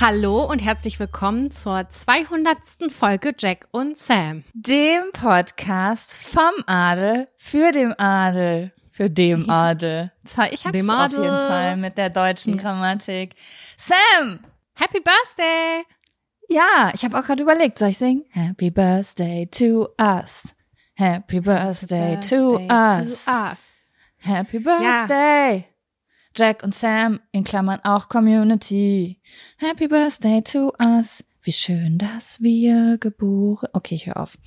Hallo und herzlich willkommen zur 200. Folge Jack und Sam. Dem Podcast vom Adel für den Adel. Für dem Adel. Ich hab's Dem auf jeden. Fall mit der deutschen Grammatik. Sam! Happy Birthday! Ja, ich habe auch gerade überlegt, soll ich singen? Happy Birthday to us. Happy Birthday, to, us. us. Happy Birthday. Jack und Sam, in Klammern auch Community. Happy Birthday to us. Wie schön, dass wir geboren. Okay, ich höre auf.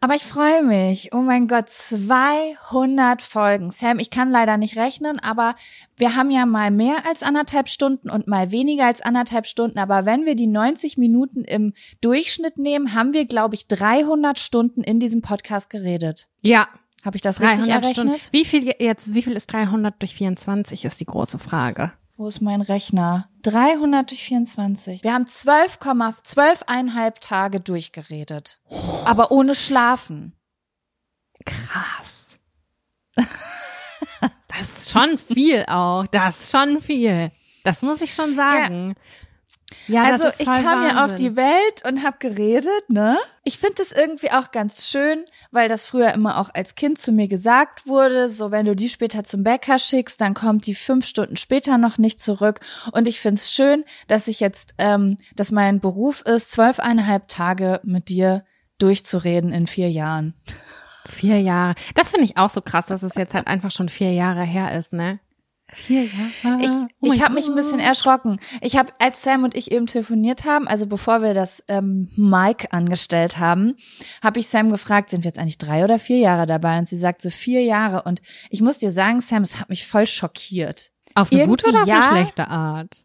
Aber ich freue mich. Oh mein Gott, 200 Folgen. Sam, ich kann leider nicht rechnen, aber wir haben ja mal mehr als anderthalb Stunden und mal weniger als anderthalb Stunden. Aber wenn wir die 90 Minuten im Durchschnitt nehmen, haben wir, glaube ich, 300 Stunden in diesem Podcast geredet. Ja, Habe ich das richtig 300 errechnet? Stunden. Wie viel jetzt, wie viel ist 300 durch 24 ist die große Frage. Wo ist mein Rechner? 300 durch 24. Wir haben 12,12,5 Tage durchgeredet. Aber ohne Schlafen. Krass. Das ist schon viel auch. Das ist schon viel. Das muss ich schon sagen. Ja, also das ist ich kam ja auf die Welt und habe geredet, ne? Ich finde das irgendwie auch ganz schön, weil das früher immer auch als Kind zu mir gesagt wurde, so wenn du die später zum Bäcker schickst, dann kommt die fünf Stunden später noch nicht zurück. Und ich finde es schön, dass ich jetzt, ähm, dass mein Beruf ist, zwölfeinhalb Tage mit dir durchzureden in vier Jahren. Vier Jahre. Das finde ich auch so krass, dass es jetzt halt einfach schon vier Jahre her ist, ne? Vier Jahre. Ich, Oh ich habe mich ein bisschen erschrocken. Ich habe, als Sam und ich eben telefoniert haben, also bevor wir das ähm, Mic angestellt haben, habe ich Sam gefragt, sind wir jetzt eigentlich drei oder vier Jahre dabei? Und sie sagt so vier Jahre. Und ich muss dir sagen, Sam, es hat mich voll schockiert. Auf eine gute irgendwie oder auf eine ja. schlechte Art?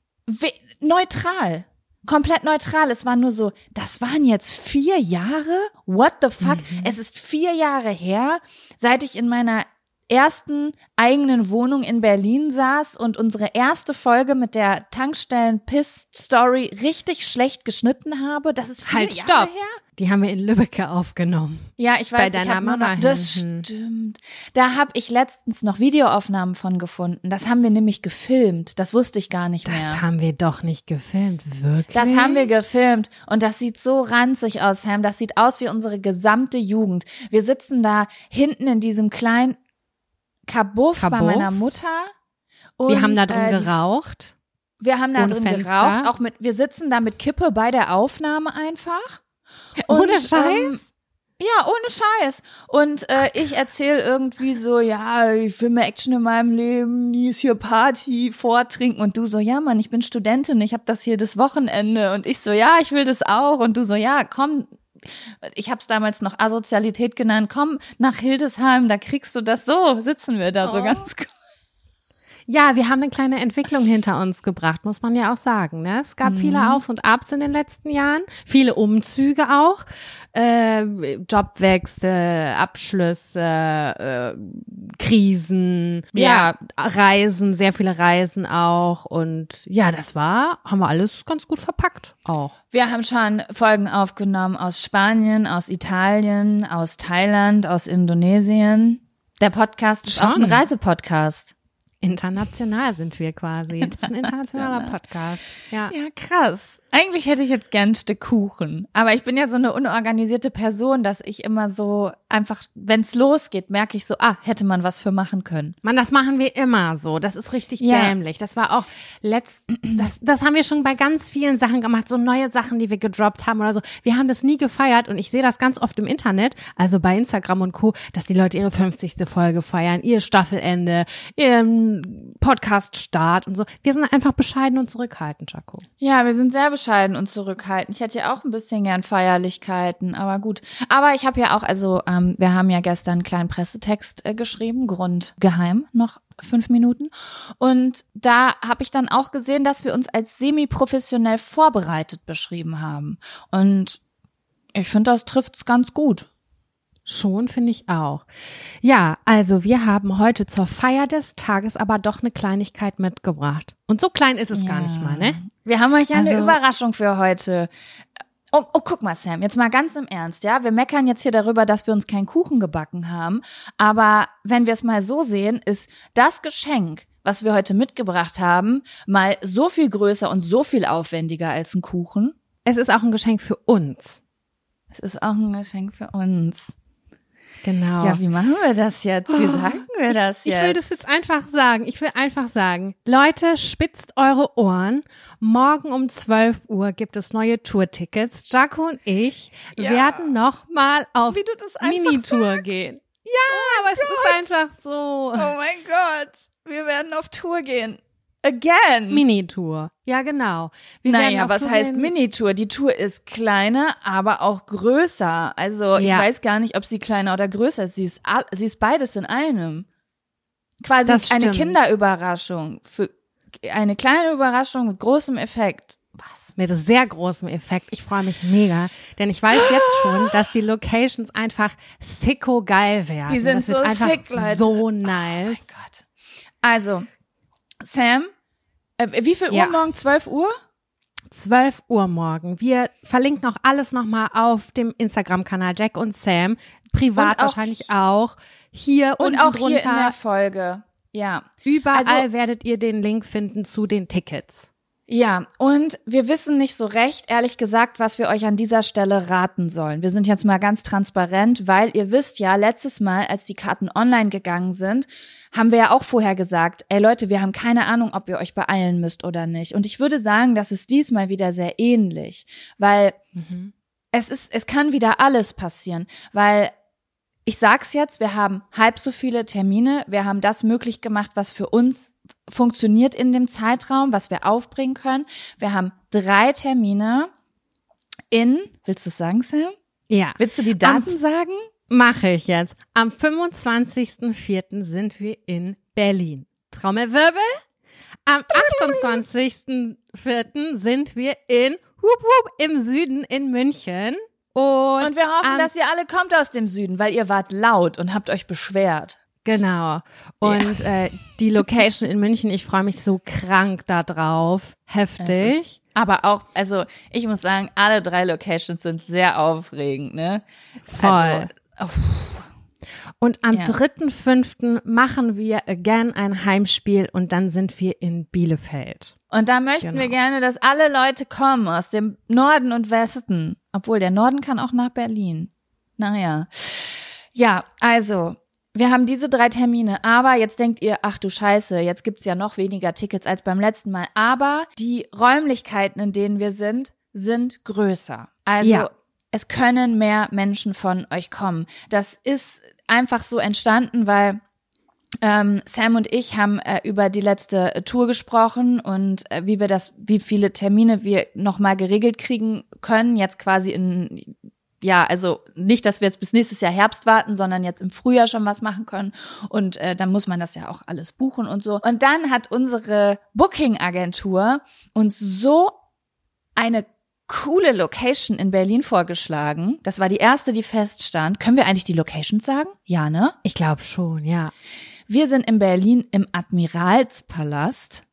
Neutral. Komplett neutral. Es war nur so, das waren jetzt vier Jahre? What the fuck? Mhm. Es ist vier Jahre her, seit ich in meiner ersten eigenen Wohnung in Berlin saß und unsere erste Folge mit der Tankstellen-Piss-Story richtig schlecht geschnitten habe. Das ist vier Halt, Jahre stopp. her? Die haben wir in Lübeck aufgenommen. Ja, ich weiß, Bei ich deiner nur Mama noch, das hinten. stimmt. Da habe ich letztens noch Videoaufnahmen von gefunden. Das haben wir nämlich gefilmt. Das wusste ich gar nicht Das mehr. haben wir doch nicht gefilmt, wirklich. Das haben wir gefilmt und das sieht so ranzig aus, Sam. Das sieht aus wie unsere gesamte Jugend. Wir sitzen da hinten in diesem kleinen Kabuff, bei Kabuff? meiner Mutter. Und, Wir haben da drin äh, geraucht. Wir haben da drin Fenster. geraucht. Auch mit, wir sitzen da mit Kippe bei der Aufnahme einfach. Ohne Und, Scheiß? Ähm, Ja, ohne Scheiß. Und äh, ich erzähle irgendwie so, ja, ich will mehr Action in meinem Leben, nie ist hier Party, vortrinken. Und du so, ja, Mann, ich bin Studentin, ich habe das hier das Wochenende. Und ich so, ja, ich will das auch. Und du so, ja, komm, ich habe es damals noch Asozialität genannt, komm nach Hildesheim, da kriegst du das so, sitzen wir da oh. so ganz gut. Ja, wir haben eine kleine Entwicklung hinter uns gebracht, muss man ja auch sagen. Ne? Es gab mhm. viele Aufs und Abs in den letzten Jahren, viele Umzüge auch, äh, Jobwechsel, Abschlüsse, äh, Krisen, ja. ja, Reisen, sehr viele Reisen auch. Und ja, das war, haben wir alles ganz gut verpackt auch. Wir haben schon Folgen aufgenommen aus Spanien, aus Italien, aus Thailand, aus Indonesien. Der Podcast ist schon. auch ein Reisepodcast. International sind wir quasi. Das ist ein internationaler Podcast. Ja. ja, krass. Eigentlich hätte ich jetzt gern ein Stück Kuchen. Aber ich bin ja so eine unorganisierte Person, dass ich immer so einfach, wenn's losgeht, merke ich so, ah, hätte man was für machen können. Man, das machen wir immer so. Das ist richtig ja. dämlich. Das war auch letzt, das, das haben wir schon bei ganz vielen Sachen gemacht. So neue Sachen, die wir gedroppt haben oder so. Wir haben das nie gefeiert und ich sehe das ganz oft im Internet, also bei Instagram und Co., dass die Leute ihre 50. Folge feiern, ihr Staffelende, ihren Podcast-Start und so. Wir sind einfach bescheiden und zurückhaltend, Jaco. Ja, wir sind sehr bescheiden und zurückhaltend. Ich hätte ja auch ein bisschen gern Feierlichkeiten, aber gut. Aber ich habe ja auch, also ähm, wir haben ja gestern einen kleinen Pressetext äh, geschrieben, Grund geheim, noch fünf Minuten. Und da habe ich dann auch gesehen, dass wir uns als semi-professionell vorbereitet beschrieben haben. Und ich finde, das trifft's ganz gut. Schon finde ich auch. Ja, also wir haben heute zur Feier des Tages aber doch eine Kleinigkeit mitgebracht. Und so klein ist es ja. gar nicht mal, ne? Wir haben euch also, eine Überraschung für heute. Oh, oh, guck mal, Sam, jetzt mal ganz im Ernst, ja? Wir meckern jetzt hier darüber, dass wir uns keinen Kuchen gebacken haben. Aber wenn wir es mal so sehen, ist das Geschenk, was wir heute mitgebracht haben, mal so viel größer und so viel aufwendiger als ein Kuchen. Es ist auch ein Geschenk für uns. Es ist auch ein Geschenk für uns. Genau. Ja, wie machen wir das jetzt? Wie oh, sagen wir das jetzt? Ich will das jetzt einfach sagen. Ich will einfach sagen, Leute, spitzt eure Ohren. Morgen um 12 Uhr gibt es neue Tourtickets. Jaco und ich ja. werden nochmal auf Minitour gehen. Ja, oh aber es ist einfach so. Oh mein Gott. Wir werden auf Tour gehen. Again. Minitour. Ja, genau. Wir naja, was Tour heißt Minitour? Die Tour ist kleiner, aber auch größer. Also ich ja. weiß gar nicht, ob sie kleiner oder größer ist. Sie ist, sie ist beides in einem. Quasi das eine Kinderüberraschung. Für eine kleine Überraschung mit großem Effekt. Was? Mit sehr großem Effekt. Ich freue mich mega, denn ich weiß jetzt schon, dass die Locations einfach sicko geil werden. Die sind so sick, Leute. So nice. Oh mein Gott. Also, Sam, äh, wie viel ja. Uhr morgen? 12 Uhr? 12 Uhr morgen. Wir verlinken auch alles nochmal auf dem Instagram-Kanal Jack und Sam. Privat auch wahrscheinlich auch. Hier und auch drunter. hier in der Folge. Ja. Überall also, werdet ihr den Link finden zu den Tickets. Ja, und wir wissen nicht so recht, ehrlich gesagt, was wir euch an dieser Stelle raten sollen. Wir sind jetzt mal ganz transparent, weil ihr wisst ja, letztes Mal, als die Karten online gegangen sind, haben wir ja auch vorher gesagt, ey Leute, wir haben keine Ahnung, ob ihr euch beeilen müsst oder nicht. Und ich würde sagen, das ist diesmal wieder sehr ähnlich, weil mhm. es ist, es kann wieder alles passieren, weil ich sag's jetzt, wir haben halb so viele Termine, wir haben das möglich gemacht, was für uns funktioniert in dem Zeitraum, was wir aufbringen können. Wir haben drei Termine in, willst du es sagen, Sam? Ja. Willst du die Daten Am, sagen? Mache ich jetzt. Am 25.04. sind wir in Berlin. Trommelwirbel. Am 28.04. sind wir in Hup Hup im Süden in München. Und, und wir hoffen, dass ihr alle kommt aus dem Süden, weil ihr wart laut und habt euch beschwert. Genau. Und ja. äh, die Location in München, ich freue mich so krank da drauf. Heftig. Aber auch, also ich muss sagen, alle drei Locations sind sehr aufregend, ne? Voll. Also. Und am ja. 3.5. machen wir again ein Heimspiel und dann sind wir in Bielefeld. Und da möchten genau. wir gerne, dass alle Leute kommen aus dem Norden und Westen. Obwohl der Norden kann auch nach Berlin. Naja. Ja, also wir haben diese drei Termine, aber jetzt denkt ihr, ach du Scheiße, jetzt gibt's ja noch weniger Tickets als beim letzten Mal. Aber die Räumlichkeiten, in denen wir sind, sind größer. Also ja. Es können mehr Menschen von euch kommen. Das ist einfach so entstanden, weil ähm, Sam und ich haben äh, über die letzte äh, Tour gesprochen und äh, wie wir das, wie viele Termine wir nochmal geregelt kriegen können, jetzt quasi in ja, also nicht, dass wir jetzt bis nächstes Jahr Herbst warten, sondern jetzt im Frühjahr schon was machen können. Und äh, dann muss man das ja auch alles buchen und so. Und dann hat unsere Booking-Agentur uns so eine coole Location in Berlin vorgeschlagen. Das war die erste, die feststand. Können wir eigentlich die Location sagen? Ja, ne? Ich glaube schon, ja. Wir sind in Berlin im Admiralspalast.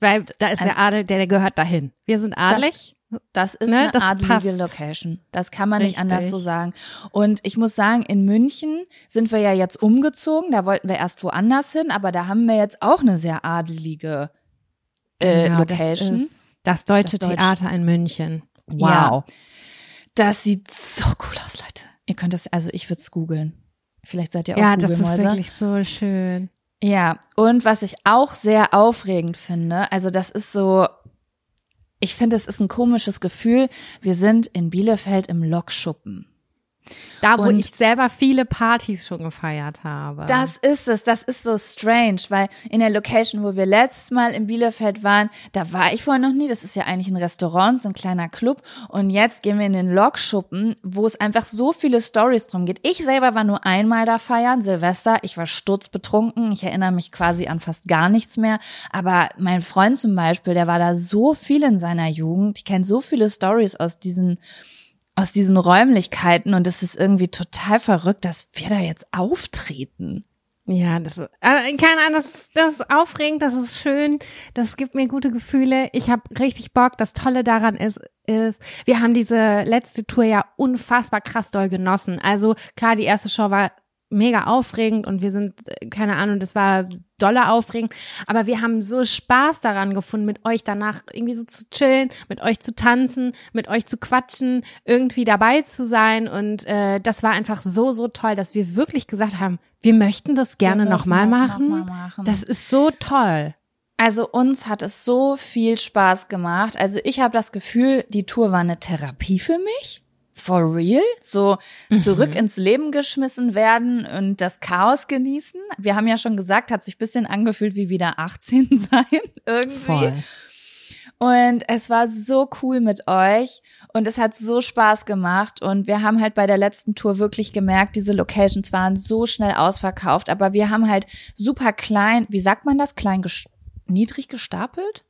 Weil da ist Also- der Adel, der, der gehört dahin. Wir sind adelig. Das ist Ne, eine das adelige passt. Location. Das kann man nicht Richtig. anders so sagen. Und ich muss sagen, in München sind wir ja jetzt umgezogen. Da wollten wir erst woanders hin, aber da haben wir jetzt auch eine sehr adelige äh, Genau, Location. Das, ist das Deutsche Das Theater in München. Ja. Das sieht so cool aus, Leute. Ihr könnt das, also ich würde es googeln. Vielleicht seid ihr auch Ja, das ist wirklich so schön. Ja, und was ich auch sehr aufregend finde, also das ist so, ich finde, es ist ein komisches Gefühl. Wir sind in Bielefeld im Lokschuppen. Da, wo Und- ich selber viele Partys schon gefeiert habe. Das ist es, das ist so strange, weil in der Location, wo wir letztes Mal in Bielefeld waren, da war ich vorher noch nie. Das ist ja eigentlich ein Restaurant, so ein kleiner Club. Und jetzt gehen wir in den Lokschuppen, wo es einfach so viele Stories drum geht. Ich selber war nur einmal da feiern, Silvester. Ich war sturzbetrunken. Ich erinnere mich quasi an fast gar nichts mehr. Aber mein Freund zum Beispiel, der war da so viel in seiner Jugend. Ich kenne so viele Stories aus diesen aus diesen Räumlichkeiten und es ist irgendwie total verrückt, dass wir da jetzt auftreten. Ja, das ist, äh, keine Ahnung, das, das ist aufregend, das ist schön, das gibt mir gute Gefühle. Ich habe richtig Bock. Das Tolle daran ist, ist, wir haben diese letzte Tour ja unfassbar krass doll genossen. Also klar, die erste Show war mega aufregend und wir sind, keine Ahnung, das war dolle aufregend, aber wir haben so Spaß daran gefunden, mit euch danach irgendwie so zu chillen, mit euch zu tanzen, mit euch zu quatschen, irgendwie dabei zu sein und äh, das war einfach so, so toll, dass wir wirklich gesagt haben, wir möchten das gerne nochmal machen. noch mal machen. Das ist so toll. Also uns hat es so viel Spaß gemacht. Also ich habe das Gefühl, die Tour war eine Therapie für mich. For real? So zurück ins Leben geschmissen werden und das Chaos genießen. Wir haben ja schon gesagt, hat sich ein bisschen angefühlt wie wieder 18 sein irgendwie. Und es war so cool mit euch und es hat so Spaß gemacht und wir haben halt bei der letzten Tour wirklich gemerkt, diese Locations waren so schnell ausverkauft, aber wir haben halt super klein, wie sagt man das, klein ges niedrig gestapelt?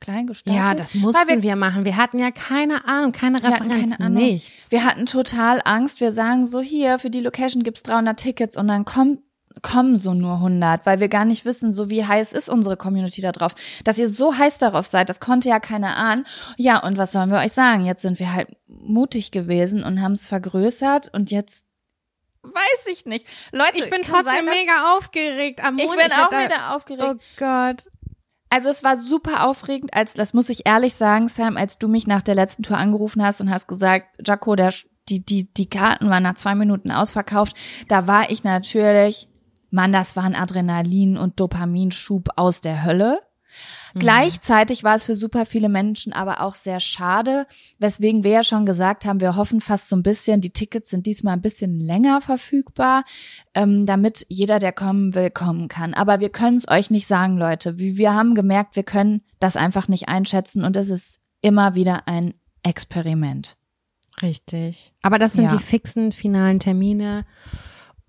Klein gestapelt? Ja, das mussten Weil wir, machen. Wir hatten ja keine Ahnung, keine Wir hatten Referenz, keine Ahnung. nichts. Wir hatten total Angst. Wir sagen so, hier, für die Location gibt's 300 Tickets und dann kommt kommen so nur 100, weil wir gar nicht wissen, so wie heiß ist unsere Community da drauf. Dass ihr so heiß darauf seid, das konnte ja keiner ahnen. Ja, und was sollen wir euch sagen? Jetzt sind wir halt mutig gewesen und haben es vergrößert und jetzt weiß ich nicht. Leute, Ich bin trotzdem sein, mega aufgeregt. Am dass- ich Montag bin auch wieder aufgeregt. Oh Gott. Also es war super aufregend, als das muss ich ehrlich sagen, Sam, als du mich nach der letzten Tour angerufen hast und hast gesagt, Jaco, der, die, die, die Karten waren nach zwei Minuten ausverkauft, da war ich natürlich, Mann, das war ein Adrenalin- und Dopaminschub aus der Hölle. Gleichzeitig war es für super viele Menschen aber auch sehr schade, weswegen wir ja schon gesagt haben, wir hoffen fast so ein bisschen, die Tickets sind diesmal ein bisschen länger verfügbar, ähm, damit jeder, der kommen will, kommen kann. Aber wir können es euch nicht sagen, Leute. Wie- Wir haben gemerkt, wir können das einfach nicht einschätzen und es ist immer wieder ein Experiment. Richtig. Aber das sind Ja. die fixen finalen Termine.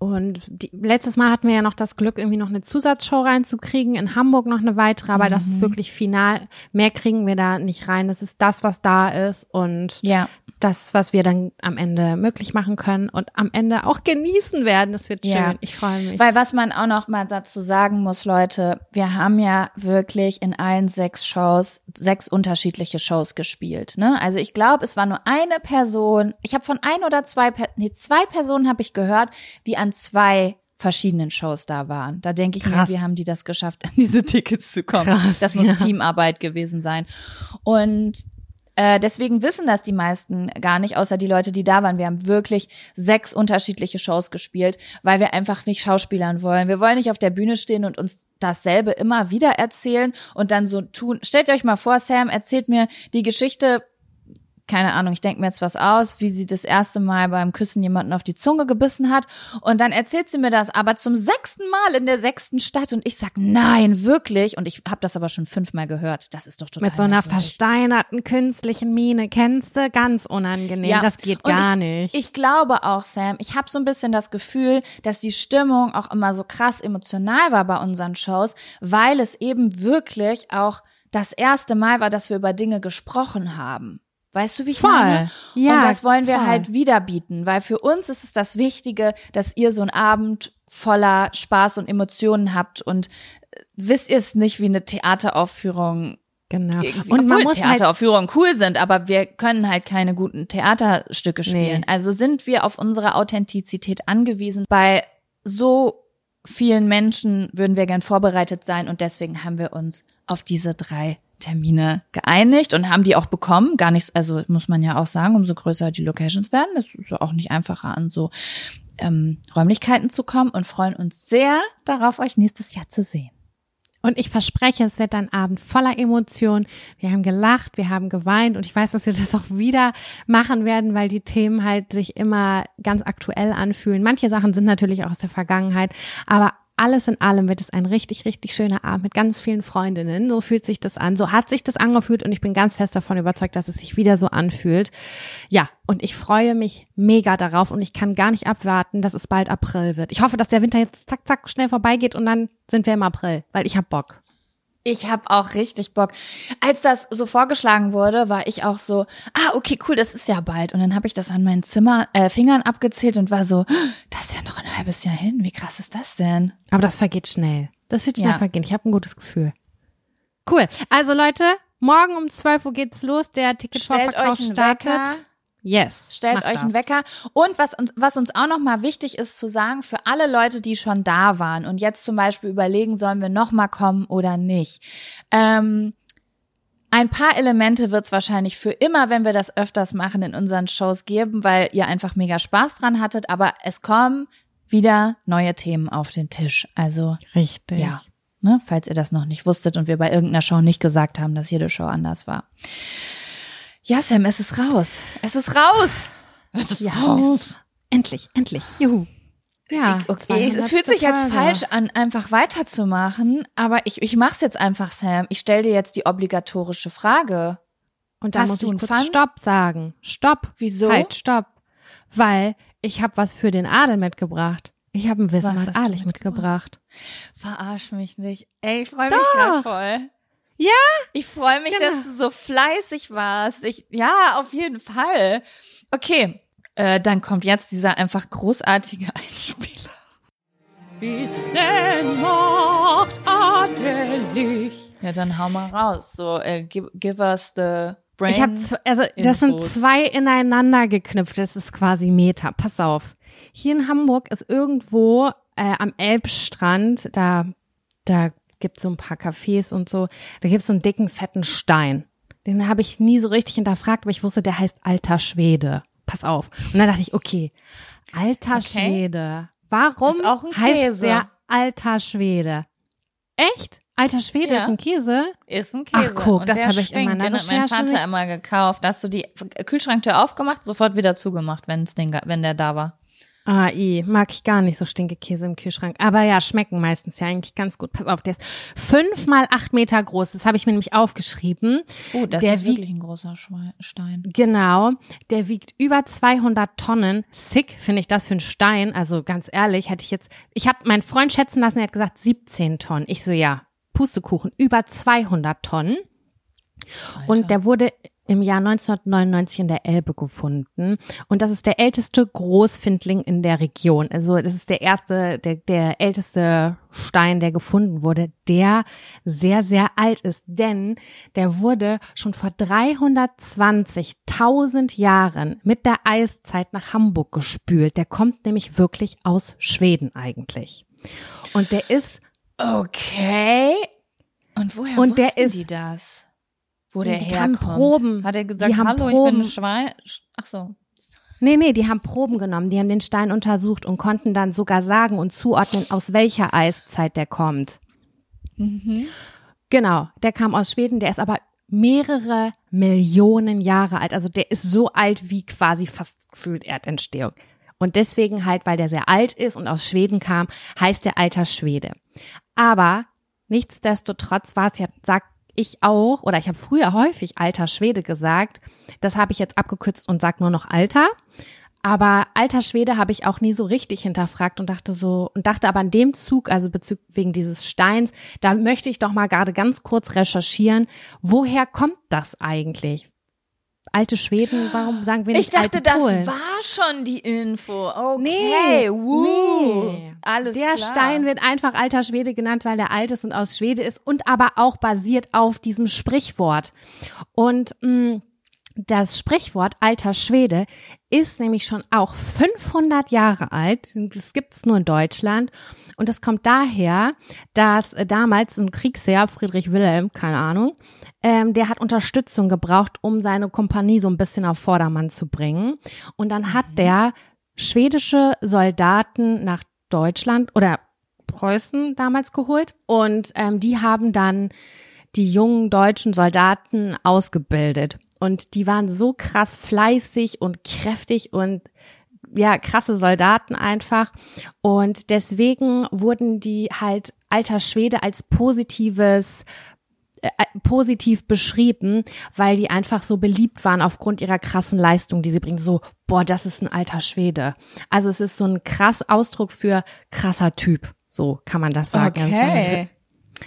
Und die, letztes Mal hatten wir ja noch das Glück, irgendwie noch eine Zusatzshow reinzukriegen, in Hamburg noch eine weitere, aber das ist wirklich final. Mehr kriegen wir da nicht rein. Das ist das, was da ist und Ja. das, was wir dann am Ende möglich machen können und am Ende auch genießen werden. Das wird schön. Ja. Ich freue mich. Weil was man auch noch mal dazu sagen muss, Leute, wir haben ja wirklich in allen sechs Shows sechs unterschiedliche Shows gespielt. Ne? Also ich glaube, es war nur eine Person. Ich habe von ein oder zwei, nee, zwei Personen habe ich gehört, die an zwei verschiedenen Shows da waren. Da denke ich Krass. mir, wie haben die das geschafft, an diese Tickets zu kommen? Krass, das muss ja. Teamarbeit gewesen sein. Und äh, deswegen wissen das die meisten gar nicht, außer die Leute, die da waren. Wir haben wirklich sechs unterschiedliche Shows gespielt, weil wir einfach nicht schauspielern wollen. Wir wollen nicht auf der Bühne stehen und uns dasselbe immer wieder erzählen und dann so tun. Stellt euch mal vor, Sam erzählt mir die Geschichte keine Ahnung, ich denke mir jetzt was aus, wie sie das erste Mal beim Küssen jemanden auf die Zunge gebissen hat. Und dann erzählt sie mir das aber zum sechsten Mal in der sechsten Stadt. Und ich sag, nein, wirklich. Und ich habe das aber schon fünfmal gehört. Das ist doch total Mit so einer merkwürdig. versteinerten künstlichen Miene, kennst du? Ganz unangenehm. Ja, Das geht gar ich, nicht. Ich glaube auch, Sam, ich habe so ein bisschen das Gefühl, dass die Stimmung auch immer so krass emotional war bei unseren Shows, weil es eben wirklich auch das erste Mal war, dass wir über Dinge gesprochen haben. Weißt du, wie ich Voll. meine? Ja, und das wollen wir voll. halt wieder bieten, weil für uns ist es das Wichtige, dass ihr so einen Abend voller Spaß und Emotionen habt und äh, wisst ihr es nicht wie eine Theateraufführung genau. irgendwie, Und man muss halt Theateraufführungen cool sind, aber wir können halt keine guten Theaterstücke spielen. Nee. Also sind wir auf unsere Authentizität angewiesen. Bei so vielen Menschen würden wir gern vorbereitet sein und deswegen haben wir uns auf diese drei Termine geeinigt und haben die auch bekommen. Gar nichts, also muss man ja auch sagen, umso größer die Locations werden, ist auch nicht einfacher an so ähm, Räumlichkeiten zu kommen und freuen uns sehr darauf, euch nächstes Jahr zu sehen. Und ich verspreche, es wird ein Abend voller Emotionen. Wir haben gelacht, wir haben geweint und ich weiß, dass wir das auch wieder machen werden, weil die Themen halt sich immer ganz aktuell anfühlen. Manche Sachen sind natürlich auch aus der Vergangenheit, aber alles in allem wird es ein richtig, richtig schöner Abend mit ganz vielen Freundinnen. So fühlt sich das an. So hat sich das angefühlt und ich bin ganz fest davon überzeugt, dass es sich wieder so anfühlt. Ja, und ich freue mich mega darauf und ich kann gar nicht abwarten, dass es bald April wird. Ich hoffe, dass der Winter jetzt zack, zack schnell vorbeigeht und dann sind wir im April, weil ich hab Bock. Ich habe auch richtig Bock. Als das so vorgeschlagen wurde, war ich auch so, ah, okay, cool, das ist ja bald. Und dann habe ich das an meinen Zimmer, äh, Fingern abgezählt und war so, das ist ja noch ein halbes Jahr hin. Wie krass ist das denn? Aber das vergeht schnell. Das wird schnell Ja. vergehen. Ich habe ein gutes Gefühl. Cool. Also Leute, morgen um 12 Uhr geht's los. Der Ticketvorverkauf startet. Wecker. Yes. Stellt euch einen das. Wecker. Und was uns, was uns auch nochmal wichtig ist zu sagen, für alle Leute, die schon da waren und jetzt zum Beispiel überlegen, sollen wir nochmal kommen oder nicht. Ähm, ein paar Elemente wird es wahrscheinlich für immer, wenn wir das öfters machen, in unseren Shows geben, weil ihr einfach mega Spaß dran hattet. Aber es kommen wieder neue Themen auf den Tisch. Also Richtig. ja, ne, falls ihr das noch nicht wusstet und wir bei irgendeiner Show nicht gesagt haben, dass jede Show anders war. Ja, Sam, es ist raus. Es ist raus. Ja. Es, endlich, endlich. Juhu. Ja. Okay, es, es fühlt sich jetzt falsch an, einfach weiterzumachen, aber ich, ich mach's jetzt einfach, Sam. Ich stell dir jetzt die obligatorische Frage. Und da muss du ich kurz Fun? Stopp sagen. Stopp. Wieso? Halt, stopp. Weil ich habe was für den Adel mitgebracht. Ich habe ein Wissen Was du Adelig mitgebracht. Verarsch mich nicht. Ey, ich freue mich gerade voll. Ja? Ich freue mich, Genau. dass du so fleißig warst. Ich, ja, auf jeden Fall. Okay, äh, dann kommt jetzt dieser einfach großartige Einspieler. Wissen macht adelig. Ja, dann hau mal raus. So, äh, give, give us the brain. Ich habe also das sind zwei ineinander geknüpft. Das ist quasi Meta. Pass auf. Hier in Hamburg ist irgendwo äh, am Elbstrand, da da gibt's so ein paar Cafés und so. Da gibt's so einen dicken fetten Stein. Den habe ich nie so richtig hinterfragt, aber ich wusste, der heißt Alter Schwede. Pass auf. Und dann dachte ich, okay, Alter Okay. Schwede. Warum Ist auch ein heißt Käse. der Alter Schwede? Echt? Alter Schwede Ja. ist ein Käse? Ist ein Käse. Ach, guck, Und das habe ich in stinkt. meiner Den hat meine Recherche Tante nicht- immer gekauft. Da hast du die Kühlschranktür aufgemacht, sofort wieder zugemacht, wenn's den, wenn der da war. Ah, i, mag ich gar nicht so Stinkekäse im Kühlschrank. Aber ja, schmecken meistens ja eigentlich ganz gut. Pass auf, der ist fünf mal acht Meter groß. Das habe ich mir nämlich aufgeschrieben. Oh, das Der ist wirklich ein großer Stein. Genau. Der wiegt über 200 Tonnen. Sick finde ich das für einen Stein. Also ganz ehrlich, hätte ich jetzt, ich habe meinen Freund schätzen lassen, er hat gesagt 17 Tonnen. Ich so, ja, Pustekuchen, über 200 Tonnen. Und der wurde im Jahr 1999 in der Elbe gefunden. Und das ist der älteste Großfindling in der Region. Also das ist der erste, der, der älteste Stein, der gefunden wurde, der sehr, sehr alt ist. Denn der wurde schon vor 320.000 Jahren mit der Eiszeit nach Hamburg gespült. Der kommt nämlich wirklich aus Schweden eigentlich. Und der ist Okay. Und woher Und der wussten ist- die das? Wo der Die herkommt? haben Proben. Hat er gesagt, Die haben hallo, ich Proben. bin ein Schwein? Ach so. Nee, nee, die haben Proben genommen, die haben den Stein untersucht und konnten dann sogar sagen und zuordnen, aus welcher Eiszeit der kommt. Mhm. Genau, der kam aus Schweden, der ist aber mehrere Millionen Jahre alt. Also der ist so alt wie quasi fast gefühlt Erdentstehung. Und deswegen halt, weil der sehr alt ist und aus Schweden kam, heißt der alter Schwede. Aber nichtsdestotrotz war es ja, sagt ich auch, oder ich habe früher häufig alter Schwede gesagt. Das habe ich jetzt abgekürzt und sag nur noch alter. Aber alter Schwede habe ich auch nie so richtig hinterfragt und dachte so, und dachte aber an dem Zug, also bezüglich wegen dieses Steins, da möchte ich doch mal gerade ganz kurz recherchieren, woher kommt das eigentlich? Alte Schweden, warum sagen wir nicht Ich dachte, alte das war schon die Info. Okay, Nee, woo. nee. Alles der klar. Stein wird einfach alter Schwede genannt, weil der alt ist und aus Schwede ist und aber auch basiert auf diesem Sprichwort. Und mh, das Sprichwort alter Schwede ist nämlich schon auch 500 Jahre alt. Das gibt es nur in Deutschland. Und das kommt daher, dass äh, damals ein Kriegsherr, Friedrich Wilhelm, keine Ahnung, ähm, der hat Unterstützung gebraucht, um seine Kompanie so ein bisschen auf Vordermann zu bringen. Und dann hat der schwedische Soldaten nach Deutschland oder Preußen damals geholt. Und ähm, die haben dann die jungen deutschen Soldaten ausgebildet. Und die waren so krass fleißig und kräftig und ja, krasse Soldaten einfach. Und deswegen wurden die halt alter Schwede als positives äh, positiv beschrieben, weil die einfach so beliebt waren aufgrund ihrer krassen Leistung, die sie bringen. So, boah, das ist ein alter Schwede. Also es ist so ein krass Ausdruck für krasser Typ. So kann man das sagen. Also so eine, Okay.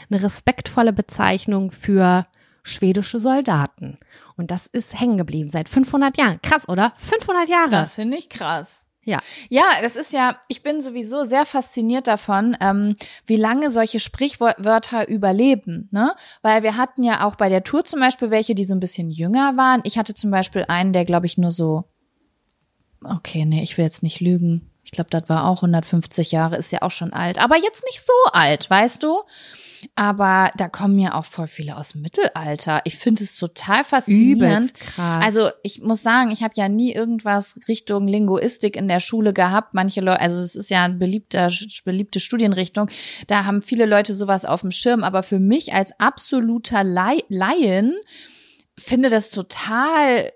eine respektvolle Bezeichnung für schwedische Soldaten. Und das ist hängen geblieben seit 500 Jahren. Krass, oder? 500 Jahre. Das finde ich krass. Ja. Ja, das ist ja, ich bin sowieso sehr fasziniert davon, ähm, wie lange solche Sprichwörter überleben, ne? Weil wir hatten ja auch bei der Tour zum Beispiel welche, die so ein bisschen jünger waren. Ich hatte zum Beispiel einen, der glaube ich nur so, okay, nee, ich will jetzt nicht lügen. Ich glaube, das war auch 150 Jahre, ist ja auch schon alt, aber jetzt nicht so alt, weißt du? Aber da kommen ja auch voll viele aus dem Mittelalter. Ich finde es total faszinierend. Übelst krass. Also ich muss sagen, ich habe ja nie irgendwas Richtung Linguistik in der Schule gehabt. Manche Leute, also es ist ja eine beliebter, beliebte Studienrichtung. Da haben viele Leute sowas auf dem Schirm. Aber für mich als absoluter Lai Laien finde das total,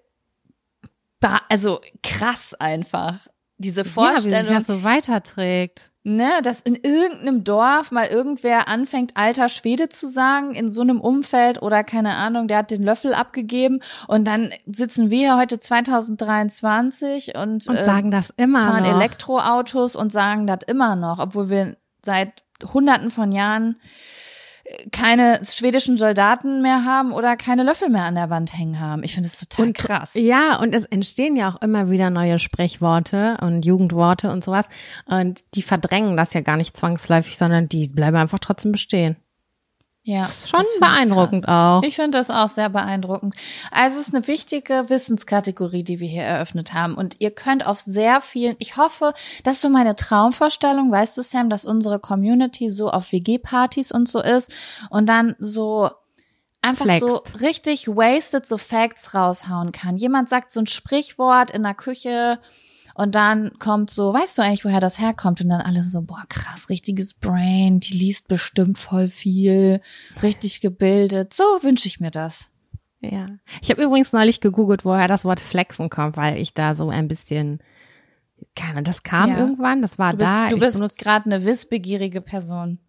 also krass einfach. Diese ja, wie Vorstellung, sich das so weiterträgt. ne, dass in irgendeinem Dorf mal irgendwer anfängt, alter Schwede zu sagen, in so einem Umfeld oder keine Ahnung, der hat den Löffel abgegeben und dann sitzen wir heute 2023 und, Und äh, sagen das immer fahren noch. Elektroautos und sagen das immer noch, obwohl wir seit hunderten von Jahren keine schwedischen Soldaten mehr haben oder keine Löffel mehr an der Wand hängen haben. Ich finde das total Und- krass. Ja, und es entstehen ja auch immer wieder neue Sprechworte und Jugendworte und sowas. Und die verdrängen das ja gar nicht zwangsläufig, sondern die bleiben einfach trotzdem bestehen. Ja, Schon beeindruckend auch. Ich finde das auch sehr beeindruckend. Also es ist eine wichtige Wissenskategorie, die wir hier eröffnet haben. Und ihr könnt auf sehr vielen, ich hoffe, das ist so meine Traumvorstellung, weißt du, Sam, dass unsere Community so auf WG-Partys und so ist und dann so einfach so Flext. richtig wasted so Facts raushauen kann. Jemand sagt so ein Sprichwort in der Küche und dann kommt so, weißt du eigentlich, woher das herkommt? Und dann alle so, boah, krass, richtiges Brain, die liest bestimmt voll viel, richtig gebildet. So wünsche ich mir das. Ja. Ich habe übrigens neulich gegoogelt, woher das Wort flexen kommt, weil ich da so ein bisschen, keine, das kam Ja. irgendwann, das war Du bist, da. du ich bist gerade eine wissbegierige Person.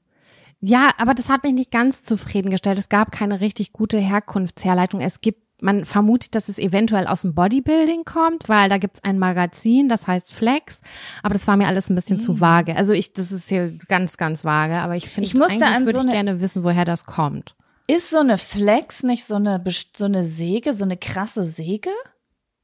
Ja, aber das hat mich nicht ganz zufriedengestellt. Es gab keine richtig gute Herkunftsherleitung. Es gibt, man vermutet, dass es eventuell aus dem Bodybuilding kommt, weil da gibt's ein Magazin, das heißt Flex. Aber das war mir alles ein bisschen Mm. zu vage. Also ich, das ist hier ganz, ganz vage. Aber ich finde, Ich musste eigentlich würde so ich gerne wissen, woher das kommt. Ist so eine Flex nicht so eine, so eine Säge, so eine krasse Säge?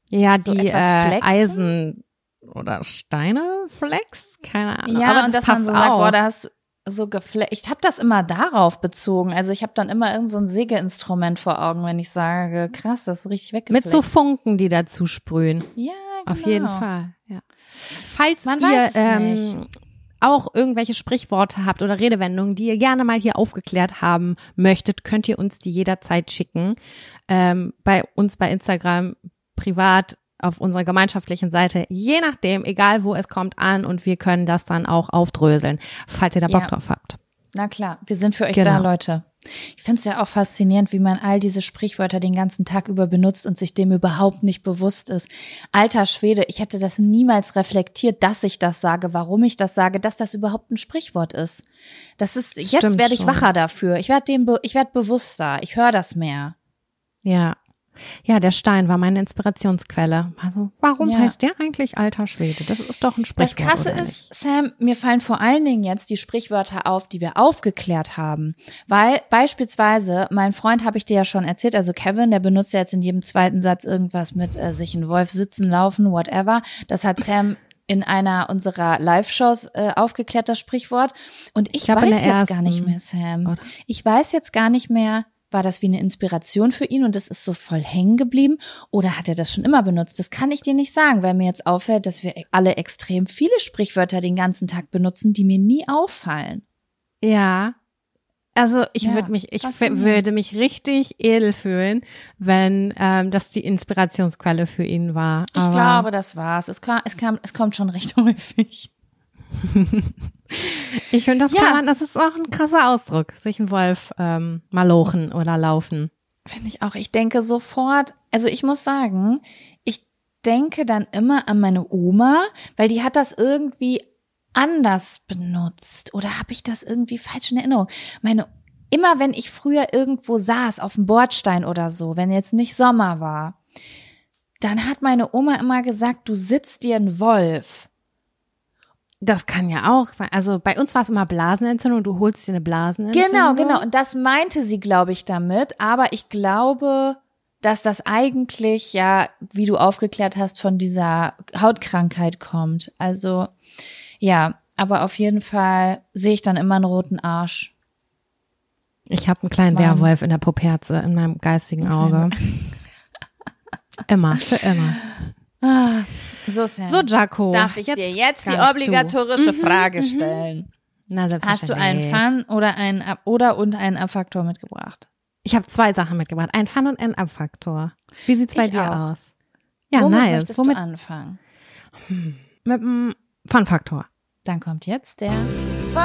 Ja, So die etwas äh? Eisen oder Steine Flex? Keine Ahnung. Ja, aber und das dass man passt so sagt, auch. boah, da hast du so geflecht. Ich habe das immer darauf bezogen. Also ich habe dann immer irgend so ein Sägeinstrument vor Augen, wenn ich sage, krass, das ist richtig weggeflext. Mit so Funken, die dazu sprühen. Ja, genau. Auf jeden Fall, ja. Falls Man ihr ähm, auch irgendwelche Sprichworte habt oder Redewendungen, die ihr gerne mal hier aufgeklärt haben möchtet, könnt ihr uns die jederzeit schicken. Ähm, bei uns bei Instagram privat auf unserer gemeinschaftlichen Seite, je nachdem, egal wo es kommt an und wir können das dann auch aufdröseln, falls ihr da Bock Ja. drauf habt. Na klar, wir sind für euch Genau. da, Leute. Ich finde es ja auch faszinierend, wie man all diese Sprichwörter den ganzen Tag über benutzt und sich dem überhaupt nicht bewusst ist. Alter Schwede, ich hätte das niemals reflektiert, dass ich das sage, warum ich das sage, dass das überhaupt ein Sprichwort ist. Das ist, Stimmt jetzt werde ich schon. wacher dafür. Ich werde dem, ich werde bewusster. Ich höre das mehr. Ja, ja, der Stein war meine Inspirationsquelle. Also, warum ja. heißt der eigentlich alter Schwede? Das ist doch ein Sprichwort. Das Krasse ist, Sam, mir fallen vor allen Dingen jetzt die Sprichwörter auf, die wir aufgeklärt haben. Weil beispielsweise, mein Freund habe ich dir ja schon erzählt, also Kevin, der benutzt ja jetzt in jedem zweiten Satz irgendwas mit äh, sich ein Wolf sitzen, laufen, whatever. Das hat Sam in einer unserer Live-Shows äh, aufgeklärt, das Sprichwort. Und ich, ich weiß jetzt ersten, gar nicht mehr, Sam. Ich weiß jetzt gar nicht mehr, war das wie eine Inspiration für ihn und das ist so voll hängen geblieben? Oder hat er das schon immer benutzt? Das kann ich dir nicht sagen, weil mir jetzt auffällt, dass wir alle extrem viele Sprichwörter den ganzen Tag benutzen, die mir nie auffallen. Ja. Also ich ja, würde mich, ich würde mich richtig edel fühlen, wenn ähm, das die Inspirationsquelle für ihn war. Aber ich glaube, das war's. Es, kam, es, kam, es kommt schon recht häufig. ich finde, das ja. kann man, das ist auch ein krasser Ausdruck, sich ein Wolf ähm, malochen oder laufen. Finde ich auch. Ich denke sofort, also ich muss sagen, ich denke dann immer an meine Oma, weil die hat das irgendwie anders benutzt. Oder habe ich das irgendwie falsch in Erinnerung? Meine immer wenn ich früher irgendwo saß, auf dem Bordstein oder so, wenn jetzt nicht Sommer war, dann hat meine Oma immer gesagt, du sitzt dir ein Wolf. Das kann ja auch sein. Also bei uns war es immer Blasenentzündung, du holst dir eine Blasenentzündung. Genau, genau. Und das meinte sie, glaube ich, damit. Aber ich glaube, dass das eigentlich ja, wie du aufgeklärt hast, von dieser Hautkrankheit kommt. Also ja, aber auf jeden Fall sehe ich dann immer einen roten Arsch. Ich habe einen kleinen Mann. Werwolf in der Puperze in meinem geistigen Auge. immer, für immer. Ah, so, Sam. So, Jaco. Darf ich jetzt dir jetzt die obligatorische du. Mhm, Frage mhm, stellen? Na, selbstverständlich. Hast du einen Fun oder einen Ab oder und einen Abfaktor mitgebracht? Ich habe zwei Sachen mitgebracht. Einen Fun und einen Abfaktor. Wie sieht's bei ich dir auch. aus? Ja, Womit nice. Möchtest Womit du anfangen? Hm. Mit dem Fun-Faktor. Dann kommt jetzt der Fun.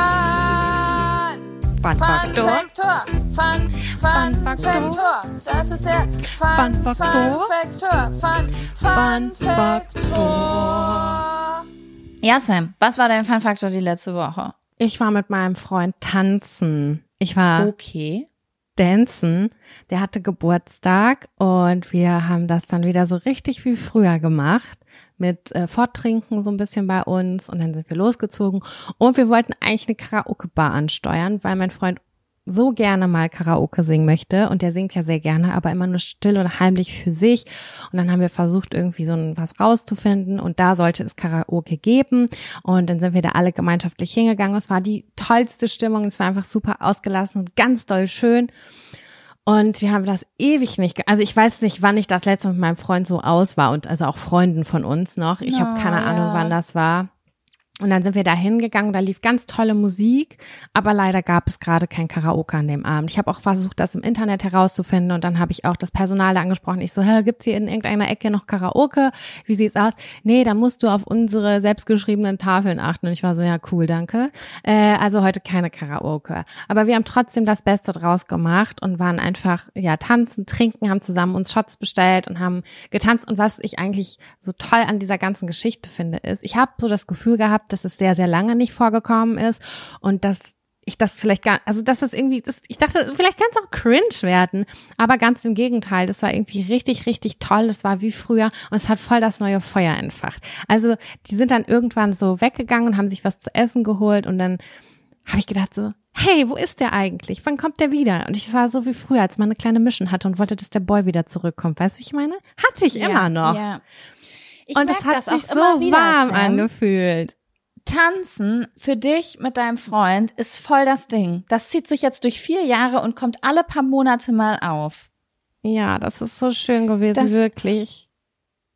Fun Faktor. Fun, Fun, Fun Faktor. Das ist der Fun, Fun Faktor. Fun, Fun, Fun Faktor. Ja, Sam, was war dein Fun Faktor die letzte Woche? Ich war mit meinem Freund tanzen. Ich war okay. Dancen. Der hatte Geburtstag und wir haben das dann wieder so richtig wie früher gemacht mit äh, Forttrinken so ein bisschen bei uns und dann sind wir losgezogen und wir wollten eigentlich eine Karaoke-Bar ansteuern, weil mein Freund so gerne mal Karaoke singen möchte und der singt ja sehr gerne, aber immer nur still und heimlich für sich. Und dann haben wir versucht, irgendwie so was rauszufinden und da sollte es Karaoke geben. Und dann sind wir da alle gemeinschaftlich hingegangen. Es war die tollste Stimmung, es war einfach super ausgelassen und ganz doll schön. Und wir haben das ewig nicht, also ich weiß nicht, wann ich das letzte Mal mit meinem Freund so aus war und also auch Freunden von uns noch. Ich no, habe keine Ahnung, wann das war. Und dann sind wir da hingegangen, da lief ganz tolle Musik, aber leider gab es gerade kein Karaoke an dem Abend. Ich habe auch versucht, das im Internet herauszufinden und dann habe ich auch das Personal da angesprochen. Ich so, gibt's hier in irgendeiner Ecke noch Karaoke? Wie sieht's aus? Nee, da musst du auf unsere selbstgeschriebenen Tafeln achten. Und ich war so, ja, cool, danke. Äh, also heute keine Karaoke. Aber wir haben trotzdem das Beste draus gemacht und waren einfach, ja, tanzen, trinken, haben zusammen uns Shots bestellt und haben getanzt. Und was ich eigentlich so toll an dieser ganzen Geschichte finde, ist, ich habe so das Gefühl gehabt, gehabt, dass es sehr, sehr lange nicht vorgekommen ist und dass ich das vielleicht gar, also dass das irgendwie, das, ich dachte, vielleicht kann es auch cringe werden, aber ganz im Gegenteil, das war irgendwie richtig, richtig toll, das war wie früher und es hat voll das neue Feuer entfacht. Also die sind dann irgendwann so weggegangen und haben sich was zu essen geholt und dann habe ich gedacht so, hey, wo ist der eigentlich? Wann kommt der wieder? Und ich war so wie früher, als man eine kleine Mission hatte und wollte, dass der Boy wieder zurückkommt. Weißt du, wie ich meine? Hat sich ja, immer noch. Ja. Ich und es hat sich so warm Sam. angefühlt. Tanzen für dich mit deinem Freund ist voll das Ding. Das zieht sich jetzt durch vier Jahre und kommt alle paar Monate mal auf. Ja, das ist so schön gewesen, das, wirklich.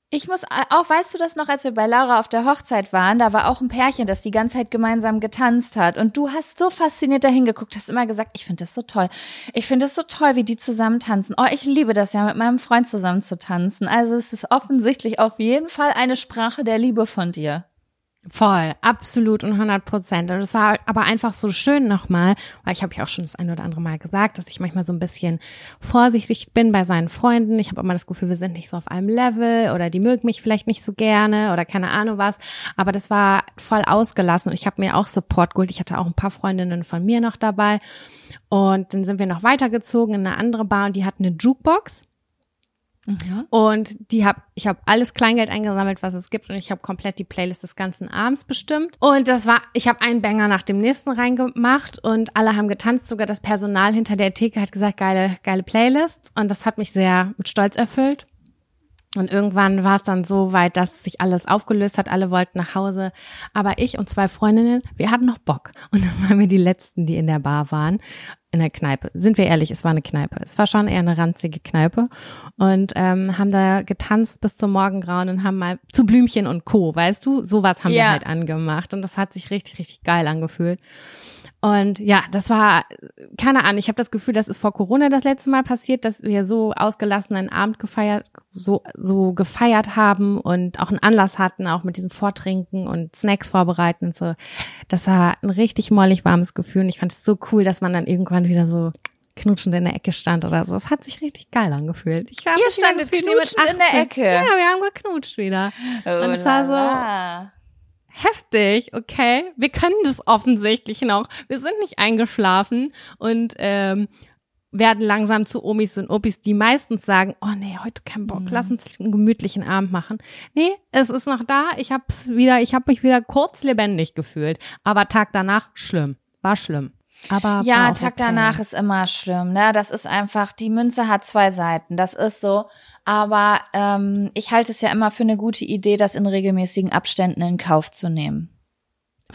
Ich muss auch, weißt du das noch, als wir bei Laura auf der Hochzeit waren, da war auch ein Pärchen, das die ganze Zeit gemeinsam getanzt hat. Und du hast so fasziniert dahin geguckt, hast immer gesagt, ich finde das so toll. Ich finde es so toll, wie die zusammen tanzen. Oh, ich liebe das ja, mit meinem Freund zusammen zu tanzen. Also es ist offensichtlich auf jeden Fall eine Sprache der Liebe von dir. Voll, absolut und 100 Prozent. Und es war aber einfach so schön nochmal, weil ich habe ich auch schon das ein oder andere Mal gesagt, dass ich manchmal so ein bisschen vorsichtig bin bei seinen Freunden. Ich habe immer das Gefühl, wir sind nicht so auf einem Level oder die mögen mich vielleicht nicht so gerne oder keine Ahnung was. Aber das war voll ausgelassen und ich habe mir auch Support geholt. Ich hatte auch ein paar Freundinnen von mir noch dabei. Und dann sind wir noch weitergezogen in eine andere Bar und die hat eine Jukebox. Mhm. Und die hab, ich habe alles Kleingeld eingesammelt, was es gibt, und ich habe komplett die Playlist des ganzen Abends bestimmt. Und das war, ich habe einen Banger nach dem nächsten reingemacht und alle haben getanzt. Sogar das Personal hinter der Theke hat gesagt, geile, geile Playlist. Und das hat mich sehr mit Stolz erfüllt. Und irgendwann war es dann so weit, dass sich alles aufgelöst hat. Alle wollten nach Hause. Aber ich und zwei Freundinnen, wir hatten noch Bock. Und dann waren wir die Letzten, die in der Bar waren in der Kneipe. Sind wir ehrlich, es war eine Kneipe. Es war schon eher eine ranzige Kneipe und ähm, haben da getanzt bis zum Morgengrauen und haben mal zu Blümchen und Co. Weißt du, sowas haben ja. wir halt angemacht und das hat sich richtig, richtig geil angefühlt. Und ja, das war, keine Ahnung, ich habe das Gefühl, das ist vor Corona das letzte Mal passiert, dass wir so ausgelassen einen Abend gefeiert, so, so gefeiert haben und auch einen Anlass hatten, auch mit diesem Vortrinken und Snacks vorbereiten und so. Das war ein richtig mollig warmes Gefühl und ich fand es so cool, dass man dann irgendwann wieder so knutschend in der Ecke stand oder so. Es hat sich richtig geil angefühlt. Ich Ihr standet knutschend in der Ecke. Ja, wir haben geknutscht wieder. Oh, und es war so, heftig, okay? Wir können das offensichtlich noch. Wir sind nicht eingeschlafen und ähm, werden langsam zu Omis und Opis, die meistens sagen, oh nee, heute kein Bock, mhm. lass uns einen gemütlichen Abend machen. Nee, es ist noch da, ich hab's wieder, ich habe mich wieder kurz lebendig gefühlt, aber Tag danach schlimm, war schlimm. Aber ja, Tag okay. danach ist immer schlimm. Ne? Das ist einfach, die Münze hat zwei Seiten. Das ist so. Aber ähm, ich halte es ja immer für eine gute Idee, das in regelmäßigen Abständen in Kauf zu nehmen.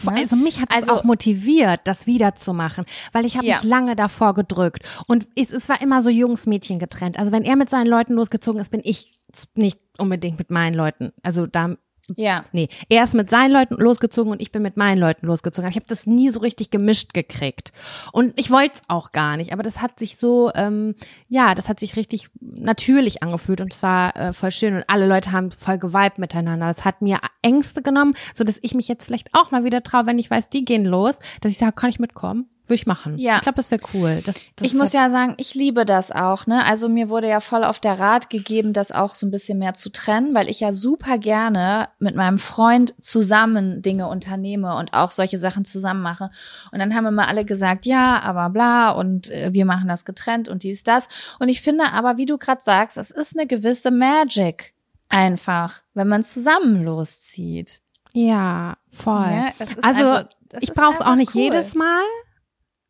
Ne? Also mich hat es also, auch motiviert, das wiederzumachen, weil ich habe ja. mich lange davor gedrückt und es, es war immer so Jungs Mädchen getrennt. Also wenn er mit seinen Leuten losgezogen ist, bin ich nicht unbedingt mit meinen Leuten. Also da ja. Nee, er ist mit seinen Leuten losgezogen und ich bin mit meinen Leuten losgezogen. Ich habe das nie so richtig gemischt gekriegt. Und ich wollte es auch gar nicht, aber das hat sich so, ähm, ja, das hat sich richtig natürlich angefühlt und es war äh, voll schön und alle Leute haben voll geweibt miteinander. Das hat mir Ängste genommen, so dass ich mich jetzt vielleicht auch mal wieder traue, wenn ich weiß, die gehen los, dass ich sage, kann ich mitkommen? Würde ich machen. Ja. Ich glaube, das wäre cool. Das, das ich muss ja sagen, ich liebe das auch. Ne? Also mir wurde ja voll auf der Rat gegeben, das auch so ein bisschen mehr zu trennen, weil ich ja super gerne mit meinem Freund zusammen Dinge unternehme und auch solche Sachen zusammen mache. Und dann haben immer alle gesagt, ja, aber bla und äh, wir machen das getrennt und dies, das. Und ich finde aber, wie du gerade sagst, es ist eine gewisse Magic einfach, wenn man zusammen loszieht. Ja, voll. Ja, also einfach, ich brauche es auch nicht cool. jedes Mal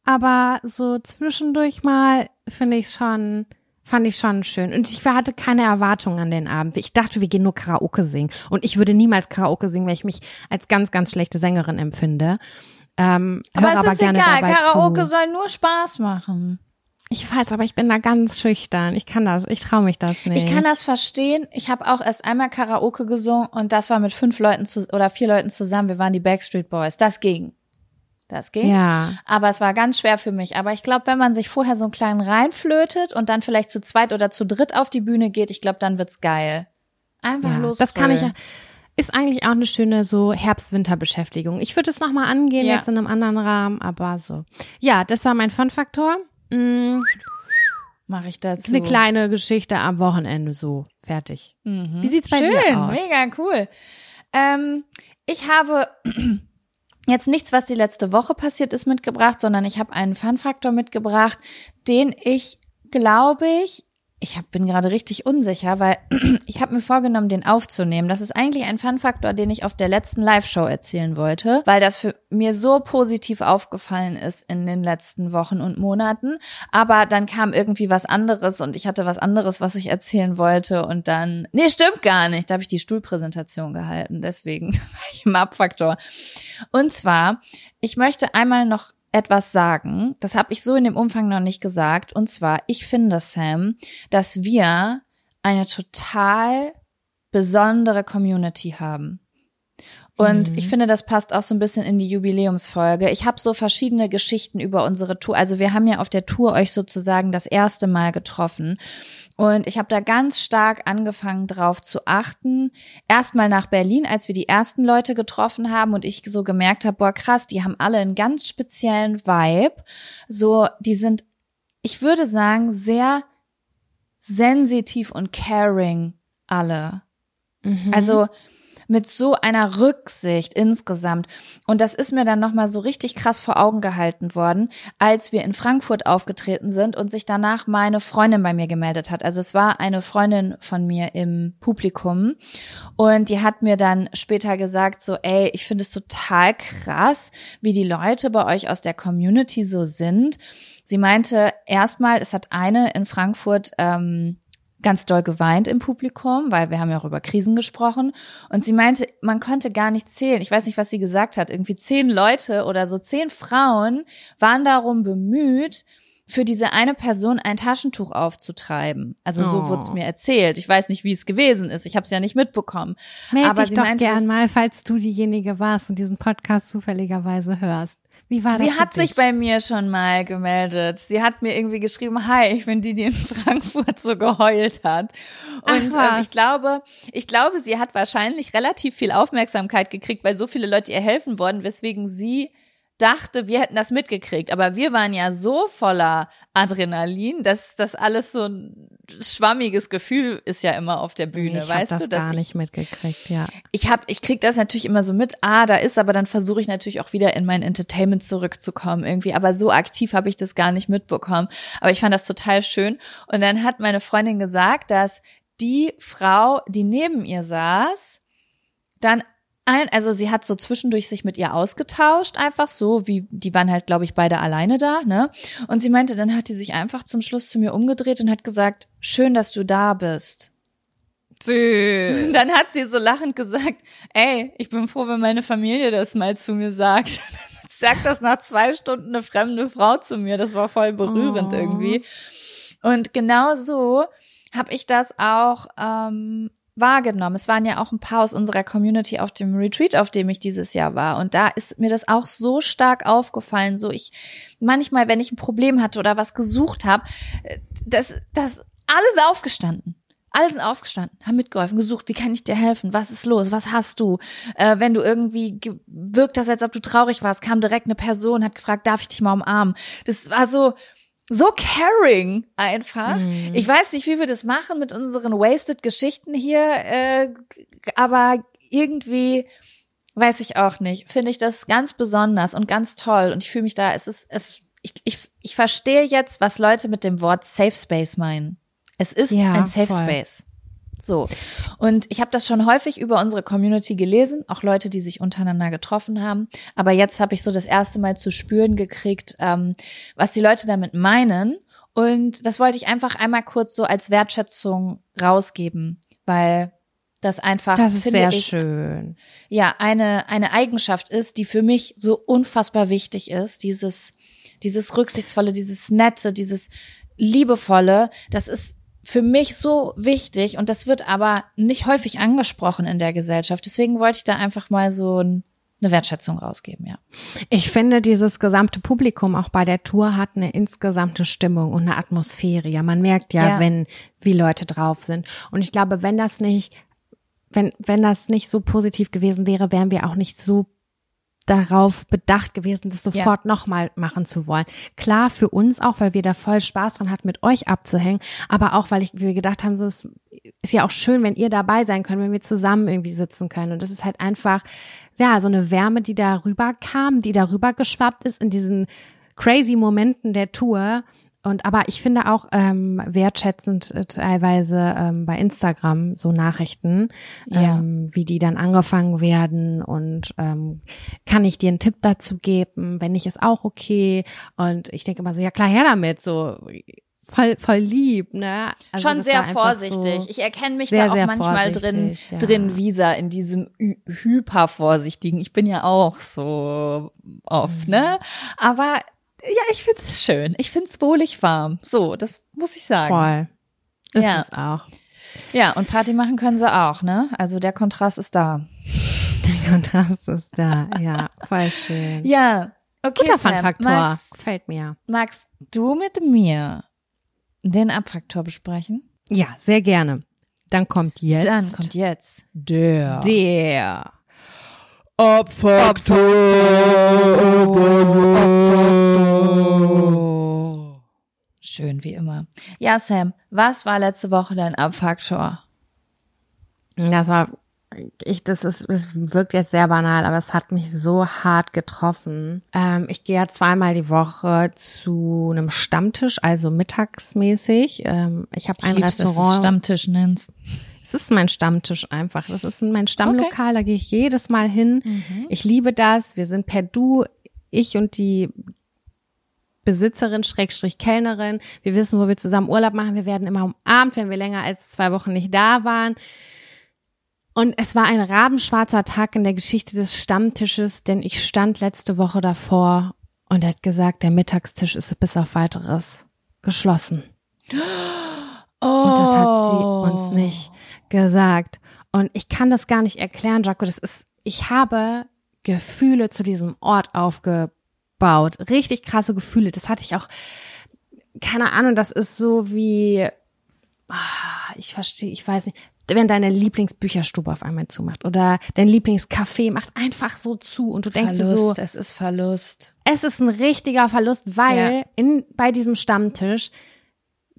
aber so zwischendurch mal finde ich schon, fand ich schon schön. Und ich hatte keine Erwartungen an den Abend. Ich dachte, wir gehen nur Karaoke singen. Und ich würde niemals Karaoke singen, weil ich mich als ganz, ganz schlechte Sängerin empfinde. Ähm, aber es aber ist gerne egal, Karaoke zu. soll nur Spaß machen. Ich weiß, aber ich bin da ganz schüchtern. Ich kann das, ich traue mich das nicht. Ich kann das verstehen. Ich habe auch erst einmal Karaoke gesungen und das war mit fünf Leuten zu, oder vier Leuten zusammen. Wir waren die Backstreet Boys. Das ging. Das ging. Ja. Aber es war ganz schwer für mich. Aber ich glaube, wenn man sich vorher so einen kleinen reinflötet und dann vielleicht zu zweit oder zu dritt auf die Bühne geht, ich glaube, dann wird's geil. Einfach ja, los. Das kann ich ja. Ist eigentlich auch eine schöne so Herbst-Winter-Beschäftigung. Ich würde es nochmal angehen, ja. jetzt in einem anderen Rahmen, aber so. Ja, das war mein Fun-Faktor. Mhm. Mache ich dazu. Eine kleine Geschichte am Wochenende so. Fertig. Mhm. Wie sieht's bei Schön, dir aus? Mega cool. Ähm, ich habe jetzt nichts, was die letzte Woche passiert ist, mitgebracht, sondern ich habe einen Fun-Faktor mitgebracht, den ich, glaube ich, ich hab, bin gerade richtig unsicher, weil ich habe mir vorgenommen, den aufzunehmen. Das ist eigentlich ein Fun-Faktor, den ich auf der letzten Live-Show erzählen wollte, weil das für mir so positiv aufgefallen ist in den letzten Wochen und Monaten. Aber dann kam irgendwie was anderes und ich hatte was anderes, was ich erzählen wollte und dann, nee, stimmt gar nicht. Da habe ich die Stuhlpräsentation gehalten. Deswegen war ich im Abfaktor. Und zwar, ich möchte einmal noch etwas sagen. Das habe ich so in dem Umfang noch nicht gesagt. Und zwar, ich finde, Sam, dass wir eine total besondere Community haben. Und mhm. ich finde, das passt auch so ein bisschen in die Jubiläumsfolge. Ich habe so verschiedene Geschichten über unsere Tour. Also wir haben ja auf der Tour euch sozusagen das erste Mal getroffen. Und ich habe da ganz stark angefangen drauf zu achten. Erstmal nach Berlin, als wir die ersten Leute getroffen haben und ich so gemerkt habe, boah, krass, die haben alle einen ganz speziellen Vibe. So, die sind, ich würde sagen, sehr sensitiv und caring alle. Mhm. Also mit so einer Rücksicht insgesamt. Und das ist mir dann nochmal so richtig krass vor Augen gehalten worden, als wir in Frankfurt aufgetreten sind und sich danach meine Freundin bei mir gemeldet hat. Also es war eine Freundin von mir im Publikum und die hat mir dann später gesagt, so, ey, ich finde es total krass, wie die Leute bei euch aus der Community so sind. Sie meinte erstmal, es hat eine in Frankfurt ähm, ganz doll geweint im Publikum, weil wir haben ja auch über Krisen gesprochen. Und sie meinte, man konnte gar nicht zählen. Ich weiß nicht, was sie gesagt hat. Irgendwie zehn Leute oder so zehn Frauen waren darum bemüht, für diese eine Person ein Taschentuch aufzutreiben. Also so oh. wurde es mir erzählt. Ich weiß nicht, wie es gewesen ist. Ich habe es ja nicht mitbekommen. Meld Aber dich sie doch meinte, gern mal, falls du diejenige warst und diesen Podcast zufälligerweise hörst. Wie war das? Sie hat sich bei mir schon mal gemeldet. Sie hat mir irgendwie geschrieben, hi, ich bin die, die in Frankfurt so geheult hat. Und ähm, ich glaube, ich glaube, sie hat wahrscheinlich relativ viel Aufmerksamkeit gekriegt, weil so viele Leute ihr helfen wollen, weswegen sie dachte, wir hätten das mitgekriegt. Aber wir waren ja so voller Adrenalin, dass das alles so ein schwammiges Gefühl ist ja immer auf der Bühne, ich weißt das du? Dass gar ich, nicht mitgekriegt, ja. Ich hab, ich krieg das natürlich immer so mit. Ah, da ist, aber dann versuche ich natürlich auch wieder in mein Entertainment zurückzukommen irgendwie. Aber so aktiv habe ich das gar nicht mitbekommen. Aber ich fand das total schön. Und dann hat meine Freundin gesagt, dass die Frau, die neben ihr saß, dann ein, also sie hat so zwischendurch sich mit ihr ausgetauscht, einfach so, wie die waren halt, glaube ich, beide alleine da, ne? Und sie meinte, dann hat die sich einfach zum Schluss zu mir umgedreht und hat gesagt, schön, dass du da bist. Süß. Dann hat sie so lachend gesagt, ey, ich bin froh, wenn meine Familie das mal zu mir sagt. sagt das nach zwei Stunden eine fremde Frau zu mir. Das war voll berührend oh. irgendwie. Und genau so habe ich das auch ähm, wahrgenommen. Es waren ja auch ein paar aus unserer Community auf dem Retreat, auf dem ich dieses Jahr war. Und da ist mir das auch so stark aufgefallen. So ich manchmal, wenn ich ein Problem hatte oder was gesucht habe, das, das alles aufgestanden. Alle sind aufgestanden, haben mitgeholfen, gesucht, wie kann ich dir helfen? Was ist los? Was hast du? Äh, wenn du irgendwie gewirkt hast, als ob du traurig warst, kam direkt eine Person, hat gefragt, darf ich dich mal umarmen? Das war so, so caring einfach. Mhm. Ich weiß nicht, wie wir das machen mit unseren wasted Geschichten hier, äh, aber irgendwie weiß ich auch nicht. Finde ich das ganz besonders und ganz toll und ich fühle mich da. Es ist es. Ich, ich, ich verstehe jetzt, was Leute mit dem Wort Safe Space meinen. Es ist ja, ein Safe voll. Space. So. Und ich habe das schon häufig über unsere Community gelesen, auch Leute, die sich untereinander getroffen haben. Aber jetzt habe ich so das erste Mal zu spüren gekriegt, ähm, was die Leute damit meinen. Und das wollte ich einfach einmal kurz so als Wertschätzung rausgeben, weil das einfach das ist sehr ich, schön. Ja, eine eine Eigenschaft ist, die für mich so unfassbar wichtig ist, dieses dieses rücksichtsvolle, dieses nette, dieses liebevolle, das ist für mich so wichtig und das wird aber nicht häufig angesprochen in der Gesellschaft. Deswegen wollte ich da einfach mal so ein, eine Wertschätzung rausgeben, ja. Ich finde, dieses gesamte Publikum auch bei der Tour hat eine insgesamte Stimmung und eine Atmosphäre. Ja, man merkt ja, ja. wenn, wie Leute drauf sind. Und ich glaube, wenn das nicht, wenn, wenn das nicht so positiv gewesen wäre, wären wir auch nicht so darauf bedacht gewesen, das sofort ja. nochmal machen zu wollen. Klar für uns auch, weil wir da voll Spaß dran hatten, mit euch abzuhängen, aber auch, weil ich, wir gedacht haben, so es ist ja auch schön, wenn ihr dabei sein könnt, wenn wir zusammen irgendwie sitzen können. Und das ist halt einfach, ja, so eine Wärme, die darüber kam, die darüber geschwappt ist in diesen crazy Momenten der Tour und aber ich finde auch ähm, wertschätzend äh, teilweise ähm, bei Instagram so Nachrichten, ja. ähm, wie die dann angefangen werden und ähm, kann ich dir einen Tipp dazu geben, wenn nicht ist auch okay. Und ich denke immer so, ja klar, her damit, so voll, voll lieb, ne? Also Schon sehr vorsichtig. So ich erkenne mich sehr, da auch manchmal drin, ja. drin, Visa, in diesem hypervorsichtigen. Ich bin ja auch so oft, mhm. ne? Aber ja, ich find's schön. Ich find's wohlig warm. So, das muss ich sagen. Voll. Ist ja. es auch. Ja, und Party machen können sie auch, ne? Also der Kontrast ist da. Der Kontrast ist da, ja, voll schön. Ja, okay. Guter Fun-Faktor, gefällt mir. magst du mit mir den Abfaktor besprechen? Ja, sehr gerne. Dann kommt jetzt Dann kommt jetzt der. der Schön wie immer. Ja, Sam, was war letzte Woche dein Abfaktor? Das war, ich, das ist, das wirkt jetzt sehr banal, aber es hat mich so hart getroffen. Ähm, ich gehe ja zweimal die Woche zu einem Stammtisch, also mittagsmäßig. Ähm, ich habe ein lieb's, dass du's Restaurant. Stammtisch nennst. Es ist mein Stammtisch einfach. Das ist mein Stammlokal, da gehe ich jedes Mal hin. Ich liebe das. Wir sind per Du, ich und die Besitzerin, Schrägstrich Kellnerin. Wir wissen, wo wir zusammen Urlaub machen. Wir werden immer umarmt, wenn wir länger als zwei Wochen nicht da waren. Und es war ein rabenschwarzer Tag in der Geschichte des Stammtisches, denn ich stand letzte Woche davor und er hat gesagt, der Mittagstisch ist bis auf weiteres geschlossen. Und das hat sie uns nicht gesagt. Und ich kann das gar nicht erklären, Jaco. Das ist, ich habe Gefühle zu diesem Ort aufgebaut. Richtig krasse Gefühle. Das hatte ich auch, keine Ahnung, das ist so wie, ah, ich verstehe, ich weiß nicht, wenn deine Lieblingsbücherstube auf einmal zumacht oder dein Lieblingscafé macht einfach so zu und du denkst dir Verlust, so, es ist Verlust. es ist ein richtiger Verlust, weil Ja. in, bei diesem Stammtisch,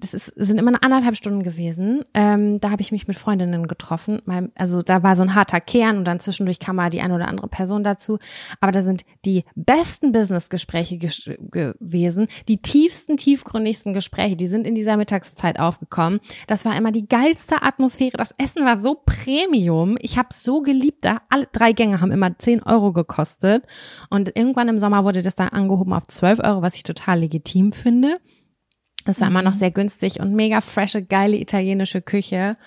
das ist, sind immer anderthalb Stunden gewesen, ähm, da habe ich mich mit Freundinnen getroffen. Mein, also da war so ein harter Kern und dann zwischendurch kam mal die eine oder andere Person dazu. Aber da sind die besten Businessgespräche ges- gewesen, die tiefsten, tiefgründigsten Gespräche, die sind in dieser Mittagszeit aufgekommen. Das war immer die geilste Atmosphäre. Das Essen war so Premium. Ich habe so geliebt. Da alle drei Gänge haben immer 10 Euro gekostet. Und irgendwann im Sommer wurde das dann angehoben auf 12 Euro, was ich total legitim finde. Es war immer noch sehr günstig und mega frische, geile italienische Küche.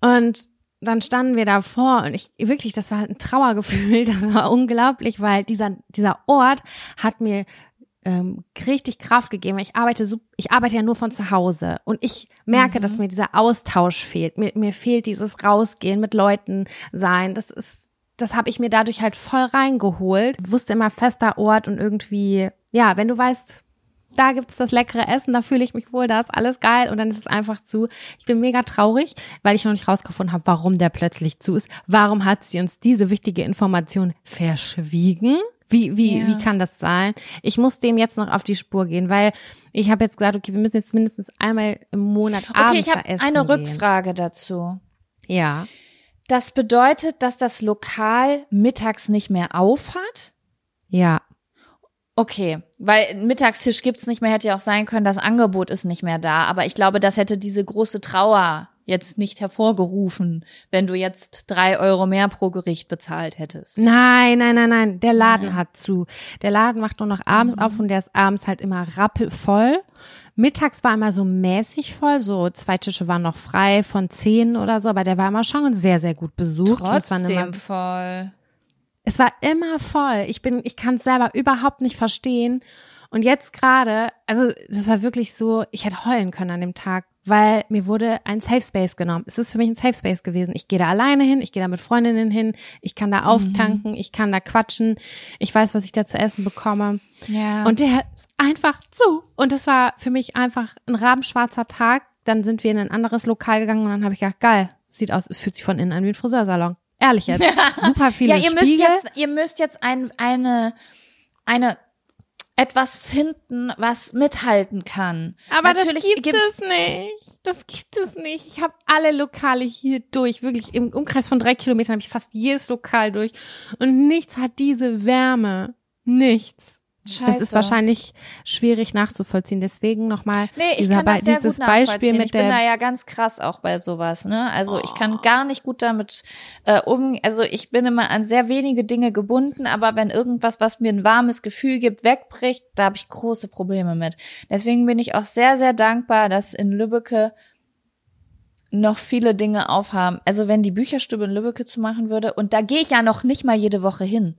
Und dann standen wir davor und ich wirklich, das war ein Trauergefühl, das war unglaublich, weil dieser dieser Ort hat mir ähm, richtig Kraft gegeben. Ich arbeite so, ich arbeite ja nur von zu Hause und ich merke, dass mir dieser Austausch fehlt. Mir, mir fehlt dieses Rausgehen mit Leuten sein. Das ist, das habe ich mir dadurch halt voll reingeholt. Wusste immer fester Ort und irgendwie, ja, wenn du weißt, da gibt's das leckere Essen, da fühle ich mich wohl, da ist alles geil und dann ist es einfach zu. Ich bin mega traurig, weil ich noch nicht rausgefunden habe, warum der plötzlich zu ist. Warum hat sie uns diese wichtige Information verschwiegen? Wie, wie, Ja. wie kann das sein? Ich muss dem jetzt noch auf die Spur gehen, weil ich habe jetzt gesagt, okay, wir müssen jetzt mindestens einmal im Monat Okay, abends ich habe eine gehen. Rückfrage dazu. Ja. Das bedeutet, dass das Lokal mittags nicht mehr auf hat? Ja. Okay, weil Mittagstisch gibt's nicht mehr, hätte ja auch sein können, das Angebot ist nicht mehr da. Aber ich glaube, das hätte diese große Trauer jetzt nicht hervorgerufen, wenn du jetzt drei Euro mehr pro Gericht bezahlt hättest. Nein, nein, nein, nein. Der Laden Nein. hat zu. Der Laden macht nur noch abends auf und der ist abends halt immer rappelvoll. Mittags war immer so mäßig voll, so zwei Tische waren noch frei von zehn oder so, aber der war immer schon sehr, sehr gut besucht. Trotzdem voll. Es war immer voll. Ich bin, ich kann es selber überhaupt nicht verstehen. Und jetzt gerade, also das war wirklich so, ich hätte heulen können an dem Tag, weil mir wurde ein Safe Space genommen. Es ist für mich ein Safe Space gewesen. Ich gehe da alleine hin, ich gehe da mit Freundinnen hin, ich kann da auftanken, ich kann da quatschen, ich weiß, was ich da zu essen bekomme. Ja. Und der ist einfach zu. Und das war für mich einfach ein rabenschwarzer Tag. Dann sind wir in ein anderes Lokal gegangen und dann habe ich gedacht, geil, sieht aus, es fühlt sich von innen an wie ein Friseursalon. Ehrlich jetzt. Super viele ja, ihr müsst Spiegel. jetzt, ihr müsst jetzt ein, eine, eine, etwas finden, was mithalten kann. Aber Natürlich das gibt, gibt- es nicht. Das gibt es nicht. Ich habe alle Lokale hier durch. Wirklich im Umkreis von drei Kilometern habe ich fast jedes Lokal durch. Und nichts hat diese Wärme. Nichts. Scheiße. Es ist wahrscheinlich schwierig nachzuvollziehen. Deswegen nochmal Nee, ich dieser Be- dieses Beispiel mit ich bin der da ja ganz krass auch bei sowas, ne? Also ich Oh. kann gar nicht gut damit äh, um, also ich bin immer an sehr wenige Dinge gebunden, aber wenn irgendwas, was mir ein warmes Gefühl gibt, wegbricht, da habe ich große Probleme mit. Deswegen bin ich auch sehr, sehr dankbar, dass in Lübbecke noch viele Dinge aufhaben. Also wenn die Bücherstube in Lübbecke zu machen würde, und da gehe ich ja noch nicht mal jede Woche hin.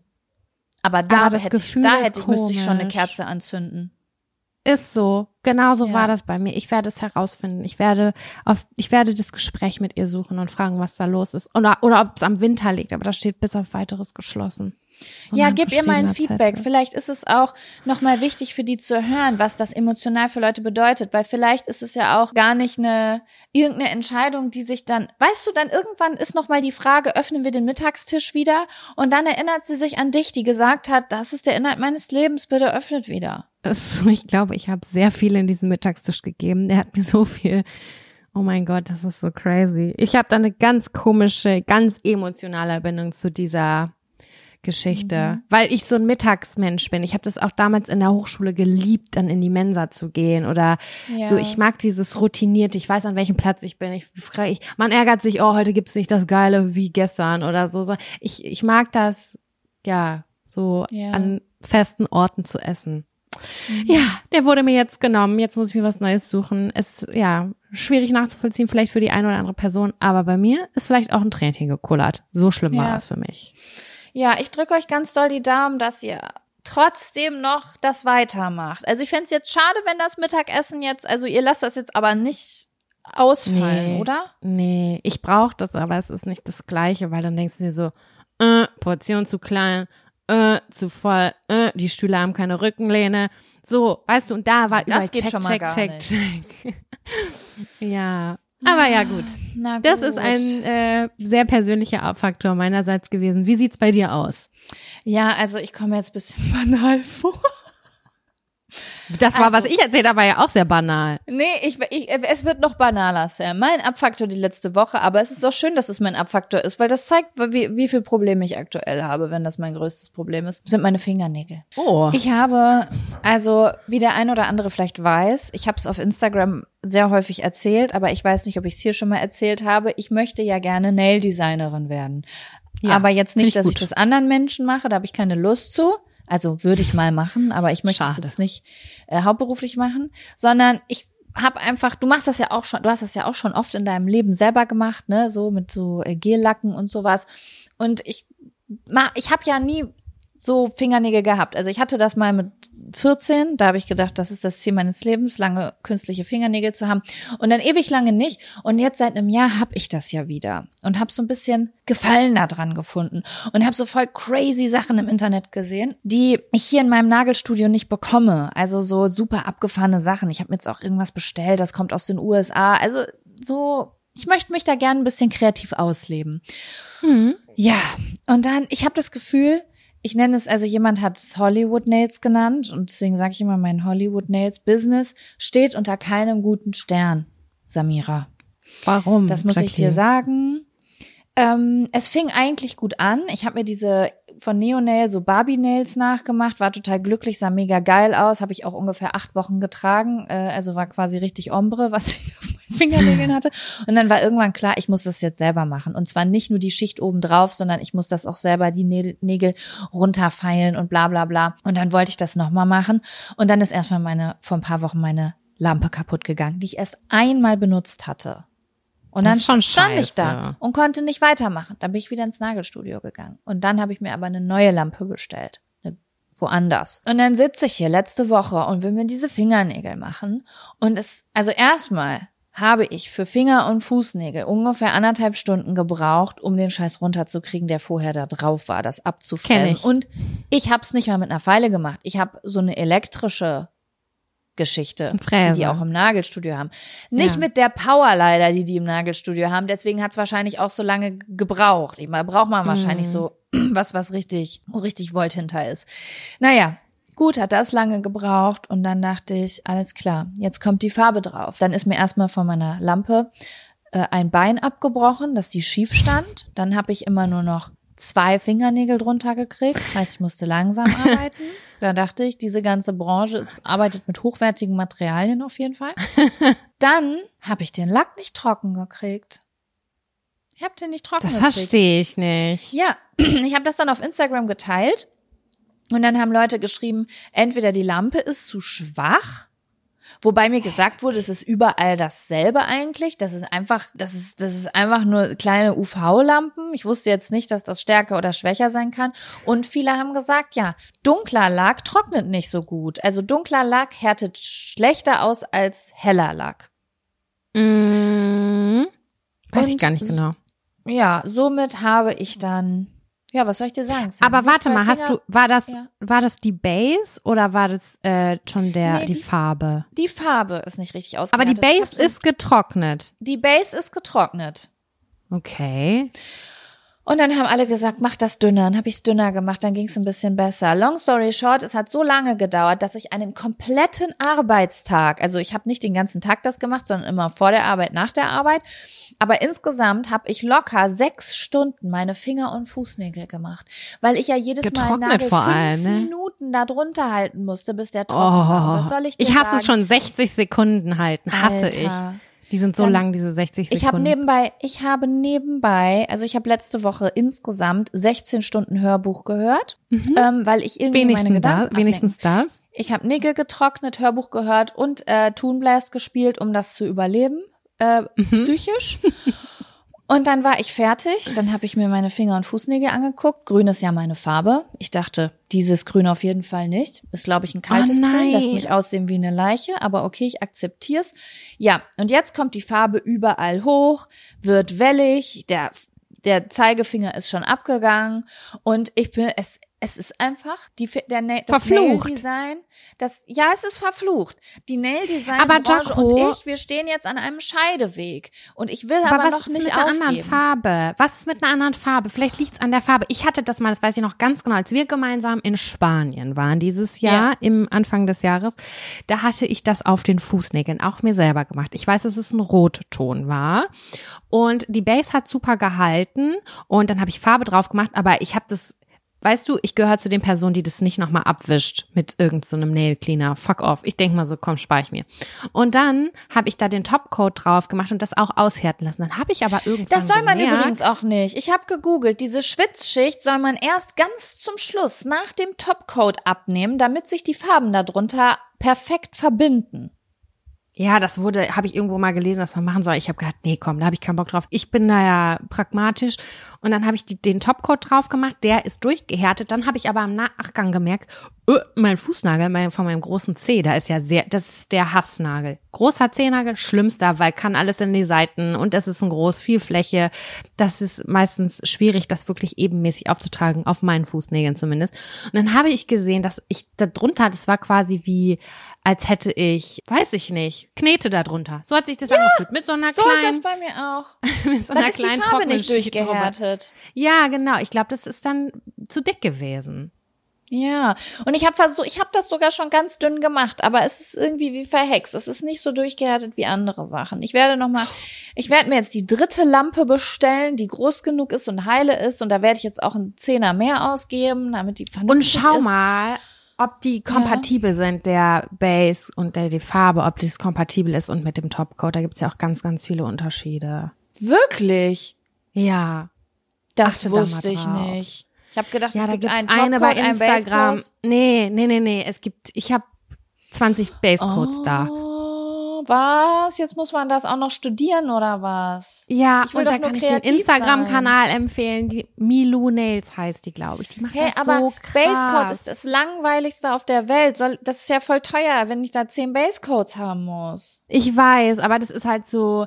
Aber da Aber das hätte Gefühl ich, da hätte ich, müsste ich schon eine. Kerze anzünden. ist so. Genau so Ja. war das bei mir. Ich werde es herausfinden. Ich werde auf, ich werde das Gespräch mit ihr suchen und fragen, was da los ist. Oder, oder ob es am Winter liegt, aber das steht bis auf weiteres geschlossen. So Ja, gib ihr mal ein Feedback. Zettel. Vielleicht ist es auch nochmal wichtig für die zu hören, was das emotional für Leute bedeutet, weil vielleicht ist es ja auch gar nicht eine irgendeine Entscheidung, die sich dann, weißt du, dann irgendwann ist nochmal die Frage, öffnen wir den Mittagstisch wieder und dann erinnert sie sich an dich, die gesagt hat, das ist der Inhalt meines Lebens, bitte öffnet wieder. Es- Ich glaube, ich habe sehr viel in diesen Mittagstisch gegeben. Der hat mir so viel. Oh mein Gott, das ist so crazy. Ich habe da eine ganz komische, ganz emotionale Bindung zu dieser Geschichte, Mhm. weil ich so ein Mittagsmensch bin. Ich habe das auch damals in der Hochschule geliebt, dann in die Mensa zu gehen oder Ja. so. Ich mag dieses routinierte. Ich weiß, an welchem Platz ich bin. Ich, ich man ärgert sich, oh, heute gibt's nicht das Geile wie gestern oder so. So, Ich, ich mag das, ja, so Ja. an festen Orten zu essen. Ja, der wurde mir jetzt genommen. Jetzt muss ich mir was Neues suchen. Ist ja schwierig nachzuvollziehen, vielleicht für die eine oder andere Person, aber bei mir ist vielleicht auch ein Tränchen gekullert. So schlimm war Ja. es für mich. Ja, ich drücke euch ganz doll die Daumen, dass ihr trotzdem noch das weitermacht. Also ich fänd's jetzt schade, wenn das Mittagessen jetzt, also ihr lasst das jetzt aber nicht ausfallen, Nee. oder? Nee, ich brauche das, aber es ist nicht das Gleiche, weil dann denkst du dir so, äh, Portion zu klein, äh, zu voll, äh, die Stühle haben keine Rückenlehne. So, weißt du, und da war Das überall geht check, schon mal check, gar check, nicht. check. ja, aber ja gut. Na gut. Das ist ein äh, sehr persönlicher Faktor meinerseits gewesen. Wie sieht's bei dir aus? Ja, also ich komme jetzt ein bisschen banal vor. Das war, was Also- ich erzählt habe, war ja auch sehr banal. Nee, ich, ich, es wird noch banaler, Sam. Mein Abfaktor die letzte Woche, aber es ist auch schön, dass es mein Abfaktor ist, weil das zeigt, wie, wie viel Probleme ich aktuell habe, wenn das mein größtes Problem ist, sind meine Fingernägel. Oh. Ich habe, also wie der ein oder andere vielleicht weiß, ich habe es auf Instagram sehr häufig erzählt, aber ich weiß nicht, ob ich es hier schon mal erzählt habe. Ich möchte ja gerne Nail-Designerin werden. Ja, aber jetzt nicht, ich dass gut. ich das anderen Menschen mache, da habe ich keine Lust zu. Also würde ich mal machen, aber ich möchte es jetzt nicht äh, hauptberuflich machen, sondern ich habe einfach, du machst das ja auch schon, du hast das ja auch schon oft in deinem Leben selber gemacht, ne, so mit so äh, Gellacken und sowas. Und ich ma- ich habe ja nie so Fingernägel gehabt. Also ich hatte das mal mit 14, da habe ich gedacht, das ist das Ziel meines Lebens, lange künstliche Fingernägel zu haben und dann ewig lange nicht und jetzt seit einem Jahr habe ich das ja wieder und habe so ein bisschen Gefallen daran gefunden und habe so voll crazy Sachen im Internet gesehen, die ich hier in meinem Nagelstudio nicht bekomme. Also so super abgefahrene Sachen. Ich habe mir jetzt auch irgendwas bestellt, das kommt aus den USA. Also so ich möchte mich da gerne ein bisschen kreativ ausleben. Hm. Ja, und dann, ich habe das Gefühl, ich nenne es, also jemand hat es Hollywood Nails genannt und deswegen sage ich immer, mein Hollywood Nails Business steht unter keinem guten Stern, Samira. Warum? Das muss ich dir Jacqueline? sagen. Ähm, es fing eigentlich gut an. Ich habe mir diese von Neonail so Barbie Nails nachgemacht, war total glücklich, sah mega geil aus, habe ich auch ungefähr acht Wochen getragen, äh, also war quasi richtig Ombre, was ich auf meinen Fingernägeln hatte. Und dann war irgendwann klar, ich muss das jetzt selber machen. Und zwar nicht nur die Schicht oben drauf, sondern ich muss das auch selber die Nägel runterfeilen und bla bla bla. Und dann wollte ich das nochmal machen. Und dann ist erstmal meine, vor ein paar Wochen meine Lampe kaputt gegangen, die ich erst einmal benutzt hatte. Und Das dann stand ich scheiße. da und konnte nicht weitermachen. Dann bin ich wieder ins Nagelstudio gegangen. Und dann habe ich mir aber eine neue Lampe bestellt. Woanders. Und dann sitze ich hier letzte Woche und will mir diese Fingernägel machen. Und es, also erstmal habe ich für Finger- und Fußnägel ungefähr anderthalb Stunden gebraucht, um den Scheiß runterzukriegen, der vorher da drauf war, das Kenn abzufräsen. ich. Und ich habe es nicht mal mit einer Feile gemacht. Ich habe so eine elektrische Geschichte, Fräse. die die auch im Nagelstudio haben. Nicht Ja. mit der Power leider, die die im Nagelstudio haben. Deswegen hat es wahrscheinlich auch so lange gebraucht. Ich meine, braucht man wahrscheinlich Mhm. so was, was richtig, wo richtig Volt hinter ist. Naja, gut, hat das lange gebraucht und dann dachte ich, alles klar, jetzt kommt die Farbe drauf. Dann ist mir erstmal von meiner Lampe äh, ein Bein abgebrochen, dass die schief stand. Dann habe ich immer nur noch zwei Fingernägel drunter gekriegt. Heißt, ich musste langsam arbeiten. Da dachte ich, diese ganze Branche ist, arbeitet mit hochwertigen Materialien auf jeden Fall. Dann habe ich den Lack nicht trocken gekriegt. Ich habe den nicht trocken Das gekriegt. verstehe ich nicht. Ja, ich habe das dann auf Instagram geteilt und dann haben Leute geschrieben, entweder die Lampe ist zu schwach, Wobei mir gesagt wurde, es ist überall dasselbe eigentlich. Das ist einfach, das ist, das ist einfach nur kleine UV-Lampen. Ich wusste jetzt nicht, dass das stärker oder schwächer sein kann. Und viele haben gesagt, ja, dunkler Lack trocknet nicht so gut. Also dunkler Lack härtet schlechter aus als heller Lack. Mm, weiß ich Und gar nicht genau. Ja, somit habe ich dann, ja, was soll ich dir sagen? Sam? Aber warte mal, hast Finger- du, war das, Ja. war das die Base oder war das äh, schon der, Nee, die, die- Farbe? Die Farbe ist nicht richtig Aber die Base ist getrocknet. Die Base ist getrocknet. Okay. Und dann haben alle gesagt, mach das dünner. Dann habe ich es dünner gemacht, dann ging es ein bisschen besser. Long story short, es hat so lange gedauert, dass ich einen kompletten Arbeitstag, also ich habe nicht den ganzen Tag das gemacht, sondern immer vor der Arbeit, nach der Arbeit. Aber insgesamt habe ich locker sechs Stunden meine Finger und Fußnägel gemacht, weil ich ja jedes Mal Getrocknet Nagel vor fünf allem, ne? Minuten da drunter halten musste, bis der Oh, trocken war. Was soll ich ich hasse sagen? es schon 60 Sekunden halten. Hasse Alter. ich. Die sind so Dann- lang, diese 60 Sekunden. Ich habe nebenbei, ich habe nebenbei, also ich habe letzte Woche insgesamt 16 Stunden Hörbuch gehört, ähm, weil ich irgendwie meine wenigstens, Gedanken da, ablenken. wenigstens das. Ich habe Nägel getrocknet, Hörbuch gehört und äh, Toon Blast gespielt, um das zu überleben, äh, Mhm. psychisch. Und dann war ich fertig. Dann habe ich mir meine Finger und Fußnägel angeguckt. Grün ist ja meine Farbe. Ich dachte, dieses Grün auf jeden Fall nicht. Ist, glaube ich, ein kaltes Oh Grün. nein. Lässt mich aussehen wie eine Leiche. Aber okay, ich akzeptier's. Ja, und jetzt kommt die Farbe überall hoch, wird wellig. Der, der Zeigefinger ist schon abgegangen. Und ich bin, es, es ist einfach die, der Na das Verflucht. Nail-Design. Das, ja, es ist verflucht. Die Nail-Design Aber Branche Jaco- und ich, wir stehen jetzt an einem Scheideweg. Und ich will aber, Aber, was noch ist nicht mit einer aufgeben. anderen Farbe? Was ist mit einer anderen Farbe? Vielleicht liegt's an der Farbe. Ich hatte das mal, das weiß ich noch ganz genau, als wir gemeinsam in Spanien waren dieses Jahr, Ja. im Anfang des Jahres, da hatte ich das auf den Fußnägeln auch mir selber gemacht. Ich weiß, dass es ein Rotton war. Und die Base hat super gehalten und dann habe ich Farbe drauf gemacht, aber ich habe das Weißt du, ich gehöre zu den Personen, die das nicht nochmal abwischt mit irgendeinem so Nail Cleaner. Fuck off. Ich denk mal so, komm, spar ich mir. Und dann habe ich da den Topcoat drauf gemacht und das auch aushärten lassen. Dann habe ich aber irgendwann Das soll man gemerkt, übrigens auch nicht. Ich habe gegoogelt, diese Schwitzschicht soll man erst ganz zum Schluss nach dem Topcoat abnehmen, damit sich die Farben darunter perfekt verbinden. Ja, das wurde, habe ich irgendwo mal gelesen, dass man machen soll. Ich habe gedacht, nee, komm, da habe ich keinen Bock drauf. Ich bin da ja pragmatisch und dann habe ich die, den Topcoat drauf gemacht, der ist durchgehärtet. Dann habe ich aber im Nachgang gemerkt, öh, mein Fußnagel mein, von meinem großen Zeh, da ist ja sehr, das ist der Hassnagel. Großer Zehnagel, schlimmster, weil kann alles in die Seiten und es ist ein groß, viel Fläche. Das ist meistens schwierig, das wirklich ebenmäßig aufzutragen, auf meinen Fußnägeln zumindest. Und dann habe ich gesehen, dass ich da drunter, das war quasi wie, als hätte ich, weiß ich nicht, Knete da drunter. So hat sich das angefühlt. Mit so einer So ist das kleinen, bei mir auch. mit so Dann einer ist die kleinen Farbe trockenen nicht durchgehärtet. Ja, genau. Ich glaube, das ist dann zu dick gewesen. Ja, und ich habe versucht, ich habe das sogar schon ganz dünn gemacht, aber es ist irgendwie wie verhext. Es ist nicht so durchgehärtet wie andere Sachen. Ich werde noch mal, ich werde mir jetzt die dritte Lampe bestellen, die groß genug ist und heile ist, und da werde ich jetzt auch einen Zehner mehr ausgeben, damit die Und vernünftig schau ist. mal, ob die kompatibel sind, der Base und der, die Farbe, ob das kompatibel ist und mit dem Topcoat. Da gibt's ja auch ganz, ganz viele Unterschiede. Wirklich? Ja. Das Achte da wusste ich drauf. nicht. Ich habe gedacht, Ja, es da gibt einen eine bei Instagram. Basecoat. Nee, nee, nee, nee. Es gibt, ich habe 20 Basecoats da. Was? Jetzt muss man das auch noch studieren oder was? Ja, Ich will und da kann ich den Instagram-Kanal empfehlen. Die Milu Nails heißt die, glaube ich. Die macht Hey, das aber so krass. Basecoat ist das langweiligste auf der Welt. Soll, das ist ja voll teuer, wenn ich da zehn Basecoats haben muss. Ich weiß, aber das ist halt so,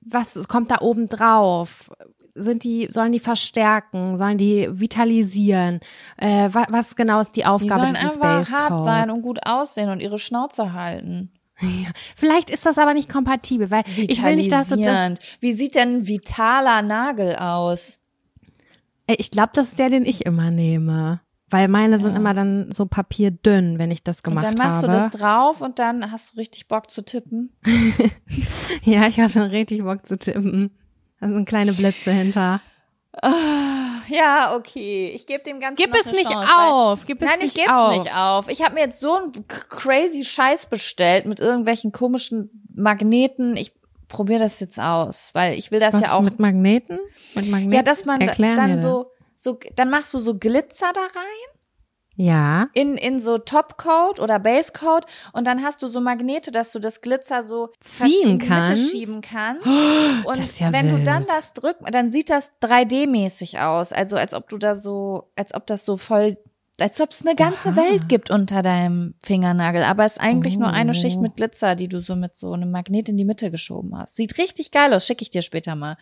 was kommt da oben drauf? Sind die, sollen die verstärken? Sollen die vitalisieren? Äh, was, was genau ist die Die Aufgabe sollen dieses einfach hart sein und gut aussehen und ihre Schnauze halten. Vielleicht ist das aber nicht kompatibel, weil ich will nicht, dass du das. Wie sieht denn ein vitaler Nagel aus? Ey, ich glaube, das ist der, den ich immer nehme. Weil meine sind immer dann so papierdünn, wenn ich das Und gemacht dann machst habe. du das drauf und dann hast du richtig Bock zu tippen. Ja, ich habe dann richtig Bock zu tippen. Da sind kleine Blitze hinter. Ja, okay. Ich gebe dem Ganzen Gib es nicht Chance, auf. Gib es Nein, nicht ich geb's auf. nicht auf. Ich habe mir jetzt so einen crazy Scheiß bestellt mit irgendwelchen komischen Magneten. Ich probiere das jetzt aus, weil ich will das Was, ja auch. mit Magneten? Mit Magneten? ja, dass man Erklär dann so, so, dann machst du so Glitzer da rein Ja. In, in so Topcoat oder Basecoat und dann hast du so Magnete, dass du das Glitzer so Ziehen in die Mitte kannst? schieben kannst. Oh, Und ja wenn du wild. dann das drückst, dann sieht das 3D-mäßig aus. Also als ob du da so, als ob das so voll, als ob es eine ganze Aha. Welt gibt unter deinem Fingernagel. Aber es ist eigentlich nur eine Oh. Schicht mit Glitzer, die du so mit so einem Magnet in die Mitte geschoben hast. Sieht richtig geil aus, schicke ich dir später mal.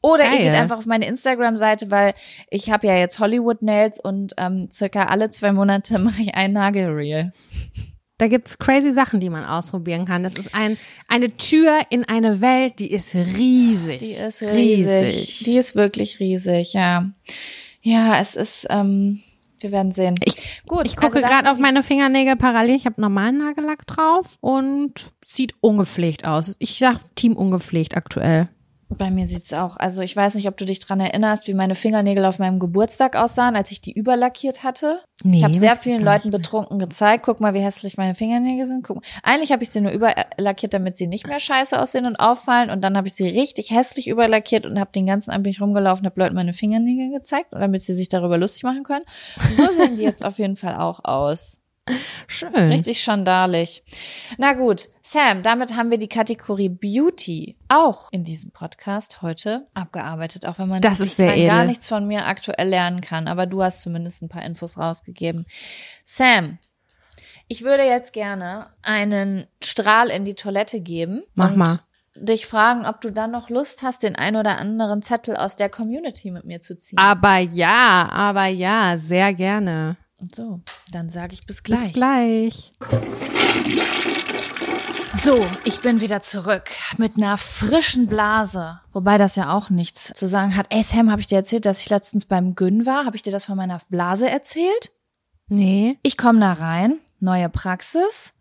Oder ihr Geil. geht einfach auf meine Instagram-Seite, weil ich habe ja jetzt Hollywood Nails und ähm, circa alle zwei Monate mache ich ein Nagelreel. Da gibt's crazy Sachen, die man ausprobieren kann. Das ist ein, eine Tür in eine Welt, die ist riesig. Die ist riesig. Die ist wirklich riesig, ja. Ja, es ist, ähm, wir werden sehen. Ich- Gut, Ich gucke also gerade auf meine Fingernägel parallel. Ich habe normalen Nagellack drauf und sieht ungepflegt aus. Ich sag Team ungepflegt aktuell. Bei mir sieht's auch. Also ich weiß nicht, ob du dich dran erinnerst, wie meine Fingernägel auf meinem Geburtstag aussahen, als ich die überlackiert hatte. Nee, ich habe sehr vielen Leuten betrunken gezeigt. Guck mal, wie hässlich meine Fingernägel sind. Guck. Eigentlich habe ich sie nur überlackiert, damit sie nicht mehr scheiße aussehen und auffallen. Und dann habe ich sie richtig hässlich überlackiert und habe den ganzen Abend bin ich rumgelaufen, habe Leuten meine Fingernägel gezeigt, damit sie sich darüber lustig machen können. So sehen die jetzt auf jeden Fall auch aus. Schön. Richtig schandalig. Na gut, Sam, damit haben wir die Kategorie Beauty auch in diesem Podcast heute abgearbeitet, auch wenn man Das ist sehr gar nichts von mir aktuell lernen kann. Aber du hast zumindest ein paar Infos rausgegeben. Sam, ich würde jetzt gerne einen Strahl in die Toilette geben. Mach und mal. dich fragen, ob du dann noch Lust hast, den ein oder anderen Zettel aus der Community mit mir zu ziehen. Aber ja, aber ja, sehr gerne. So, dann sage ich bis gleich. Bis gleich. So, ich bin wieder zurück mit einer frischen Blase. Wobei das ja auch nichts zu sagen hat. Ey Sam, habe ich dir erzählt, dass ich letztens beim Gyn war? Habe ich dir das von meiner Blase erzählt? Nee. Ich komme da rein, neue Praxis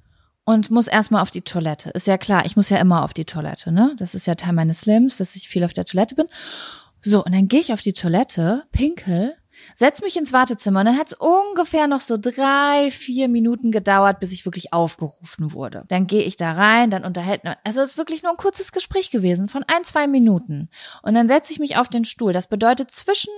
und muss erstmal auf die Toilette. Ist ja klar, ich muss ja immer auf die Toilette, ne? Das ist ja Teil meines Lebens, dass ich viel auf der Toilette bin. So, und dann gehe ich auf die Toilette, pinkel, setz mich ins Wartezimmer und dann hat es ungefähr noch so drei, vier Minuten gedauert, bis ich wirklich aufgerufen wurde. Dann gehe ich da rein, dann unterhält also es ist wirklich nur ein kurzes Gespräch gewesen von ein, zwei Minuten. Und dann setze ich mich auf den Stuhl. Das bedeutet zwischen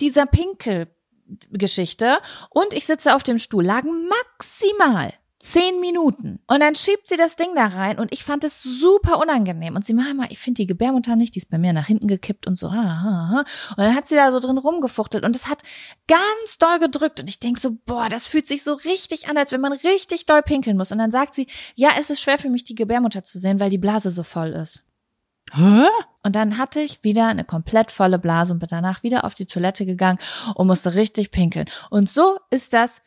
dieser Pinkelgeschichte und ich sitze auf dem Stuhl lagen maximal zehn Minuten. Und dann schiebt sie das Ding da rein und ich fand es super unangenehm. Und sie mal, ich finde die Gebärmutter nicht, die ist bei mir nach hinten gekippt und so. Ha, ha, ha. Und dann hat sie da so drin rumgefuchtelt und es hat ganz doll gedrückt. Und ich denk so, boah, das fühlt sich so richtig an, als wenn man richtig doll pinkeln muss. Und dann sagt sie, ja, es ist schwer für mich, die Gebärmutter zu sehen, weil die Blase so voll ist. Hä? Und dann hatte ich wieder eine komplett volle Blase und bin danach wieder auf die Toilette gegangen und musste richtig pinkeln. Und so ist das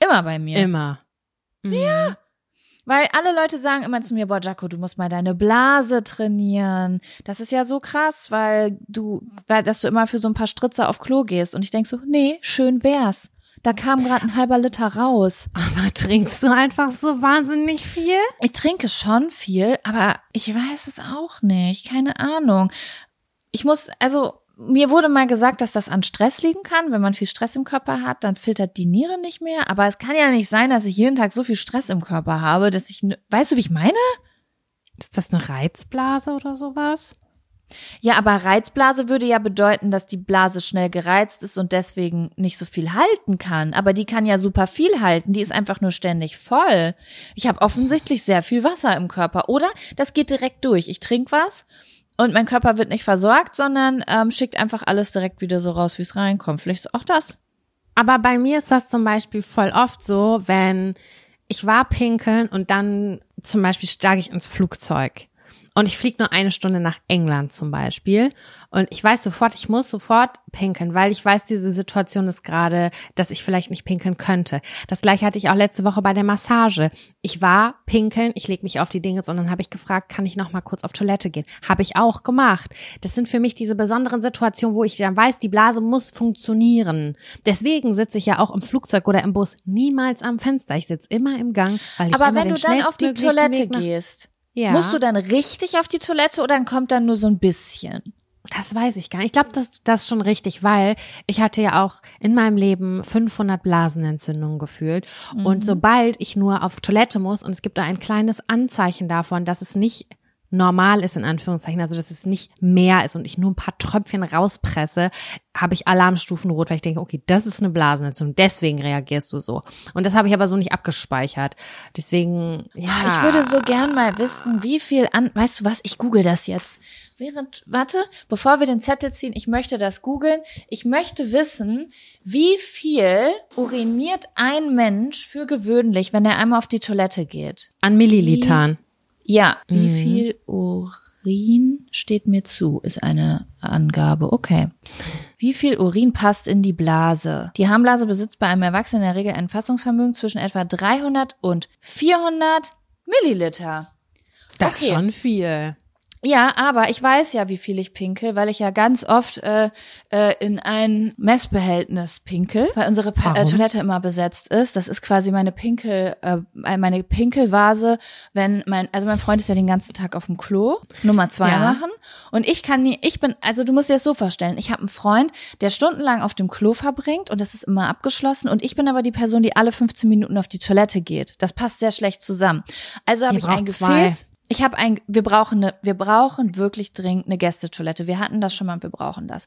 immer bei mir. Immer. Ja. Weil alle Leute sagen immer zu mir, boah, Jaco, du musst mal deine Blase trainieren. Das ist ja so krass, weil du, weil, dass du immer für so ein paar Stritze auf Klo gehst. Und ich denk so, nee, schön wär's. Da kam gerade ein halber Liter raus. Aber trinkst du einfach so wahnsinnig viel? Ich trinke schon viel, aber ich weiß es auch nicht. Keine Ahnung. Ich muss, also, mir wurde mal gesagt, dass das an Stress liegen kann. Wenn man viel Stress im Körper hat, dann filtert die Niere nicht mehr. Aber es kann ja nicht sein, dass ich jeden Tag so viel Stress im Körper habe, dass ich, weißt du, wie ich meine? Ist das eine Reizblase oder sowas? Ja, aber Reizblase würde ja bedeuten, dass die Blase schnell gereizt ist und deswegen nicht so viel halten kann. Aber die kann ja super viel halten. Die ist einfach nur ständig voll. Ich habe offensichtlich sehr viel Wasser im Körper. Oder das geht direkt durch. Ich trinke was und mein Körper wird nicht versorgt, sondern ähm, schickt einfach alles direkt wieder so raus, wie es reinkommt. Vielleicht ist auch das. Aber bei mir ist das zum Beispiel voll oft so, wenn ich war pinkeln und dann zum Beispiel steige ich ins Flugzeug. Und ich fliege nur eine Stunde nach England zum Beispiel. Und ich weiß sofort, ich muss sofort pinkeln, weil ich weiß, diese Situation ist gerade, dass ich vielleicht nicht pinkeln könnte. Das gleiche hatte ich auch letzte Woche bei der Massage. Ich war pinkeln, ich leg mich auf die Dinge und dann habe ich gefragt, kann ich noch mal kurz auf Toilette gehen? Habe ich auch gemacht. Das sind für mich diese besonderen Situationen, wo ich dann weiß, die Blase muss funktionieren. Deswegen sitze ich ja auch im Flugzeug oder im Bus niemals am Fenster. Ich sitze immer im Gang, weil ich Aber immer wenn den du dann auf die Toilette gehst, ja. musst du dann richtig auf die Toilette oder dann kommt dann nur so ein bisschen? Das weiß ich gar nicht. Ich glaube, das, das ist schon richtig, weil ich hatte ja auch in meinem Leben 500 Blasenentzündungen gefühlt. Und sobald ich nur auf Toilette muss und es gibt da ein kleines Anzeichen davon, dass es nicht normal ist, in Anführungszeichen, also dass es nicht mehr ist und ich nur ein paar Tröpfchen rauspresse, habe ich Alarmstufen rot, weil ich denke, okay, das ist eine Blasenentzündung, deswegen reagierst du so. Und das habe ich aber so nicht abgespeichert. Deswegen, ja. Ah, Ich würde so gern mal wissen, wie viel an, weißt du was, ich google das jetzt. Während, warte, bevor wir den Zettel ziehen, ich möchte das googeln. Ich möchte wissen, wie viel uriniert ein Mensch für gewöhnlich, wenn er einmal auf die Toilette geht. An Millilitern. Ja, wie viel Urin steht mir zu, ist eine Angabe. Okay. Wie viel Urin passt in die Blase? Die Harnblase besitzt bei einem Erwachsenen in der Regel ein Fassungsvermögen zwischen etwa 300 und 400 Milliliter. Das ist Okay. schon viel. Ja, aber ich weiß ja, wie viel ich pinkel, weil ich ja ganz oft äh, äh, in ein Messbehältnis pinkel, weil unsere pa äh? Toilette immer besetzt ist. Das ist quasi meine Pinkel, äh, meine Pinkelvase, wenn mein, also mein Freund ist ja den ganzen Tag auf dem Klo, Nummer zwei Ja. machen. Und ich kann nie, ich bin, also du musst dir das so vorstellen, ich habe einen Freund, der stundenlang auf dem Klo verbringt und das ist immer abgeschlossen und ich bin aber die Person, die alle 15 Minuten auf die Toilette geht. Das passt sehr schlecht zusammen. Also habe ich ein Gefäß. zwei. Ich habe ein, wir brauchen eine, wir brauchen wirklich dringend eine Gästetoilette. Wir hatten das schon mal, wir brauchen das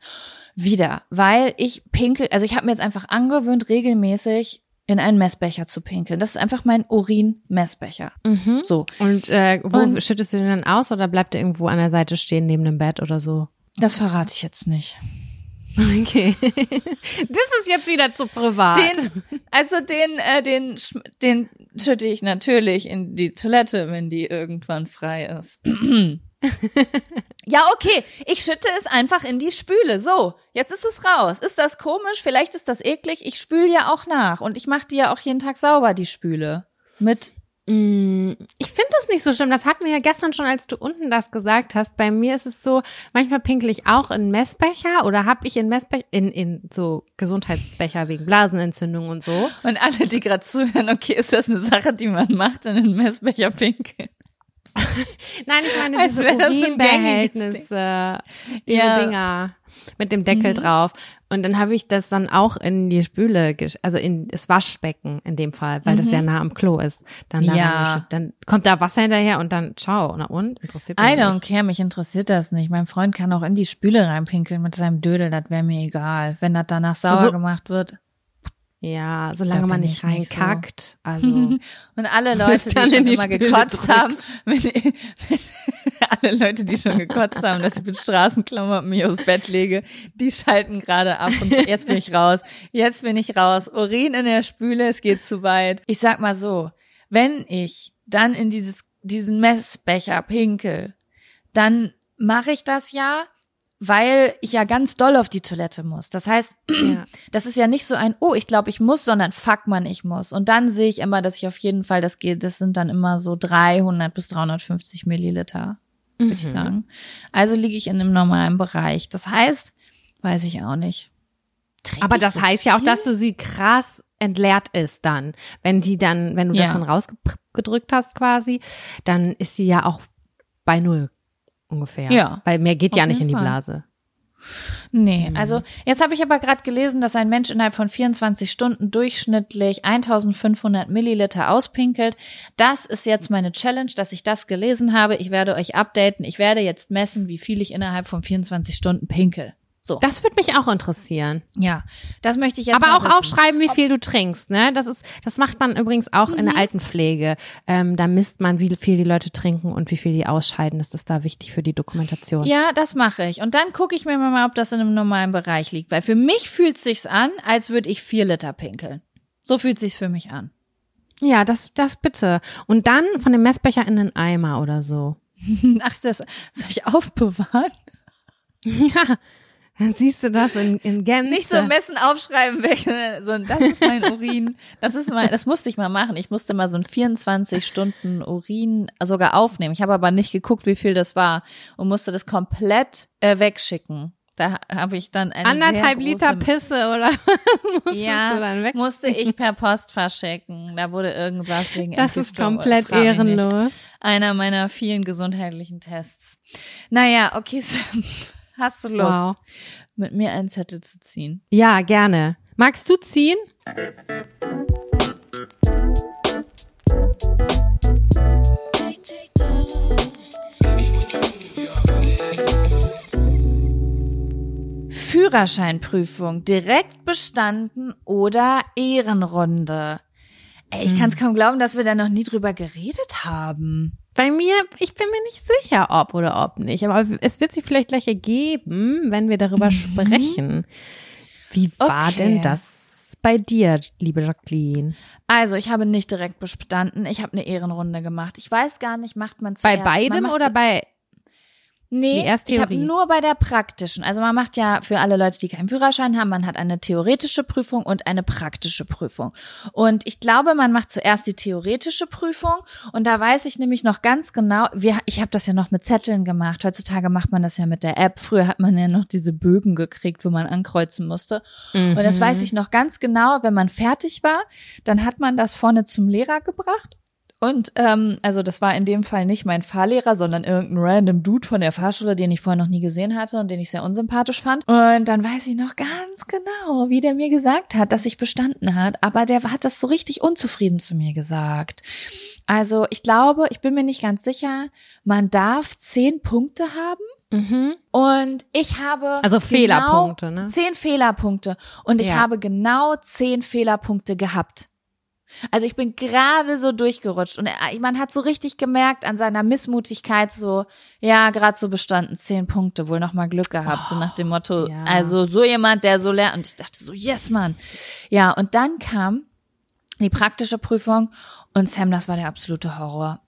wieder, weil ich pinkel, also ich habe mir jetzt einfach angewöhnt, regelmäßig in einen Messbecher zu pinkeln. Das ist einfach mein Urin-Messbecher. Mhm. So, Und äh, wo Und- schüttest du den dann aus oder bleibt der irgendwo an der Seite stehen neben dem Bett oder so? das verrate ich jetzt nicht. Okay. das ist jetzt wieder zu privat. Den, also den, äh, den, den schütte ich natürlich in die Toilette, wenn die irgendwann frei ist. ja, okay. Ich schütte es einfach in die Spüle. So, jetzt ist es raus. Ist das komisch? Vielleicht ist das eklig. Ich spüle ja auch nach und ich mache die ja auch jeden Tag sauber, die Spüle. Mit Ich finde das nicht so schlimm. Das hatten wir ja gestern schon, als du unten das gesagt hast. Bei mir ist es so, manchmal pinkel ich auch in Messbecher oder habe ich in Messbecher, in, in so Gesundheitsbecher wegen Blasenentzündung und so. und alle, die gerade zuhören, okay, ist das eine Sache, die man macht, in den Messbecher pinkeln? Nein, ich meine diese Urinbehältnisse, diese Ja. Dinger mit dem Deckel drauf. Und dann habe ich das dann auch in die Spüle, also in das Waschbecken in dem Fall, weil das sehr nah am Klo ist. Dann, da Ja. dann kommt da Wasser hinterher und dann ciao. Na und? Interessiert mich I don't nicht. care, mich interessiert das nicht. Mein Freund kann auch in die Spüle reinpinkeln mit seinem Dödel, das wäre mir egal. Wenn das danach sauer So- gemacht wird. Ja, solange man nicht ich nicht so. reinkackt. Also. Und alle Leute, die schon die immer Spüle gekotzt drückt. haben, wenn, wenn, alle Leute, die schon gekotzt haben, dass ich mit Straßenklamotten mich aufs Bett lege, die schalten gerade ab und jetzt bin ich raus. Jetzt bin ich raus. Urin in der Spüle, es geht zu weit. Ich sag mal so, wenn ich dann in dieses, diesen Messbecher pinkel, dann mache ich das ja, weil ich ja ganz doll auf die Toilette muss. Das heißt, Ja. das ist ja nicht so ein, oh, ich glaube, ich muss, sondern fuck man, ich muss. Und dann sehe ich immer, dass ich auf jeden Fall, das geht, das sind dann immer so 300 bis 350 Milliliter, würde ich Mhm. sagen. Also liege ich in einem normalen Bereich. Das heißt, weiß ich auch nicht. Trink Aber ich das so heißt ja auch, viel? dass du sie krass entleert ist dann. Wenn die dann, wenn du das Ja. dann rausgedrückt hast quasi, dann ist sie ja auch bei null ungefähr. Ja, Weil mehr geht auf ja nicht in die Fall. Blase. Nee, Mhm. also jetzt habe ich aber gerade gelesen, dass ein Mensch innerhalb von 24 Stunden durchschnittlich 1500 Milliliter auspinkelt. Das ist jetzt meine Challenge, dass ich das gelesen habe. Ich werde euch updaten. Ich werde jetzt messen, wie viel ich innerhalb von 24 Stunden pinkel. So. Das würde mich auch interessieren. ja, das möchte ich jetzt Aber auch wissen. aufschreiben, wie viel du trinkst, ne? Das ist, das macht man übrigens auch in Mhm. der Altenpflege. Ähm, da misst man, wie viel die Leute trinken und wie viel die ausscheiden. Das ist da wichtig für die Dokumentation. Ja, das mache ich. Und dann gucke ich mir mal, ob das in einem normalen Bereich liegt. Weil für mich fühlt sich's an, als würde ich vier Liter pinkeln. So fühlt sich's für mich an. Ja, das, das bitte. Und dann von dem Messbecher in den Eimer oder so. Ach, das soll ich aufbewahren? Ja, dann siehst du das in, in Gänze. Nicht so messen, aufschreiben, weg, sondern so, das ist mein Urin. Das ist mein, das musste ich mal machen. Ich musste mal so ein 24 Stunden Urin sogar aufnehmen. Ich habe aber nicht geguckt, wie viel das war und musste das komplett äh, wegschicken. Da habe ich dann eine Anderthalb Liter Pisse oder musstest ja, du dann weg? musste ich per Post verschicken. Da wurde irgendwas wegen Das ist komplett ehrenlos. Einer meiner vielen gesundheitlichen Tests. Naja, okay, Sam, Hast du Lust, wow. mit mir einen Zettel zu ziehen? Ja, gerne. Magst du ziehen? Führerscheinprüfung direkt bestanden oder Ehrenrunde. Ey, ich kann es hm. kaum glauben, dass wir da noch nie drüber geredet haben. Bei mir, ich bin mir nicht sicher, ob oder ob nicht. Aber es wird sich vielleicht gleich ergeben, wenn wir darüber Mhm. sprechen. Wie war Okay. denn das bei dir, liebe Jacqueline? Also, ich habe nicht direkt bestanden. Ich habe eine Ehrenrunde gemacht. Ich weiß gar nicht, macht man Bei zuerst, man beidem macht oder bei Nee, Nee, erst ich habe nur bei der praktischen. Also man macht ja für alle Leute, die keinen Führerschein haben, man hat eine theoretische Prüfung und eine praktische Prüfung. Und ich glaube, man macht zuerst die theoretische Prüfung und da weiß ich nämlich noch ganz genau, wir, ich habe das ja noch mit Zetteln gemacht. Heutzutage macht man das ja mit der App. Früher hat man ja noch diese Bögen gekriegt, wo man ankreuzen musste. Und das weiß ich noch ganz genau, wenn man fertig war, dann hat man das vorne zum Lehrer gebracht. Und ähm, also das war in dem Fall nicht mein Fahrlehrer, sondern irgendein random Dude von der Fahrschule, den ich vorher noch nie gesehen hatte und den ich sehr unsympathisch fand. Und dann weiß ich noch ganz genau, wie der mir gesagt hat, dass ich bestanden hat. Aber der hat das so richtig unzufrieden zu mir gesagt. Also ich glaube, ich bin mir nicht ganz sicher, man darf zehn Punkte haben. Mhm. Und ich habe Also genau Fehlerpunkte, ne? Zehn Fehlerpunkte. Und ich Ja. habe genau zehn Fehlerpunkte gehabt. Also ich bin gerade so durchgerutscht und er, man hat so richtig gemerkt an seiner Missmutigkeit so, ja, gerade so bestanden, zehn Punkte, wohl noch mal Glück gehabt, so nach dem Motto, ja. also so jemand, der so lernt. Und ich dachte so, yes, Mann. Ja, und dann kam die praktische Prüfung und Sam, das war der absolute Horror.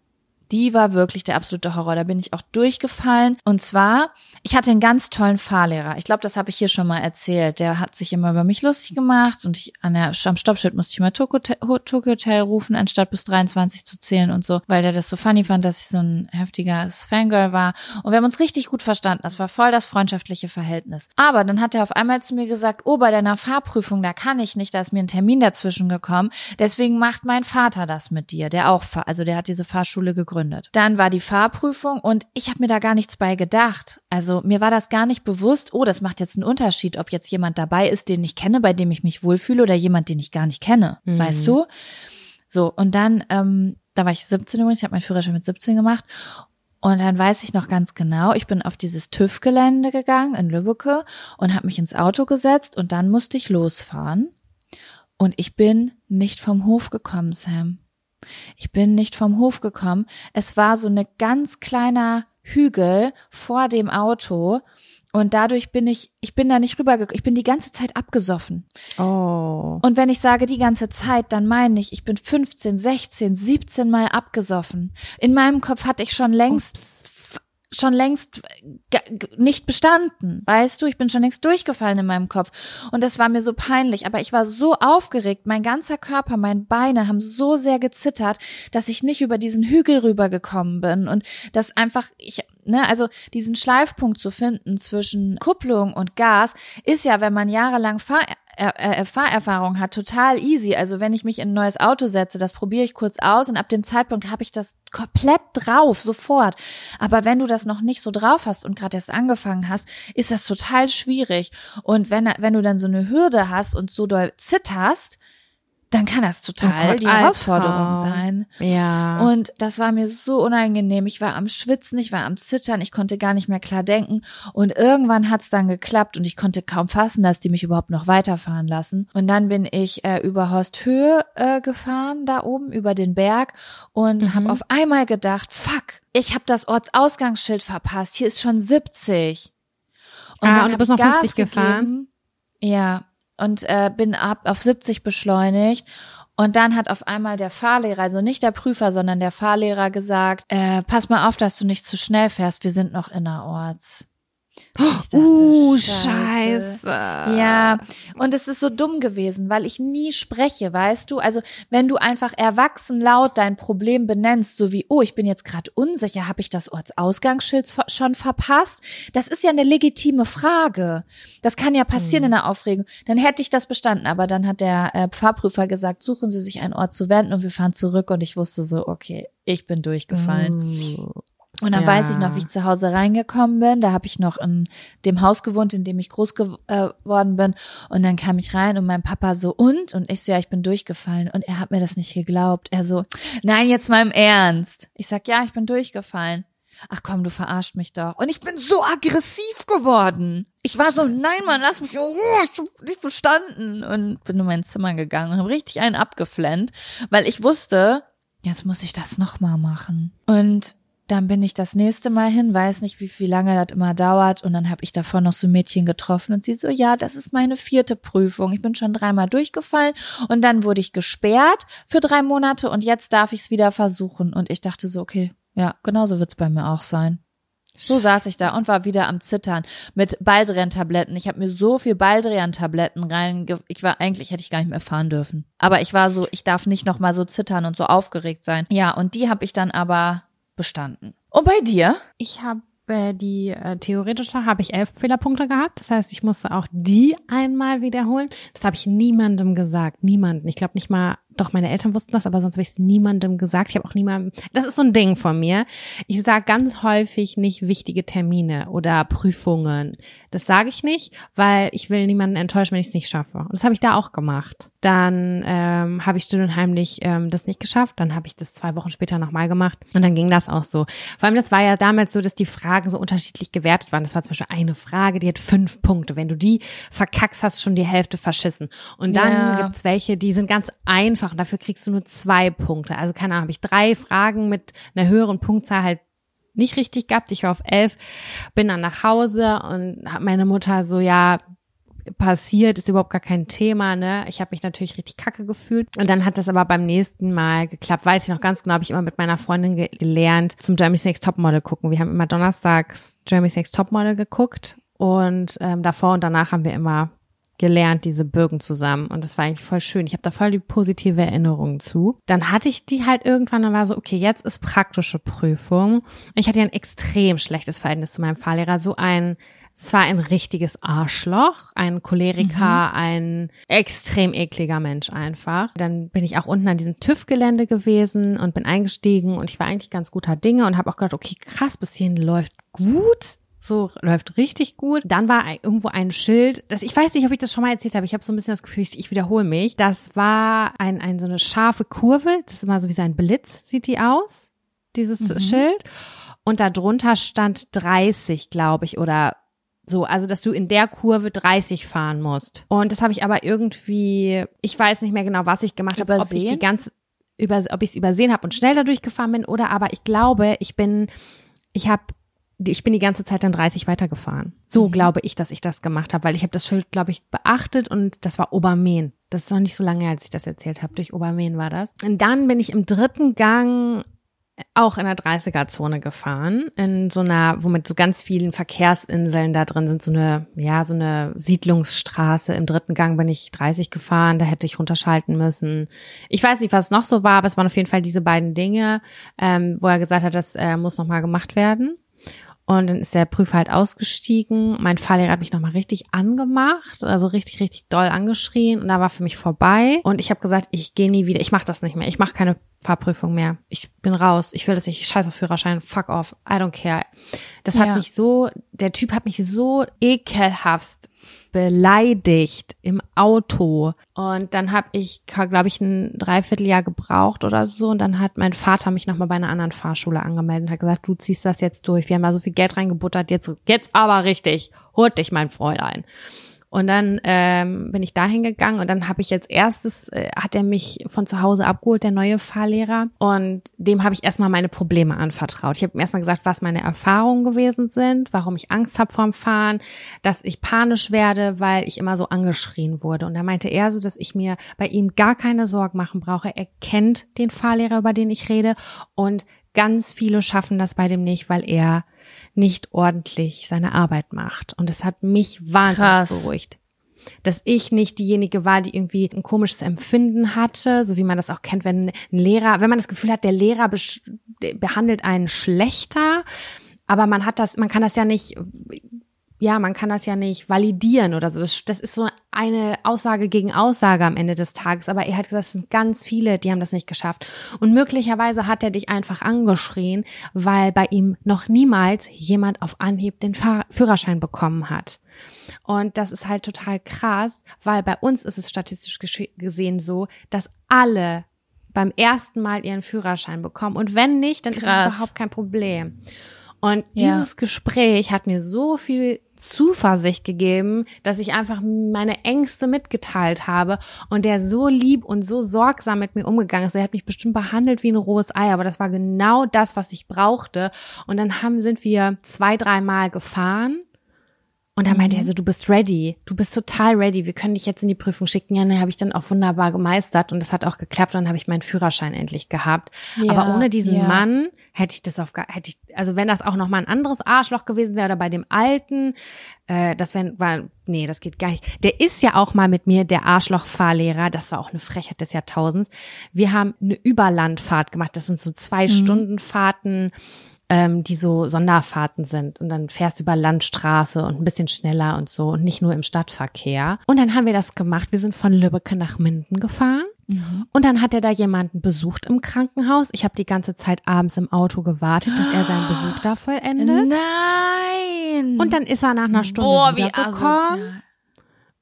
Die war wirklich der absolute Horror. Da bin ich auch durchgefallen. Und zwar, ich hatte einen ganz tollen Fahrlehrer. Ich glaube, das habe ich hier schon mal erzählt. Der hat sich immer über mich lustig gemacht und ich an der am Stoppschild musste ich mal Tokyo Tokyo Hotel rufen, anstatt bis 23 zu zählen und so, weil der das so funny fand, dass ich so ein heftiges Fangirl war. Und wir haben uns richtig gut verstanden. Das war voll das freundschaftliche Verhältnis. Aber dann hat er auf einmal zu mir gesagt, oh, bei deiner Fahrprüfung, da kann ich nicht, da ist mir ein Termin dazwischen gekommen. Deswegen macht mein Vater das mit dir, der auch, also der hat diese Fahrschule gegründet. Dann war die Fahrprüfung und ich habe mir da gar nichts bei gedacht. Also mir war das gar nicht bewusst, oh, das macht jetzt einen Unterschied, ob jetzt jemand dabei ist, den ich kenne, bei dem ich mich wohlfühle oder jemand, den ich gar nicht kenne. Weißt du? So, und dann, ähm, da war ich 17 übrigens, ich habe meinen Führerschein mit 17 gemacht. Und dann weiß ich noch ganz genau, ich bin auf dieses TÜV-Gelände gegangen in Lübbecke und habe mich ins Auto gesetzt und dann musste ich losfahren. Und ich bin nicht vom Hof gekommen, Sam. Ich bin nicht vom Hof gekommen. Es war so eine ganz kleiner Hügel vor dem Auto und dadurch bin ich, ich bin da nicht rübergekommen. Ich bin die ganze Zeit abgesoffen. Oh. Und wenn ich sage die ganze Zeit, dann meine ich, ich bin 15, 16, 17 Mal abgesoffen. In meinem Kopf hatte ich schon längst f- schon längst g- nicht bestanden, weißt du, ich bin schon längst durchgefallen in meinem Kopf. Und das war mir so peinlich, aber ich war so aufgeregt, mein ganzer Körper, meine Beine haben so sehr gezittert, dass ich nicht über diesen Hügel rübergekommen bin. Und das einfach ich ne, also diesen Schleifpunkt zu finden zwischen Kupplung und Gas ist ja, wenn man jahrelang Fahr er, äh, Fahrerfahrung hat, total easy. Also wenn ich mich in ein neues Auto setze, das probiere ich kurz aus und ab dem Zeitpunkt habe ich das komplett drauf, sofort. Aber wenn du das noch nicht so drauf hast und gerade erst angefangen hast, ist das total schwierig. Und wenn, wenn du dann so eine Hürde hast und so doll zitterst, dann kann das total Oh Gott, die Herausforderung sein. Ja. Und das war mir so unangenehm. Ich war am Schwitzen, ich war am Zittern, ich konnte gar nicht mehr klar denken. Und irgendwann hat's dann geklappt und ich konnte kaum fassen, dass die mich überhaupt noch weiterfahren lassen. Und dann bin ich äh, über Horsthöhe äh, gefahren, da oben über den Berg und Mhm. habe auf einmal gedacht, fuck, ich habe das Ortsausgangsschild verpasst. Hier ist schon 70. Ah, dann und du bist noch 50 Gas gefahren? gegeben. Ja, und äh, bin ab auf 70 beschleunigt. Und dann hat auf einmal der Fahrlehrer, also nicht der Prüfer, sondern der Fahrlehrer gesagt, äh, pass mal auf, dass du nicht zu schnell fährst, wir sind noch innerorts. Ich dachte, uh, Scheiße. scheiße. Ja, und es ist so dumm gewesen, weil ich nie spreche, weißt du? Also, wenn du einfach erwachsen laut dein Problem benennst, so wie, oh, ich bin jetzt gerade unsicher, habe ich das Ortsausgangsschild schon verpasst? Das ist ja eine legitime Frage. Das kann ja passieren in der Aufregung. Dann hätte ich das bestanden, aber dann hat der äh, Fahrprüfer gesagt, suchen Sie sich einen Ort zu wenden und wir fahren zurück und ich wusste so, okay, ich bin durchgefallen. Uh. Und dann Ja. weiß ich noch, wie ich zu Hause reingekommen bin. Da habe ich noch in dem Haus gewohnt, in dem ich groß geworden bin. Und dann kam ich rein und mein Papa so, und? Und ich so, ja, ich bin durchgefallen. Und er hat mir das nicht geglaubt. Er so, nein, jetzt mal im Ernst. Ich sag, ja, ich bin durchgefallen. ach komm, du verarscht mich doch. Und ich bin so aggressiv geworden. Ich war so, nein, Mann, lass mich, oh, ich hab nicht verstanden. Und bin in mein Zimmer gegangen und habe richtig einen abgeflennt, weil ich wusste, jetzt muss ich das nochmal machen. Und dann bin ich das nächste Mal hin, weiß nicht, wie viel lange das immer dauert. Und dann habe ich davor noch so ein Mädchen getroffen und sie so, ja, das ist meine vierte Prüfung. Ich bin schon dreimal durchgefallen und dann wurde ich gesperrt für drei Monate und jetzt darf ich es wieder versuchen. Und ich dachte so, okay, ja, genauso wird's bei mir auch sein. So saß ich da und war wieder am Zittern mit Baldrian-Tabletten. Ich habe mir so viel Baldrian-Tabletten rein. Ich war eigentlich hätte ich gar nicht mehr fahren dürfen. Aber ich war so, ich darf nicht noch mal so zittern und so aufgeregt sein. Ja, und die habe ich dann aber bestanden. Und bei dir? Ich habe äh, die äh, theoretische habe ich elf Fehlerpunkte gehabt. Das heißt, ich musste auch die einmal wiederholen. Das habe ich niemandem gesagt. Niemanden. Ich glaube nicht mal doch, meine Eltern wussten das, aber sonst habe ich es niemandem gesagt. Ich habe auch niemandem, das ist so ein Ding von mir. Ich sage ganz häufig nicht wichtige Termine oder Prüfungen. Das sage ich nicht, weil ich will niemanden enttäuschen, wenn ich es nicht schaffe. Und das habe ich da auch gemacht. Dann ähm, habe ich still und heimlich ähm, das nicht geschafft. Dann habe ich das zwei Wochen später nochmal gemacht. Und dann ging das auch so. Vor allem, das war ja damals so, dass die Fragen so unterschiedlich gewertet waren. Das war zum Beispiel eine Frage, die hat fünf Punkte. Wenn du die verkackst, hast du schon die Hälfte verschissen. Und dann ja. gibt's welche, die sind ganz einfach einfach und dafür kriegst du nur zwei Punkte. Also keine Ahnung, habe ich drei Fragen mit einer höheren Punktzahl halt nicht richtig gehabt. Ich war auf elf, bin dann nach Hause und habe meine Mutter so, ja, passiert, ist überhaupt gar kein Thema, ne? Ich habe mich natürlich richtig kacke gefühlt. Und dann hat das aber beim nächsten Mal geklappt. Weiß ich noch ganz genau, habe ich immer mit meiner Freundin ge gelernt, zum Jeremy's Next Topmodel gucken. Wir haben immer donnerstags Jeremy's Next Topmodel geguckt und ähm, davor und danach haben wir immer gelernt, diese Bögen zusammen. Und das war eigentlich voll schön. Ich habe da voll die positive Erinnerung zu. Dann hatte ich die halt irgendwann und war so, okay, jetzt ist praktische Prüfung. Ich hatte ja ein extrem schlechtes Verhältnis zu meinem Fahrlehrer. So ein, es war ein richtiges Arschloch, ein Choleriker, mhm. ein extrem ekliger Mensch einfach. Dann bin ich auch unten an diesem TÜV-Gelände gewesen und bin eingestiegen und ich war eigentlich ganz guter Dinge und habe auch gedacht, okay, krass, bis hierhin läuft gut. So läuft richtig gut. Dann war irgendwo ein Schild, das ich weiß nicht, ob ich das schon mal erzählt habe. Ich habe so ein bisschen das Gefühl, ich wiederhole mich. Das war ein, ein so eine scharfe Kurve. Das ist immer so wie so ein Blitz sieht die aus, dieses mhm. Schild. Und darunter stand 30, glaube ich, oder so, also dass du in der Kurve 30 fahren musst. Und das habe ich aber irgendwie, ich weiß nicht mehr genau, was ich gemacht habe, ob ich die ganze über, ob ich es übersehen habe und schnell dadurch gefahren bin oder aber ich glaube, ich bin, ich habe ich bin die ganze Zeit dann 30 weitergefahren. So mhm. glaube ich, dass ich das gemacht habe, weil ich habe das Schild, glaube ich, beachtet und das war Obermähen. Das ist noch nicht so lange, als ich das erzählt habe. Durch Obermähen war das. Und dann bin ich im dritten Gang auch in der 30er-Zone gefahren, in so einer, wo mit so ganz vielen Verkehrsinseln da drin sind, so eine, ja, so eine Siedlungsstraße. Im dritten Gang bin ich 30 gefahren, da hätte ich runterschalten müssen. Ich weiß nicht, was noch so war, aber es waren auf jeden Fall diese beiden Dinge, ähm, wo er gesagt hat, das äh, muss nochmal gemacht werden. Und dann ist der Prüfer halt ausgestiegen. Mein Fahrlehrer hat mich nochmal richtig angemacht, also richtig, richtig doll angeschrien. Und da war für mich vorbei. Und ich habe gesagt, ich gehe nie wieder. Ich mache das nicht mehr. Ich mache keine Fahrprüfung mehr. Ich bin raus. Ich will das nicht. Ich scheiß auf Führerschein. Fuck off. I don't care. Das hat ja. mich so, der Typ hat mich so ekelhaft beleidigt im Auto. Und dann habe ich, glaube ich, ein Dreivierteljahr gebraucht oder so. Und dann hat mein Vater mich nochmal bei einer anderen Fahrschule angemeldet und hat gesagt, du ziehst das jetzt durch. Wir haben da so viel Geld reingebuttert, jetzt, jetzt aber richtig. Holt dich, mein Fräulein. Und dann ähm, bin ich dahin gegangen und dann habe ich jetzt erstes, äh, hat er mich von zu Hause abgeholt, der neue Fahrlehrer. Und dem habe ich erstmal meine Probleme anvertraut. Ich habe ihm erstmal gesagt, was meine Erfahrungen gewesen sind, warum ich Angst habe vorm Fahren, dass ich panisch werde, weil ich immer so angeschrien wurde. Und da meinte er so, dass ich mir bei ihm gar keine Sorgen machen brauche. Er kennt den Fahrlehrer, über den ich rede. Und ganz viele schaffen das bei dem nicht, weil er nicht ordentlich seine Arbeit macht. Und es hat mich wahnsinnig Krass. beruhigt. Dass ich nicht diejenige war, die irgendwie ein komisches Empfinden hatte, so wie man das auch kennt, wenn ein Lehrer, wenn man das Gefühl hat, der Lehrer behandelt einen schlechter, aber man hat das, man kann das ja nicht ja, man kann das ja nicht validieren oder so. Das, das ist so eine Aussage gegen Aussage am Ende des Tages. Aber er hat gesagt, es sind ganz viele, die haben das nicht geschafft. Und möglicherweise hat er dich einfach angeschrien, weil bei ihm noch niemals jemand auf Anhieb den Fahr Führerschein bekommen hat. Und das ist halt total krass, weil bei uns ist es statistisch gesehen so, dass alle beim ersten Mal ihren Führerschein bekommen. Und wenn nicht, dann krass. ist es überhaupt kein Problem. Und Ja. dieses Gespräch hat mir so viel Zuversicht gegeben, dass ich einfach meine Ängste mitgeteilt habe und der so lieb und so sorgsam mit mir umgegangen ist. Er hat mich bestimmt behandelt wie ein rohes Ei, aber das war genau das, was ich brauchte. Und dann haben, sind wir zwei, dreimal gefahren. Und dann meinte er so, du bist ready, du bist total ready, wir können dich jetzt in die Prüfung schicken. Ja, dann habe ich dann auch wunderbar gemeistert und das hat auch geklappt. Dann habe ich meinen Führerschein endlich gehabt. Ja, Aber ohne diesen ja. Mann hätte ich das auf gar, hätte ich, also wenn das auch noch mal ein anderes Arschloch gewesen wäre oder bei dem alten, äh, das wäre, war, nee, das geht gar nicht. Der ist ja auch mal mit mir der Arschloch-Fahrlehrer. Das war auch eine Frechheit des Jahrtausends. Wir haben eine Überlandfahrt gemacht. Das sind so zwei Mhm. Stunden Fahrten ähm, die so Sonderfahrten sind. Und dann fährst du über Landstraße und ein bisschen schneller und so und nicht nur im Stadtverkehr. Und dann haben wir das gemacht. Wir sind von Lübbecke nach Minden gefahren. Und dann hat er da jemanden besucht im Krankenhaus. Ich habe die ganze Zeit abends im Auto gewartet, dass er seinen Besuch da vollendet. Nein. Und dann ist er nach einer Stunde Boah, wie wiedergekommen.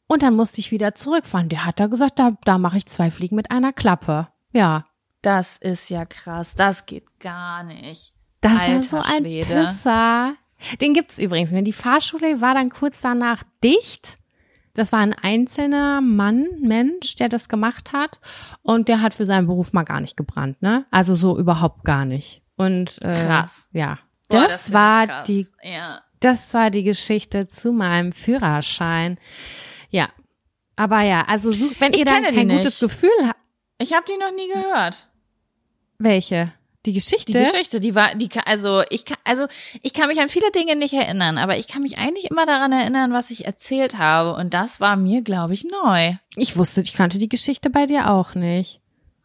Und dann musste ich wieder zurückfahren. Der hat da gesagt, da, da mache ich zwei Fliegen mit einer Klappe. Ja. Das ist ja krass. Das geht gar nicht. Das Alter ist so ein Schwede. Pisser. Den gibt's übrigens. Die Fahrschule war dann kurz danach dicht. Das war ein einzelner Mann, Mensch, der das gemacht hat. Und der hat für seinen Beruf mal gar nicht gebrannt, ne? Also so überhaupt gar nicht. Und äh, Krass. Ja. Boah, Das, ich war die, Ja. das war die Geschichte zu meinem Führerschein. Ja. Aber ja, also such, wenn Ich ihr dann kein gutes Gefühl habt. Ich habe die noch nie gehört. Welche? Die Geschichte? Die Geschichte, die war, die, also ich kann, also ich kann mich an viele Dinge nicht erinnern, aber ich kann mich eigentlich immer daran erinnern, was ich erzählt habe, und das war mir, glaube ich, neu. Ich wusste, ich kannte die Geschichte bei dir auch nicht.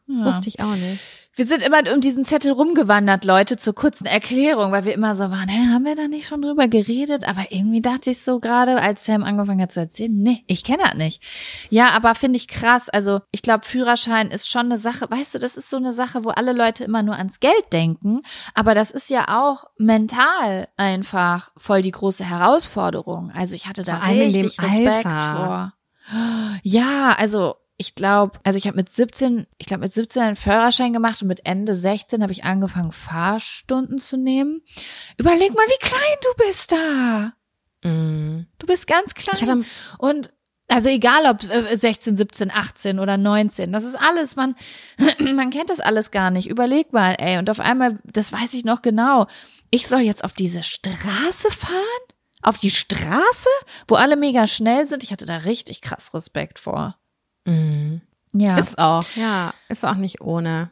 Ja. Wusste ich auch nicht. Wir sind immer um diesen Zettel rumgewandert, Leute, zur kurzen Erklärung, weil wir immer so waren, hä, haben wir da nicht schon drüber geredet? Aber irgendwie dachte ich so gerade, als Sam angefangen hat zu erzählen, nee, ich kenne das nicht. Ja, aber finde ich krass. Also ich glaube, Führerschein ist schon eine Sache, weißt du, das ist so eine Sache, wo alle Leute immer nur ans Geld denken. Aber das ist ja auch mental einfach voll die große Herausforderung. Also ich hatte da richtig Respekt Alter. vor. Ja, also ich glaube, also ich habe mit 17, ich glaube mit 17 einen Führerschein gemacht und mit Ende 16 habe ich angefangen Fahrstunden zu nehmen. Überleg mal, wie klein du bist da. Mm. Du bist ganz klein. Und also egal ob äh, 16, 17, 18 oder 19, das ist alles, man man kennt das alles gar nicht. Überleg mal, ey, und auf einmal, das weiß ich noch genau. Ich soll jetzt auf diese Straße fahren? Auf die Straße, wo alle mega schnell sind? Ich hatte da richtig krass Respekt vor. Mm. Ja. Ist auch, ja, ist auch nicht ohne.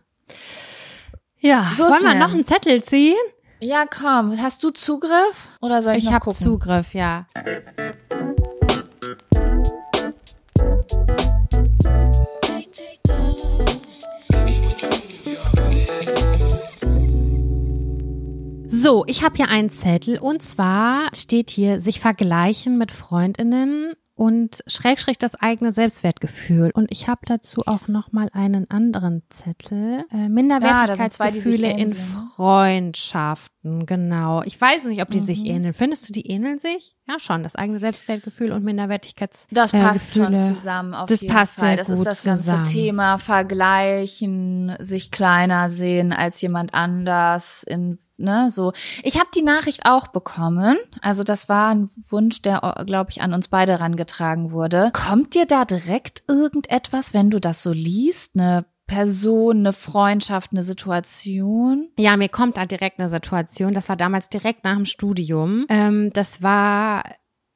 Ja, So wollen wir noch einen Zettel ziehen? Ja, komm. Hast du Zugriff? Oder soll ich, Ich noch habe gucken? Zugriff, ja. So, ich habe hier einen Zettel und zwar steht hier sich vergleichen mit Freundinnen und Schrägstrich das eigene Selbstwertgefühl. Und ich habe dazu auch noch mal einen anderen Zettel. Äh, Minderwertigkeitsgefühle ähneln in ne? Freundschaften, genau. Ich weiß nicht, ob die sich Mhm. ähneln. Findest du, die ähneln sich? Ja, schon. Das eigene Selbstwertgefühl und Minderwertigkeitsgefühle. Das passt schon zusammen auf Das jeden passt Fall. sehr Das gut ist das ganze zusammen. Thema Vergleichen, sich kleiner sehen als jemand anders in ne, so. Ich habe die Nachricht auch bekommen. Also das war ein Wunsch, der glaube ich an uns beide rangetragen wurde. Kommt dir da direkt irgendetwas, wenn du das so liest, eine Person, eine Freundschaft, eine Situation? Ja, mir kommt da direkt eine Situation. Das war damals direkt nach dem Studium. Ähm, das war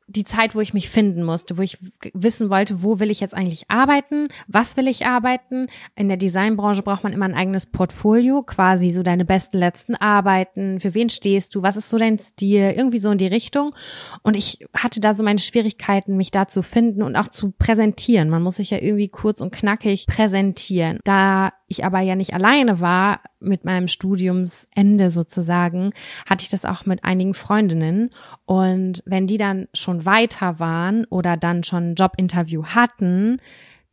die Zeit, wo ich mich finden musste, wo ich wissen wollte, wo will ich jetzt eigentlich arbeiten, was will ich arbeiten. In der Designbranche braucht man immer ein eigenes Portfolio, quasi so deine besten letzten Arbeiten, für wen stehst du, was ist so dein Stil, irgendwie so in die Richtung. Und ich hatte da so meine Schwierigkeiten, mich da zu finden und auch zu präsentieren. Man muss sich ja irgendwie kurz und knackig präsentieren. Da ich aber ja nicht alleine war mit meinem Studiumsende sozusagen, hatte ich das auch mit einigen Freundinnen. Und wenn die dann schon weiter waren oder dann schon ein Jobinterview hatten,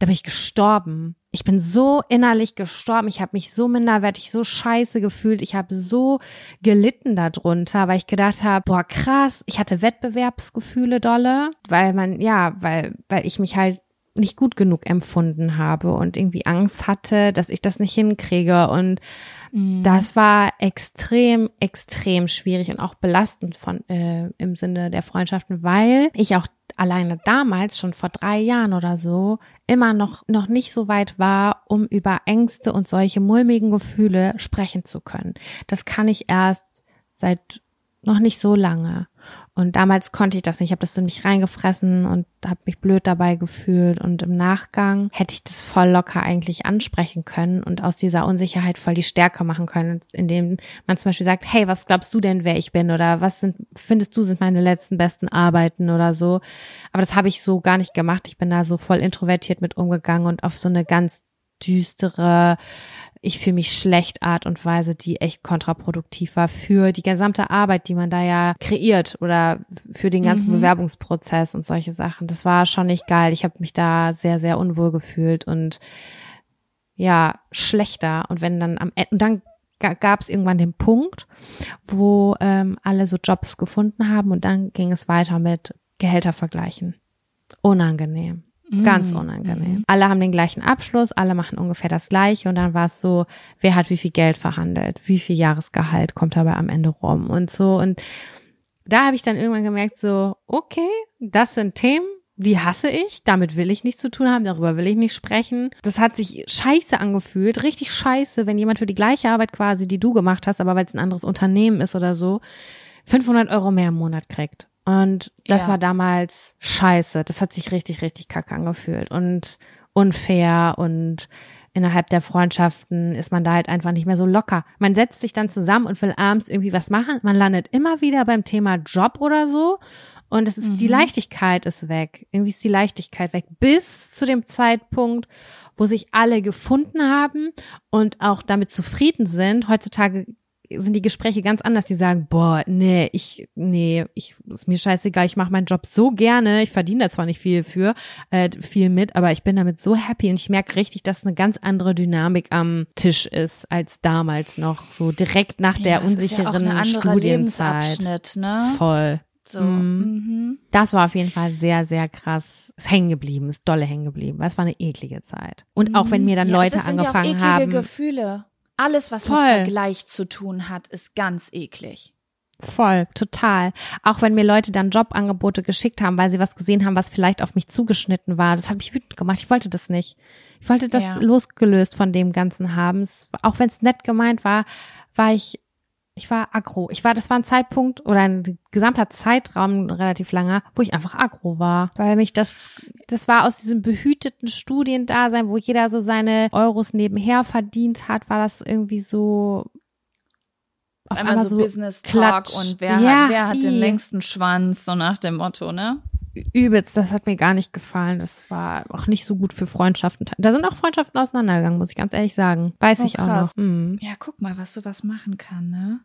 da bin ich gestorben. Ich bin so innerlich gestorben. Ich habe mich so minderwertig, so scheiße gefühlt. Ich habe so gelitten darunter, weil ich gedacht habe, boah, krass, ich hatte Wettbewerbsgefühle dolle, weil man, ja, weil, weil ich mich halt nicht gut genug empfunden habe und irgendwie Angst hatte, dass ich das nicht hinkriege. Und mhm. das war extrem, extrem schwierig und auch belastend von äh, im Sinne der Freundschaften, weil ich auch alleine damals schon vor drei Jahren oder so immer noch noch nicht so weit war, um über Ängste und solche mulmigen Gefühle sprechen zu können. Das kann ich erst seit noch nicht so lange. Und damals konnte ich das nicht. Ich habe das in mich reingefressen und habe mich blöd dabei gefühlt. Und im Nachgang hätte ich das voll locker eigentlich ansprechen können und aus dieser Unsicherheit voll die Stärke machen können, indem man zum Beispiel sagt, hey, was glaubst du denn, wer ich bin? Oder was sind, findest du, sind meine letzten besten Arbeiten oder so? Aber das habe ich so gar nicht gemacht. Ich bin da so voll introvertiert mit umgegangen und auf so eine ganz düstere, ich fühle mich schlecht Art und Weise, die echt kontraproduktiv war für die gesamte Arbeit, die man da ja kreiert oder für den ganzen mhm. Bewerbungsprozess und solche Sachen. Das war schon nicht geil. Ich habe mich da sehr, sehr unwohl gefühlt und ja, schlechter. Und wenn dann am Ende, und dann gab es irgendwann den Punkt, wo ähm, alle so Jobs gefunden haben und dann ging es weiter mit Gehälter vergleichen. Unangenehm. Ganz mm, unangenehm. Mhm. Alle haben den gleichen Abschluss, alle machen ungefähr das gleiche und dann war es so, wer hat wie viel Geld verhandelt, wie viel Jahresgehalt kommt dabei am Ende rum und so. Und da habe ich dann irgendwann gemerkt, so, okay, das sind Themen, die hasse ich, damit will ich nichts zu tun haben, darüber will ich nicht sprechen. Das hat sich scheiße angefühlt, richtig scheiße, wenn jemand für die gleiche Arbeit quasi, die du gemacht hast, aber weil es ein anderes Unternehmen ist oder so, 500 Euro mehr im Monat kriegt. Und das ja. war damals scheiße. Das hat sich richtig, richtig kacke angefühlt und unfair und innerhalb der Freundschaften ist man da halt einfach nicht mehr so locker. Man setzt sich dann zusammen und will abends irgendwie was machen. Man landet immer wieder beim Thema Job oder so. Und es ist, mhm. die Leichtigkeit ist weg. Irgendwie ist die Leichtigkeit weg. Bis zu dem Zeitpunkt, wo sich alle gefunden haben und auch damit zufrieden sind. Heutzutage sind die Gespräche ganz anders. Die sagen, boah, nee, ich, nee, ich, ist mir scheißegal, ich mache meinen Job so gerne. Ich verdiene da zwar nicht viel für, äh, viel mit, aber ich bin damit so happy und ich merke richtig, dass eine ganz andere Dynamik am Tisch ist als damals noch, so direkt nach ja, der unsicheren ja Studienzeit. Ne? Voll. So. Mhm. Mhm. Das war auf jeden Fall sehr, sehr krass. Ist hängen geblieben, ist dolle hängen geblieben. Es war eine eklige Zeit. Und auch wenn mir dann ja, Leute angefangen ja auch haben. Gefühle. Alles, was Voll. mit Vergleich zu tun hat, ist ganz eklig. Voll, total. Auch wenn mir Leute dann Jobangebote geschickt haben, weil sie was gesehen haben, was vielleicht auf mich zugeschnitten war. Das hat mich wütend gemacht. Ich wollte das nicht. Ich wollte das ja. losgelöst von dem Ganzen haben. Auch wenn es nett gemeint war, war ich ich war aggro. Ich war, das war ein Zeitpunkt oder ein gesamter Zeitraum relativ langer, wo ich einfach aggro war, weil mich das, das war aus diesem behüteten Studiendasein, wo jeder so seine Euros nebenher verdient hat, war das irgendwie so auf einmal, einmal so, Business Talk und wer, ja, hat, wer hat den längsten Schwanz, so nach dem Motto, ne? Übelst, das hat mir gar nicht gefallen. Das war auch nicht so gut für Freundschaften. Da sind auch Freundschaften auseinandergegangen, muss ich ganz ehrlich sagen. Weiß oh, ich auch noch. Mhm. Ja, guck mal, was sowas machen kann, ne?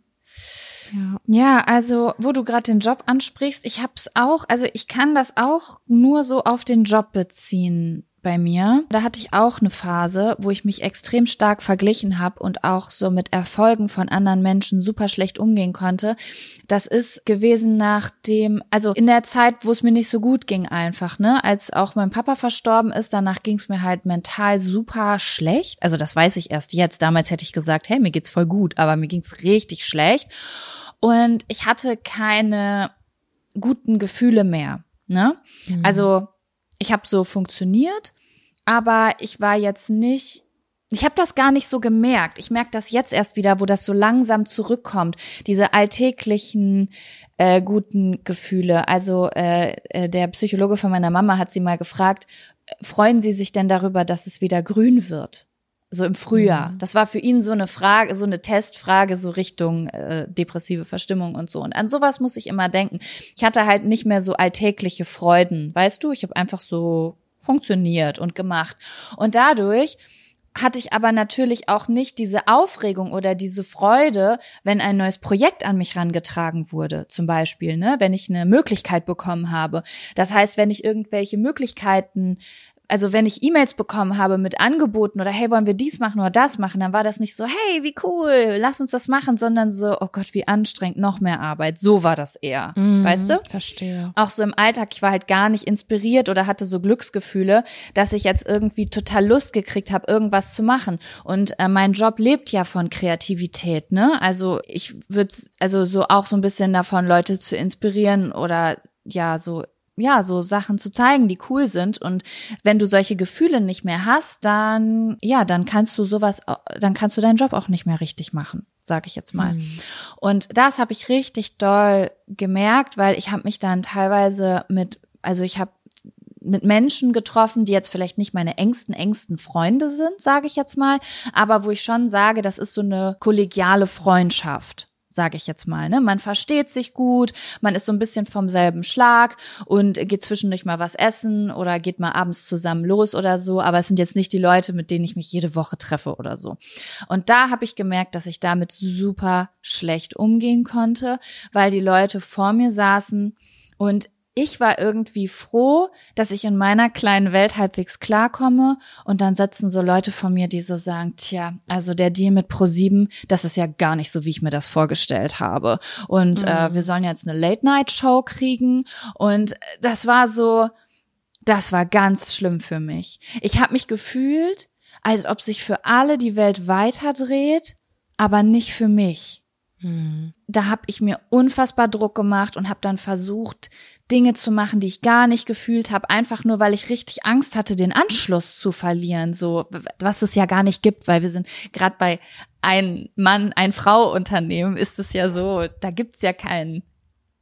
Ja. ja, also wo du gerade den Job ansprichst, ich hab's auch, also ich kann das auch nur so auf den Job beziehen bei mir. Da hatte ich auch eine Phase, wo ich mich extrem stark verglichen habe und auch so mit Erfolgen von anderen Menschen super schlecht umgehen konnte. Das ist gewesen nach dem, also in der Zeit, wo es mir nicht so gut ging einfach, ne? Als auch mein Papa verstorben ist, danach ging es mir halt mental super schlecht. Also das weiß ich erst jetzt. Damals hätte ich gesagt, hey, mir geht's voll gut, aber mir ging's richtig schlecht. Und ich hatte keine guten Gefühle mehr. Ne? Mhm. Also ich habe so funktioniert, aber ich war jetzt nicht ich habe das gar nicht so gemerkt. Ich merke das jetzt erst wieder, wo das so langsam zurückkommt. Diese alltäglichen äh, guten Gefühle. Also äh, äh, der Psychologe von meiner Mama hat sie mal gefragt, freuen Sie sich denn darüber, dass es wieder grün wird? So im Frühjahr. Mhm. Das war für ihn so eine Frage, so eine Testfrage, so Richtung äh, depressive Verstimmung und so. Und an sowas muss ich immer denken. Ich hatte halt nicht mehr so alltägliche Freuden, weißt du? Ich habe einfach so funktioniert und gemacht. Und dadurch hatte ich aber natürlich auch nicht diese Aufregung oder diese Freude, wenn ein neues Projekt an mich rangetragen wurde, zum Beispiel, ne, wenn ich eine Möglichkeit bekommen habe. Das heißt, wenn ich irgendwelche Möglichkeiten also wenn ich E-Mails bekommen habe mit Angeboten oder hey, wollen wir dies machen oder das machen, dann war das nicht so, hey, wie cool, lass uns das machen, sondern so, oh Gott, wie anstrengend, noch mehr Arbeit. So war das eher, mhm, weißt du? Verstehe. Auch so im Alltag, ich war halt gar nicht inspiriert oder hatte so Glücksgefühle, dass ich jetzt irgendwie total Lust gekriegt habe, irgendwas zu machen. Und äh, mein Job lebt ja von Kreativität, ne? Also ich würde, also so auch so ein bisschen davon, Leute zu inspirieren oder ja, so ja, so Sachen zu zeigen, die cool sind. Und wenn du solche Gefühle nicht mehr hast, dann, ja, dann kannst du sowas, dann kannst du deinen Job auch nicht mehr richtig machen, sag ich jetzt mal. Mhm. Und das habe ich richtig doll gemerkt, weil ich habe mich dann teilweise mit, also ich habe mit Menschen getroffen, die jetzt vielleicht nicht meine engsten, engsten Freunde sind, sage ich jetzt mal, aber wo ich schon sage, das ist so eine kollegiale Freundschaft sage ich jetzt mal. Ne? Man versteht sich gut, man ist so ein bisschen vom selben Schlag und geht zwischendurch mal was essen oder geht mal abends zusammen los oder so. Aber es sind jetzt nicht die Leute, mit denen ich mich jede Woche treffe oder so. Und da habe ich gemerkt, dass ich damit super schlecht umgehen konnte, weil die Leute vor mir saßen und ich war irgendwie froh, dass ich in meiner kleinen Welt halbwegs klarkomme und dann sitzen so Leute von mir, die so sagen, tja, also der Deal mit Pro7, das ist ja gar nicht so, wie ich mir das vorgestellt habe. Und äh, mhm. äh, wir sollen jetzt eine Late-Night-Show kriegen und das war so, das war ganz schlimm für mich. Ich habe mich gefühlt, als ob sich für alle die Welt weiterdreht, aber nicht für mich. Mhm. Da habe ich mir unfassbar Druck gemacht und habe dann versucht, Dinge zu machen, die ich gar nicht gefühlt habe, einfach nur, weil ich richtig Angst hatte, den Anschluss zu verlieren, so was es ja gar nicht gibt, weil wir sind gerade bei ein Mann, ein Frau Unternehmen ist es ja so, da gibt's ja keinen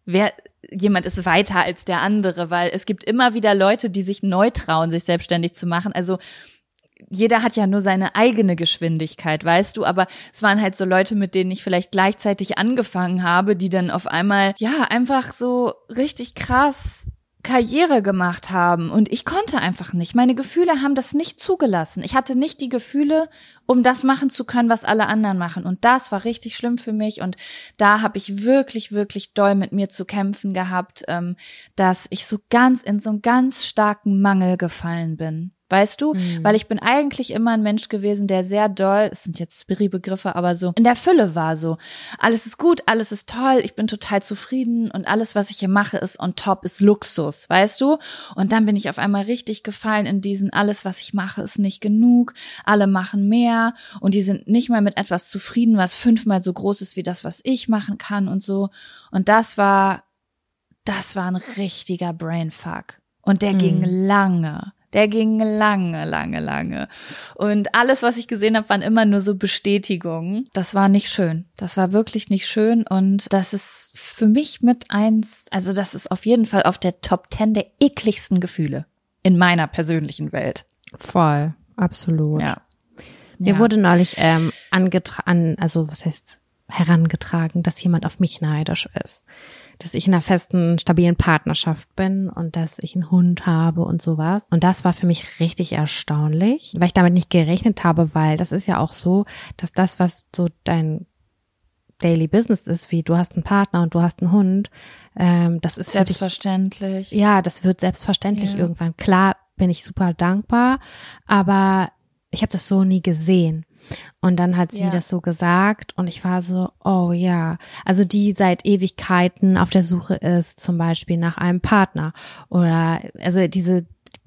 wer jemand ist weiter als der andere, weil es gibt immer wieder Leute, die sich neu trauen, sich selbstständig zu machen. Also jeder hat ja nur seine eigene Geschwindigkeit, weißt du, aber es waren halt so Leute, mit denen ich vielleicht gleichzeitig angefangen habe, die dann auf einmal, ja, einfach so richtig krass Karriere gemacht haben und ich konnte einfach nicht. Meine Gefühle haben das nicht zugelassen. Ich hatte nicht die Gefühle, um das machen zu können, was alle anderen machen. Und das war richtig schlimm für mich. Und da habe ich wirklich, wirklich doll mit mir zu kämpfen gehabt, ähm, dass ich so ganz in so einen ganz starken Mangel gefallen bin. Weißt du? Mhm. Weil ich bin eigentlich immer ein Mensch gewesen, der sehr doll, es sind jetzt Spiri-Begriffe, aber so in der Fülle war so. Alles ist gut, alles ist toll, ich bin total zufrieden und alles, was ich hier mache, ist on top, ist Luxus, weißt du? Und dann bin ich auf einmal richtig gefallen in diesen, alles, was ich mache, ist nicht genug, alle machen mehr und die sind nicht mal mit etwas zufrieden, was fünfmal so groß ist wie das, was ich machen kann und so. Und das war, das war ein richtiger Brainfuck. Und der mhm. ging lange. Der ging lange, lange, lange. Und alles, was ich gesehen habe, waren immer nur so Bestätigungen. Das war nicht schön. Das war wirklich nicht schön. Und das ist für mich mit eins, also das ist auf jeden Fall auf der Top Ten der ekligsten Gefühle in meiner persönlichen Welt. Voll, absolut. Ja. Mir ja. wurde neulich ähm, angetragen, also was heißt herangetragen, dass jemand auf mich neidisch ist dass ich in einer festen, stabilen Partnerschaft bin und dass ich einen Hund habe und sowas. Und das war für mich richtig erstaunlich, weil ich damit nicht gerechnet habe, weil das ist ja auch so, dass das, was so dein Daily Business ist, wie du hast einen Partner und du hast einen Hund, ähm, das ist selbstverständlich. Dich, ja, das wird selbstverständlich ja. irgendwann. Klar bin ich super dankbar, aber ich habe das so nie gesehen. Und dann hat sie ja. das so gesagt und ich war so, oh ja, also die seit Ewigkeiten auf der Suche ist, zum Beispiel nach einem Partner oder also diese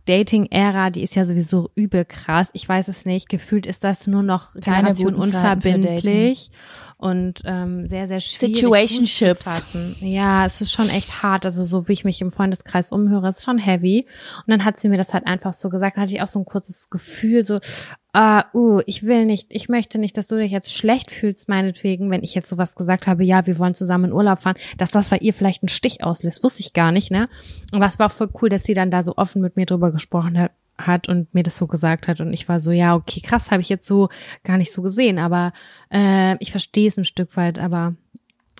Dating-Ära, die ist ja sowieso übel krass. Ich weiß es nicht. Gefühlt ist das nur noch Generation unverbindlich und ähm, sehr, sehr schwierig Situationships. Zu fassen. Ja, es ist schon echt hart. Also so wie ich mich im Freundeskreis umhöre, ist schon heavy. Und dann hat sie mir das halt einfach so gesagt. Dann hatte ich auch so ein kurzes Gefühl, so, ah, uh, ich will nicht, ich möchte nicht, dass du dich jetzt schlecht fühlst, meinetwegen, wenn ich jetzt sowas gesagt habe, ja, wir wollen zusammen in Urlaub fahren, dass das bei ihr vielleicht einen Stich auslässt, wusste ich gar nicht, ne? Aber es war voll cool, dass sie dann da so offen mit mir drüber gesprochen hat, hat und mir das so gesagt hat und ich war so, ja, okay, krass, habe ich jetzt so gar nicht so gesehen, aber äh, ich verstehe es ein Stück weit, aber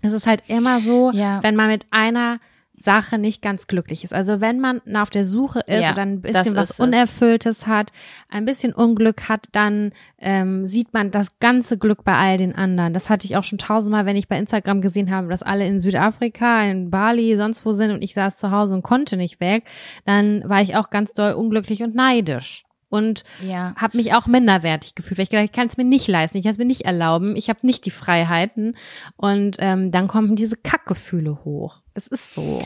es ist halt immer so, ja. wenn man mit einer Sache nicht ganz glücklich ist. Also wenn man auf der Suche ist Ja, oder ein bisschen was ist es. Unerfülltes hat, ein bisschen Unglück hat, dann ähm, sieht man das ganze Glück bei all den anderen. Das hatte ich auch schon tausendmal, wenn ich bei Instagram gesehen habe, dass alle in Südafrika, in Bali, sonst wo sind und ich saß zu Hause und konnte nicht weg, dann war ich auch ganz doll unglücklich und neidisch. Und Ja. habe mich auch minderwertig gefühlt, weil ich gedacht, ich kann es mir nicht leisten, ich kann es mir nicht erlauben, ich habe nicht die Freiheiten und ähm, dann kommen diese Kackgefühle hoch. Das ist so.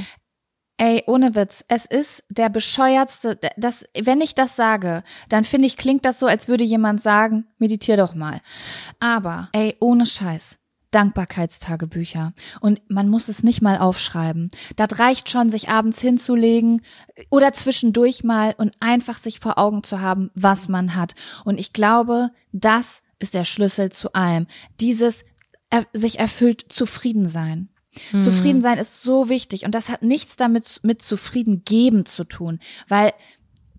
Ey, ohne Witz, es ist der bescheuertste, das, wenn ich das sage, dann finde ich, klingt das so, als würde jemand sagen, meditier doch mal. Aber, ey, ohne Scheiß. Dankbarkeitstagebücher. Und man muss es nicht mal aufschreiben. Das reicht schon, sich abends hinzulegen oder zwischendurch mal und einfach sich vor Augen zu haben, was man hat. Und ich glaube, das ist der Schlüssel zu allem. Dieses er, sich erfüllt zufrieden sein. Zufrieden sein ist so wichtig und das hat nichts damit mit zufrieden geben zu tun, weil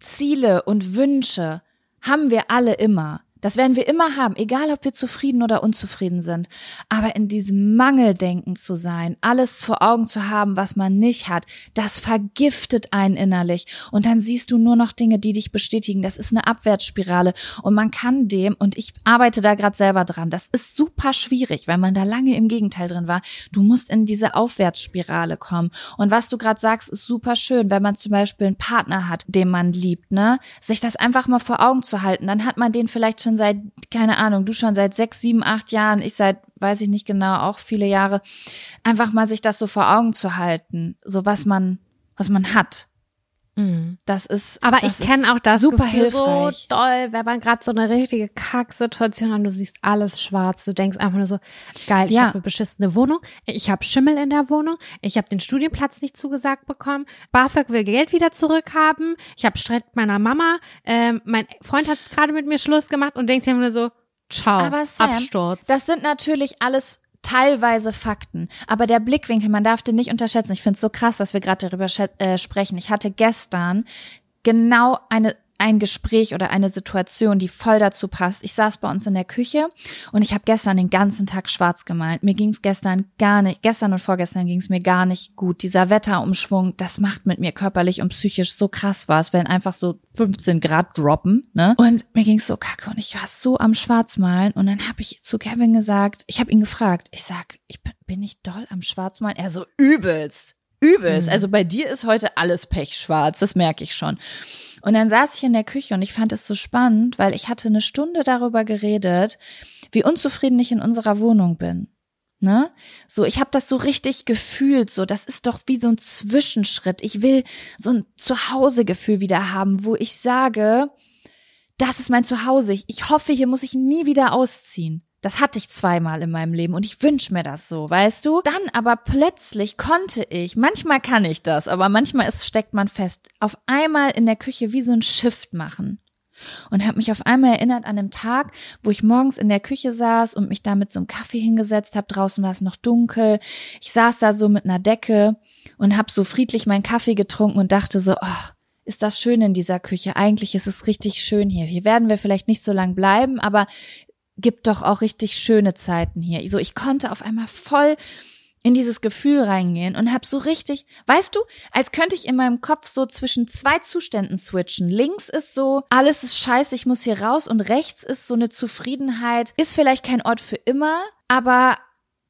Ziele und Wünsche haben wir alle immer. Das werden wir immer haben, egal ob wir zufrieden oder unzufrieden sind. Aber in diesem Mangeldenken zu sein, alles vor Augen zu haben, was man nicht hat, das vergiftet einen innerlich. Und dann siehst du nur noch Dinge, die dich bestätigen. Das ist eine Abwärtsspirale. Und man kann dem, und ich arbeite da gerade selber dran, das ist super schwierig, weil man da lange im Gegenteil drin war. Du musst in diese Aufwärtsspirale kommen. Und was du gerade sagst, ist super schön, wenn man zum Beispiel einen Partner hat, den man liebt, ne? Sich das einfach mal vor Augen zu halten. Dann hat man den vielleicht schon seit, keine Ahnung, du schon seit sechs, sieben, acht Jahren, ich seit, weiß ich nicht genau, auch viele Jahre. Einfach mal sich das so vor Augen zu halten. So was man, was man hat. Das ist, Aber das ich kenne ist auch das super Gefühl hilfreich. so doll, wenn man gerade so eine richtige Kacksituation hat du siehst alles schwarz. Du denkst einfach nur so, geil, ich Ja. habe eine beschissene Wohnung, ich habe Schimmel in der Wohnung, ich habe den Studienplatz nicht zugesagt bekommen, BAföG will Geld wieder zurückhaben, ich habe Streit mit meiner Mama, ähm, mein Freund hat gerade mit mir Schluss gemacht und denkst dir immer nur so, ciao, Sam, Absturz. Das sind natürlich alles teilweise Fakten. Aber der Blickwinkel, man darf den nicht unterschätzen. Ich finde es so krass, dass wir gerade darüber äh, sprechen. Ich hatte gestern genau eine ein Gespräch oder eine Situation, die voll dazu passt. Ich saß bei uns in der Küche und ich habe gestern den ganzen Tag schwarz gemalt. Mir ging es gestern gar nicht, gestern und vorgestern ging es mir gar nicht gut. Dieser Wetterumschwung, das macht mit mir körperlich und psychisch so krass was, wenn einfach so 15 Grad droppen. Ne? Und mir ging es so kacke und ich war so am Schwarzmalen und dann habe ich zu Kevin gesagt, ich habe ihn gefragt, ich sag, ich bin, bin ich doll am Schwarzmalen? Er so übelst. Übelst. Also bei dir ist heute alles pechschwarz, das merke ich schon. Und dann saß ich in der Küche und ich fand es so spannend, weil ich hatte eine Stunde darüber geredet, wie unzufrieden ich in unserer Wohnung bin. Ne? So, ich habe das so richtig gefühlt, so das ist doch wie so ein Zwischenschritt. Ich will so ein Zuhausegefühl wieder haben, wo ich sage, das ist mein Zuhause. Ich hoffe, hier muss ich nie wieder ausziehen. Das hatte ich zweimal in meinem Leben und ich wünsche mir das so, weißt du? Dann aber plötzlich konnte ich, manchmal kann ich das, aber manchmal ist, steckt man fest, auf einmal in der Küche wie so ein Shift machen. Und habe mich auf einmal erinnert an den Tag, wo ich morgens in der Küche saß und mich da mit so einem Kaffee hingesetzt habe. Draußen war es noch dunkel. Ich saß da so mit einer Decke und habe so friedlich meinen Kaffee getrunken und dachte so, oh, ist das schön in dieser Küche. Eigentlich ist es richtig schön hier. Hier werden wir vielleicht nicht so lang bleiben, aber gibt doch auch richtig schöne Zeiten hier. So, ich konnte auf einmal voll in dieses Gefühl reingehen und hab so richtig, weißt du, als könnte ich in meinem Kopf so zwischen zwei Zuständen switchen. Links ist so, alles ist scheiße, ich muss hier raus und rechts ist so eine Zufriedenheit, ist vielleicht kein Ort für immer, aber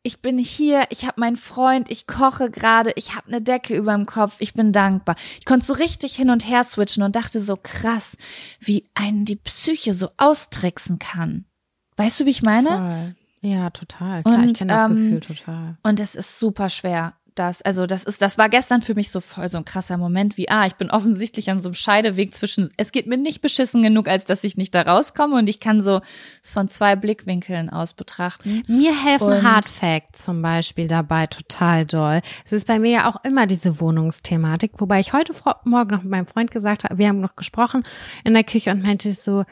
ich bin hier, ich habe meinen Freund, ich koche gerade, ich habe eine Decke über dem Kopf, ich bin dankbar. Ich konnte so richtig hin und her switchen und dachte so krass, wie einen die Psyche so austricksen kann. Weißt du, wie ich meine? Voll. Ja, total. Klar, ich Und, kenne das ähm, Gefühl total. Und es ist super schwer. Das, also das ist, das war gestern für mich so voll so ein krasser Moment wie, ah, ich bin offensichtlich an so einem Scheideweg zwischen, es geht mir nicht beschissen genug, als dass ich nicht da rauskomme und ich kann so es von zwei Blickwinkeln aus betrachten. Mir helfen Und- Hard Facts zum Beispiel dabei total doll. Es ist bei mir ja auch immer diese Wohnungsthematik, wobei ich heute Morgen noch mit meinem Freund gesagt habe, wir haben noch gesprochen in der Küche und meinte so,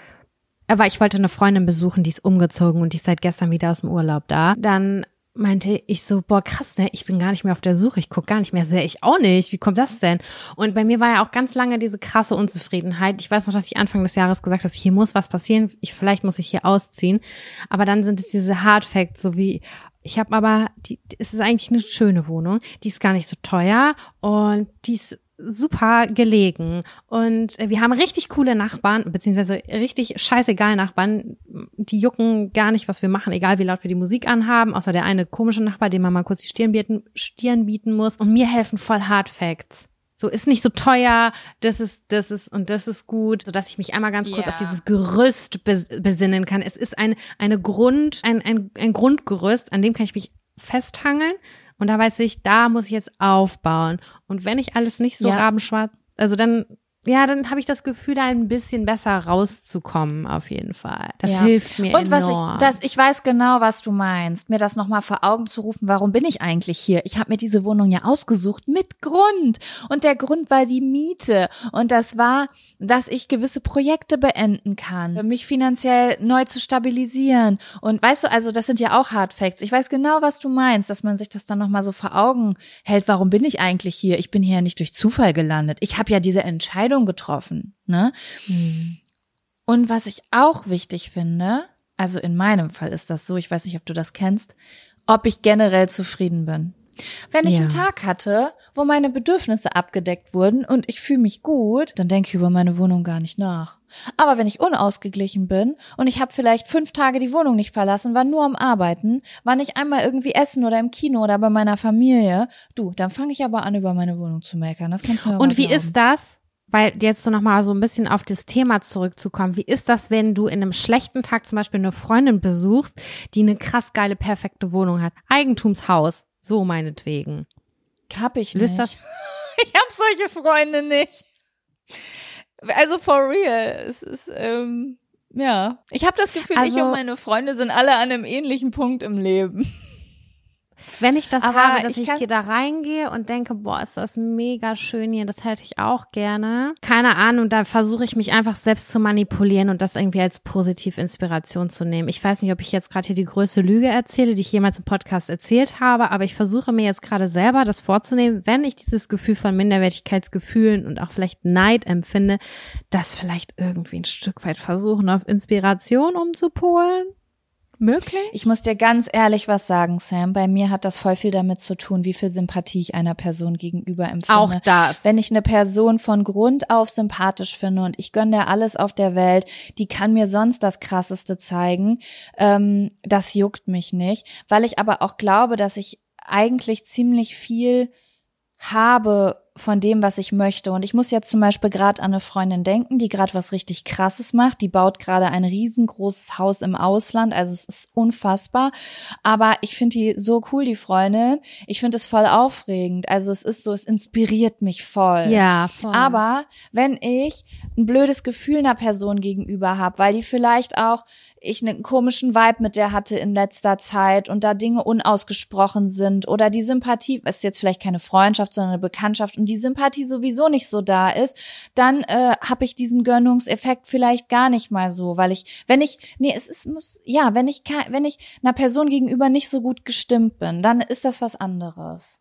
aber ich wollte eine Freundin besuchen, die ist umgezogen und die ist seit gestern wieder aus dem Urlaub da. Dann meinte ich so, boah, krass, ne? Ich bin gar nicht mehr auf der Suche, ich guck gar nicht mehr. Ja, ich auch nicht. Wie kommt das denn? Und bei mir war ja auch ganz lange diese krasse Unzufriedenheit. Ich weiß noch, dass ich Anfang des Jahres gesagt habe, hier muss was passieren. Ich, vielleicht muss ich hier ausziehen. Aber dann sind es diese Hard Facts, so wie, Ich habe aber, die, es ist eigentlich eine schöne Wohnung. Die ist gar nicht so teuer und die ist super gelegen und äh, wir haben richtig coole Nachbarn, beziehungsweise richtig scheißegal Nachbarn. Die jucken gar nicht, was wir machen, egal wie laut wir die Musik anhaben, außer der eine komische Nachbar, dem man mal kurz die Stirn bieten, Stirn bieten muss. Und mir helfen voll Hard Facts. So ist nicht so teuer, das ist, das ist und das ist gut, so dass ich mich einmal ganz kurz Ja. auf dieses Gerüst bes besinnen kann. Es ist ein, eine Grund, ein, ein, ein Grundgerüst, an dem kann ich mich festhangeln. Und da weiß ich, da muss ich jetzt aufbauen. Und wenn ich alles nicht so Ja. rabenschwarz, also dann, ja, dann habe ich das Gefühl, da ein bisschen besser rauszukommen, auf jeden Fall. Das Ja. hilft mir Und was enorm. ich, das, ich weiß genau, was du meinst, mir das nochmal vor Augen zu rufen, warum bin ich eigentlich hier? Ich habe mir diese Wohnung ja ausgesucht mit Grund. Und der Grund war die Miete. Und das war, dass ich gewisse Projekte beenden kann, mich finanziell neu zu stabilisieren. Und weißt du, also das sind ja auch Hard Facts. Ich weiß genau, was du meinst, dass man sich das dann nochmal so vor Augen hält. Warum bin ich eigentlich hier? Ich bin hier ja nicht durch Zufall gelandet. Ich habe ja diese Entscheidung getroffen. Ne? Hm. Und was ich auch wichtig finde, also in meinem Fall ist das so, ich weiß nicht, ob du das kennst, ob ich generell zufrieden bin. Wenn ich Ja. einen Tag hatte, wo meine Bedürfnisse abgedeckt wurden und ich fühle mich gut, dann denke ich über meine Wohnung gar nicht nach. Aber wenn ich unausgeglichen bin und ich habe vielleicht fünf Tage die Wohnung nicht verlassen, war nur am Arbeiten, war nicht einmal irgendwie essen oder im Kino oder bei meiner Familie, du, dann fange ich aber an, über meine Wohnung zu meckern. Das kannst du mir Und wie glauben. ist das? Weil jetzt so nochmal so ein bisschen auf das Thema zurückzukommen. Wie ist das, wenn du in einem schlechten Tag zum Beispiel eine Freundin besuchst, die eine krass geile, perfekte Wohnung hat? Eigentumshaus. So meinetwegen. Hab ich nicht. das, Ich habe solche Freunde nicht. Also for real, es ist ähm, ja. Ich habe das Gefühl, ich Also- und meine Freunde sind alle an einem ähnlichen Punkt im Leben. Wenn ich das Aber habe, dass ich ich, da reingehe und denke, boah, ist das mega schön hier, das hätte ich auch gerne. Keine Ahnung, da versuche ich mich einfach selbst zu manipulieren und das irgendwie als positiv Inspiration zu nehmen. Ich weiß nicht, ob ich jetzt gerade hier die größte Lüge erzähle, die ich jemals im Podcast erzählt habe, aber ich versuche mir jetzt gerade selber das vorzunehmen, wenn ich dieses Gefühl von Minderwertigkeitsgefühlen und auch vielleicht Neid empfinde, das vielleicht irgendwie ein Stück weit versuchen, auf Inspiration umzupolen. Möglich? Ich muss dir ganz ehrlich was sagen, Sam. Bei mir hat das voll viel damit zu tun, wie viel Sympathie ich einer Person gegenüber empfinde. Auch das. Wenn ich eine Person von Grund auf sympathisch finde und ich gönne dir alles auf der Welt, die kann mir sonst das Krasseste zeigen, ähm, das juckt mich nicht, weil ich aber auch glaube, dass ich eigentlich ziemlich viel habe von dem, was ich möchte. Und ich muss jetzt zum Beispiel gerade an eine Freundin denken, die gerade was richtig Krasses macht. Die baut gerade ein riesengroßes Haus im Ausland. Also es ist unfassbar. Aber ich finde die so cool, die Freundin. Ich finde es voll aufregend. Also es ist so, es inspiriert mich voll. Ja, voll. Aber wenn ich ein blödes Gefühl einer Person gegenüber habe, weil die vielleicht auch ich einen komischen Vibe mit der hatte in letzter Zeit und da Dinge unausgesprochen sind oder die Sympathie, ist jetzt vielleicht keine Freundschaft, sondern eine Bekanntschaft und die Sympathie sowieso nicht so da ist, dann äh, habe ich diesen Gönnungseffekt vielleicht gar nicht mal so, weil ich, wenn ich, nee, es ist, muss, ja, wenn ich, wenn ich einer Person gegenüber nicht so gut gestimmt bin, dann ist das was anderes.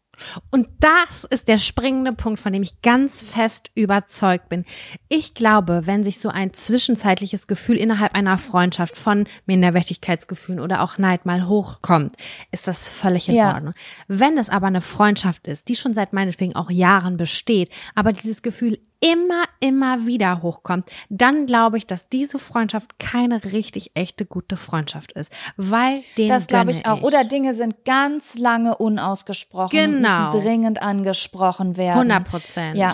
Und das ist der springende Punkt, von dem ich ganz fest überzeugt bin. Ich glaube, wenn sich so ein zwischenzeitliches Gefühl innerhalb einer Freundschaft von Minderwertigkeitsgefühlen oder auch Neid mal hochkommt, ist das völlig in Ja. Ordnung. Wenn es aber eine Freundschaft ist, die schon seit meinetwegen auch Jahren besteht, aber dieses Gefühl immer, immer wieder hochkommt, dann glaube ich, dass diese Freundschaft keine richtig echte gute Freundschaft ist, weil den Das glaube ich auch. Oder Dinge sind ganz lange unausgesprochen Genau. müssen dringend angesprochen werden. 100 Prozent. Ja.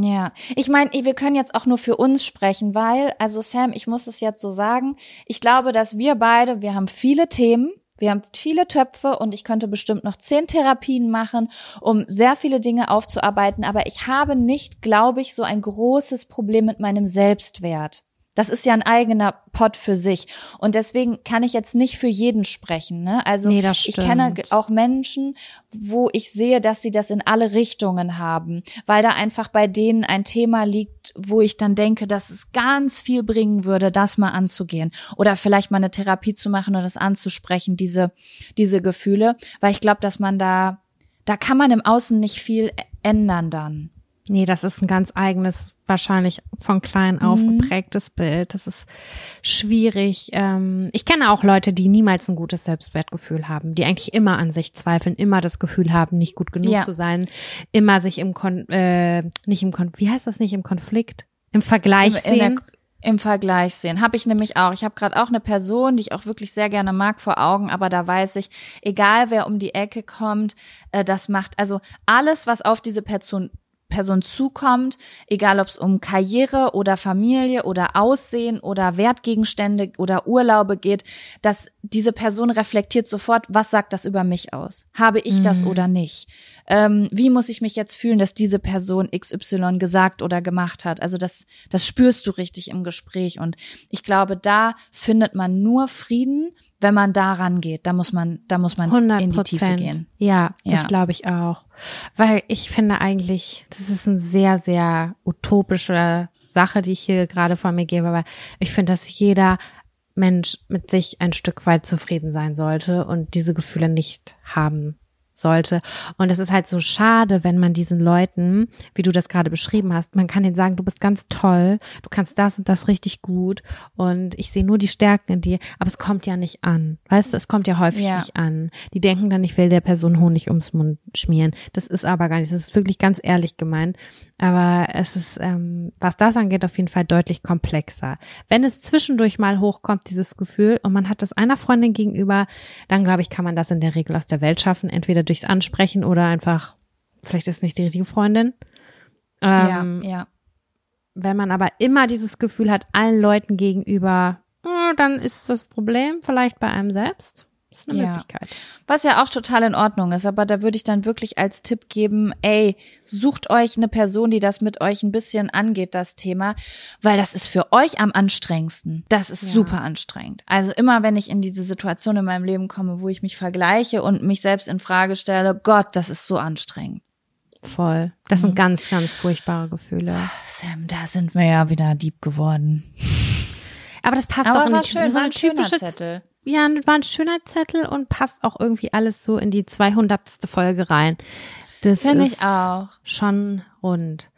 Ja, ich meine, wir können jetzt auch nur für uns sprechen, weil, also Sam, ich muss es jetzt so sagen, ich glaube, dass wir beide, wir haben viele Themen, wir haben viele Töpfe und ich könnte bestimmt noch zehn Therapien machen, um sehr viele Dinge aufzuarbeiten, aber ich habe nicht, glaube ich, so ein großes Problem mit meinem Selbstwert. Das ist ja ein eigener Pot für sich. Und deswegen kann ich jetzt nicht für jeden sprechen. Ne? Also Nee, ich kenne auch Menschen, wo ich sehe, dass sie das in alle Richtungen haben, weil da einfach bei denen ein Thema liegt, wo ich dann denke, dass es ganz viel bringen würde, das mal anzugehen oder vielleicht mal eine Therapie zu machen und das anzusprechen, diese diese Gefühle, weil ich glaube, dass man da da kann man im Außen nicht viel ändern dann. Nee, das ist ein ganz eigenes, wahrscheinlich von klein auf Mhm. geprägtes Bild. Das ist schwierig. Ähm, ich kenne auch Leute, die niemals ein gutes Selbstwertgefühl haben, die eigentlich immer an sich zweifeln, immer das Gefühl haben, nicht gut genug Ja. zu sein, immer sich im Kon äh, nicht im Kon wie heißt das nicht im Konflikt, im Vergleich in sehen. Im Vergleich sehen. Habe ich nämlich auch. Ich habe gerade auch eine Person, die ich auch wirklich sehr gerne mag vor Augen, aber da weiß ich, egal wer um die Ecke kommt, äh, das macht, also alles, was auf diese Person Person zukommt, egal ob es um Karriere oder Familie oder Aussehen oder Wertgegenstände oder Urlaube geht, dass diese Person reflektiert sofort, was sagt das über mich aus? Habe ich das Mhm. oder nicht? Ähm, wie muss ich mich jetzt fühlen, dass diese Person XY gesagt oder gemacht hat? Also das, das spürst du richtig im Gespräch und ich glaube, da findet man nur Frieden, wenn man da rangeht. Da muss man, da muss man 100 in die Tiefe gehen. Ja, das Ja. glaube ich auch. Weil ich finde eigentlich, das ist eine sehr, sehr utopische Sache, die ich hier gerade von mir gebe, aber ich finde, dass jeder Mensch mit sich ein Stück weit zufrieden sein sollte und diese Gefühle nicht haben sollte. Und es ist halt so schade, wenn man diesen Leuten, wie du das gerade beschrieben hast, man kann ihnen sagen, du bist ganz toll, du kannst das und das richtig gut und ich sehe nur die Stärken in dir, aber es kommt ja nicht an. Weißt du, es kommt ja häufig Ja. nicht an. Die denken dann, ich will der Person Honig ums Mund schmieren. Das ist aber gar nicht. Das ist wirklich ganz ehrlich gemeint. Aber es ist, ähm, was das angeht, auf jeden Fall deutlich komplexer. Wenn es zwischendurch mal hochkommt, dieses Gefühl, und man hat das einer Freundin gegenüber, dann glaube ich, kann man das in der Regel aus der Welt schaffen, entweder durchs Ansprechen oder einfach, vielleicht ist es nicht die richtige Freundin. Ähm, ja, ja. Wenn man aber immer dieses Gefühl hat, allen Leuten gegenüber, äh, dann ist das Problem vielleicht bei einem selbst. Das ist eine Ja. Möglichkeit. Was ja auch total in Ordnung ist, aber da würde ich dann wirklich als Tipp geben, ey, sucht euch eine Person, die das mit euch ein bisschen angeht, das Thema, weil das ist für euch am anstrengendsten. Das ist Ja. super anstrengend. Also immer, wenn ich in diese Situation in meinem Leben komme, wo ich mich vergleiche und mich selbst in Frage stelle, Gott, das ist so anstrengend. Voll. Das Mhm. sind ganz, ganz furchtbare Gefühle. Sam, da sind wir ja wieder Dieb geworden. Aber das passt Aber doch in die schön, so eine typische Zettel. Ja, war ein schöner Zettel und passt auch irgendwie alles so in die 200. Folge rein. Das Finde ist ich auch. schon rund.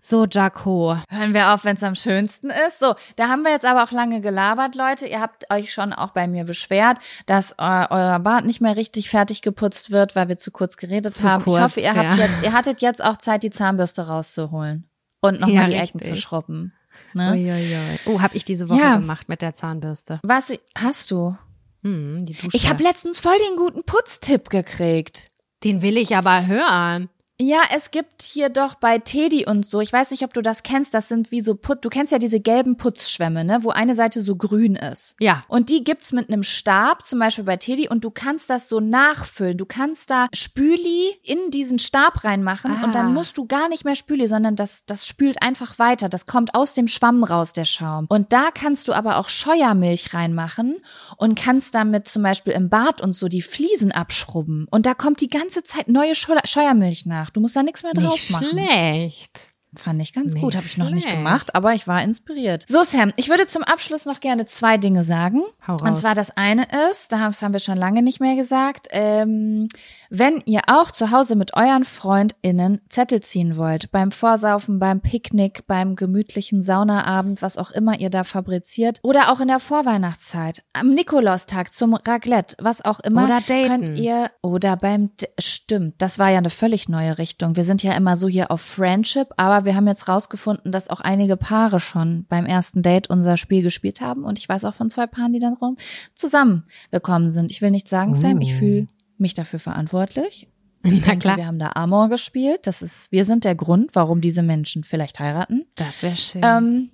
So, Jaco. Hören wir auf, wenn es am schönsten ist. So, da haben wir jetzt aber auch lange gelabert, Leute. Ihr habt euch schon auch bei mir beschwert, dass äh, euer Bart nicht mehr richtig fertig geputzt wird, weil wir zu kurz geredet Zu haben. kurz, ich hoffe, ihr habt ja. jetzt, ihr hattet jetzt auch Zeit, die Zahnbürste rauszuholen und nochmal Ja, die Ecken richtig. zu schrubben. Ne? Uiuiui. Oh, hab ich diese Woche Ja. gemacht mit der Zahnbürste. Was hast du? Hm, die Dusche. Ich habe letztens voll den guten Putztipp gekriegt. Den will ich aber hören. Ja, es gibt hier doch bei Teddy und so, ich weiß nicht, ob du das kennst, das sind wie so Put, du kennst ja diese gelben Putzschwämme, ne, wo eine Seite so grün ist. Ja. Und die gibt's mit einem Stab, zum Beispiel bei Teddy, und du kannst das so nachfüllen. Du kannst da Spüli in diesen Stab reinmachen Ah. und dann musst du gar nicht mehr Spüli, sondern das, das spült einfach weiter. Das kommt aus dem Schwamm raus, der Schaum. Und da kannst du aber auch Scheuermilch reinmachen und kannst damit zum Beispiel im Bad und so die Fliesen abschrubben. Und da kommt die ganze Zeit neue Scheu- Scheuermilch nach. Du musst da nichts mehr drauf Nicht machen. schlecht. Fand ich ganz Nicht gut, habe ich noch nicht gemacht, aber ich war inspiriert. So Sam, ich würde zum Abschluss noch gerne zwei Dinge sagen. Hau raus. Und zwar das eine ist, das haben wir schon lange nicht mehr gesagt, ähm, wenn ihr auch zu Hause mit euren FreundInnen Zettel ziehen wollt, beim Vorsaufen, beim Picknick, beim gemütlichen Saunaabend, was auch immer ihr da fabriziert, oder auch in der Vorweihnachtszeit, am Nikolaustag zum Raclette, was auch immer, Oder daten. könnt ihr, oder beim, D stimmt, das war ja eine völlig neue Richtung. Wir sind ja immer so hier auf Friendship, aber wir haben jetzt rausgefunden, dass auch einige Paare schon beim ersten Date unser Spiel gespielt haben und ich weiß auch von zwei Paaren, die dann rum zusammengekommen sind. Ich will nicht sagen, Sam, ich Oh. fühle mich dafür verantwortlich. Na Ich denke, klar. Wir haben da Amor gespielt. Das ist, wir sind der Grund, warum diese Menschen vielleicht heiraten. Das wäre schön. Ähm,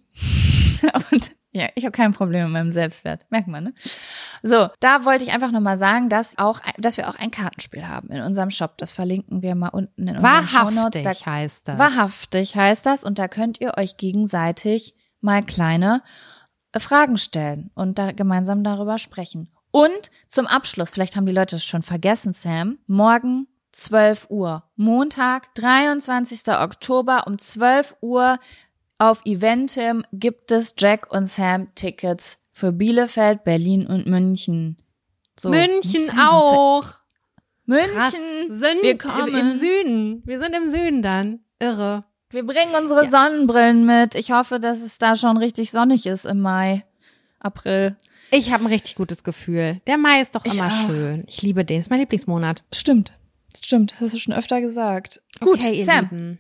und ja, ich habe kein Problem mit meinem Selbstwert. Merkt man, ne? So, da wollte ich einfach nochmal sagen, dass auch, dass wir auch ein Kartenspiel haben in unserem Shop. Das verlinken wir mal unten in unseren Shownotes. Wahrhaftig Da, heißt das. wahrhaftig heißt das. Und da könnt ihr euch gegenseitig mal kleine äh, Fragen stellen und da gemeinsam darüber sprechen. Und zum Abschluss, vielleicht haben die Leute das schon vergessen, Sam, morgen 12 Uhr, Montag, 23. Oktober um 12 Uhr auf Eventim gibt es Jack und Sam Tickets für Bielefeld, Berlin und München. So, München auch. München. Krass. Sind wir wir kommen. im Süden. Wir sind im Süden dann. Irre. Wir bringen unsere ja. Sonnenbrillen mit. Ich hoffe, dass es da schon richtig sonnig ist im Mai, April. Ich habe ein richtig gutes Gefühl. Der Mai ist doch ich immer auch. schön. Ich liebe den. Ist mein Lieblingsmonat. Stimmt. Stimmt. Das hast du schon öfter gesagt. Gut, okay, Sam. Lieben.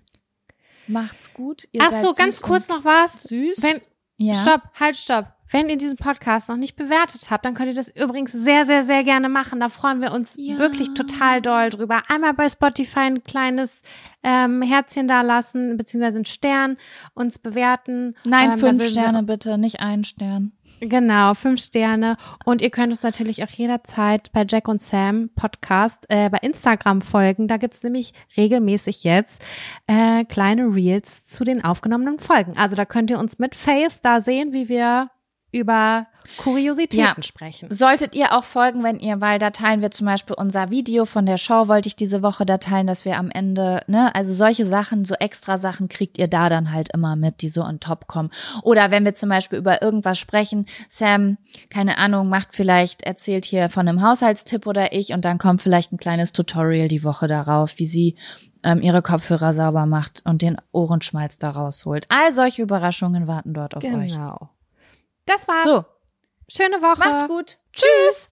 Macht's gut. Ihr Ach so, ganz kurz noch was. Süß. Wenn, ja. Stopp, halt, stopp. Wenn ihr diesen Podcast noch nicht bewertet habt, dann könnt ihr das übrigens sehr, sehr, sehr gerne machen. Da freuen wir uns ja. wirklich total doll drüber. Einmal bei Spotify ein kleines ähm, Herzchen da lassen, beziehungsweise einen Stern uns bewerten. Nein, ähm, fünf Sterne bitte, nicht einen Stern. Genau, fünf Sterne. Und ihr könnt uns natürlich auch jederzeit bei Jack und Sam Podcast äh, bei Instagram folgen. Da gibt's nämlich regelmäßig jetzt äh, kleine Reels zu den aufgenommenen Folgen. Also da könnt ihr uns mit Face da sehen, wie wir über Kuriositäten ja. sprechen. Solltet ihr auch folgen, wenn ihr, weil da teilen wir zum Beispiel unser Video von der Show, wollte ich diese Woche da teilen, dass wir am Ende, ne, also solche Sachen, so extra Sachen kriegt ihr da dann halt immer mit, die so on top kommen. Oder wenn wir zum Beispiel über irgendwas sprechen, Sam, keine Ahnung, macht vielleicht, erzählt hier von einem Haushaltstipp oder ich und dann kommt vielleicht ein kleines Tutorial die Woche darauf, wie sie ähm, ihre Kopfhörer sauber macht und den Ohrenschmalz da rausholt. All solche Überraschungen warten dort auf genau. euch. Genau. Das war's. So. Schöne Woche. Macht's gut. Tschüss.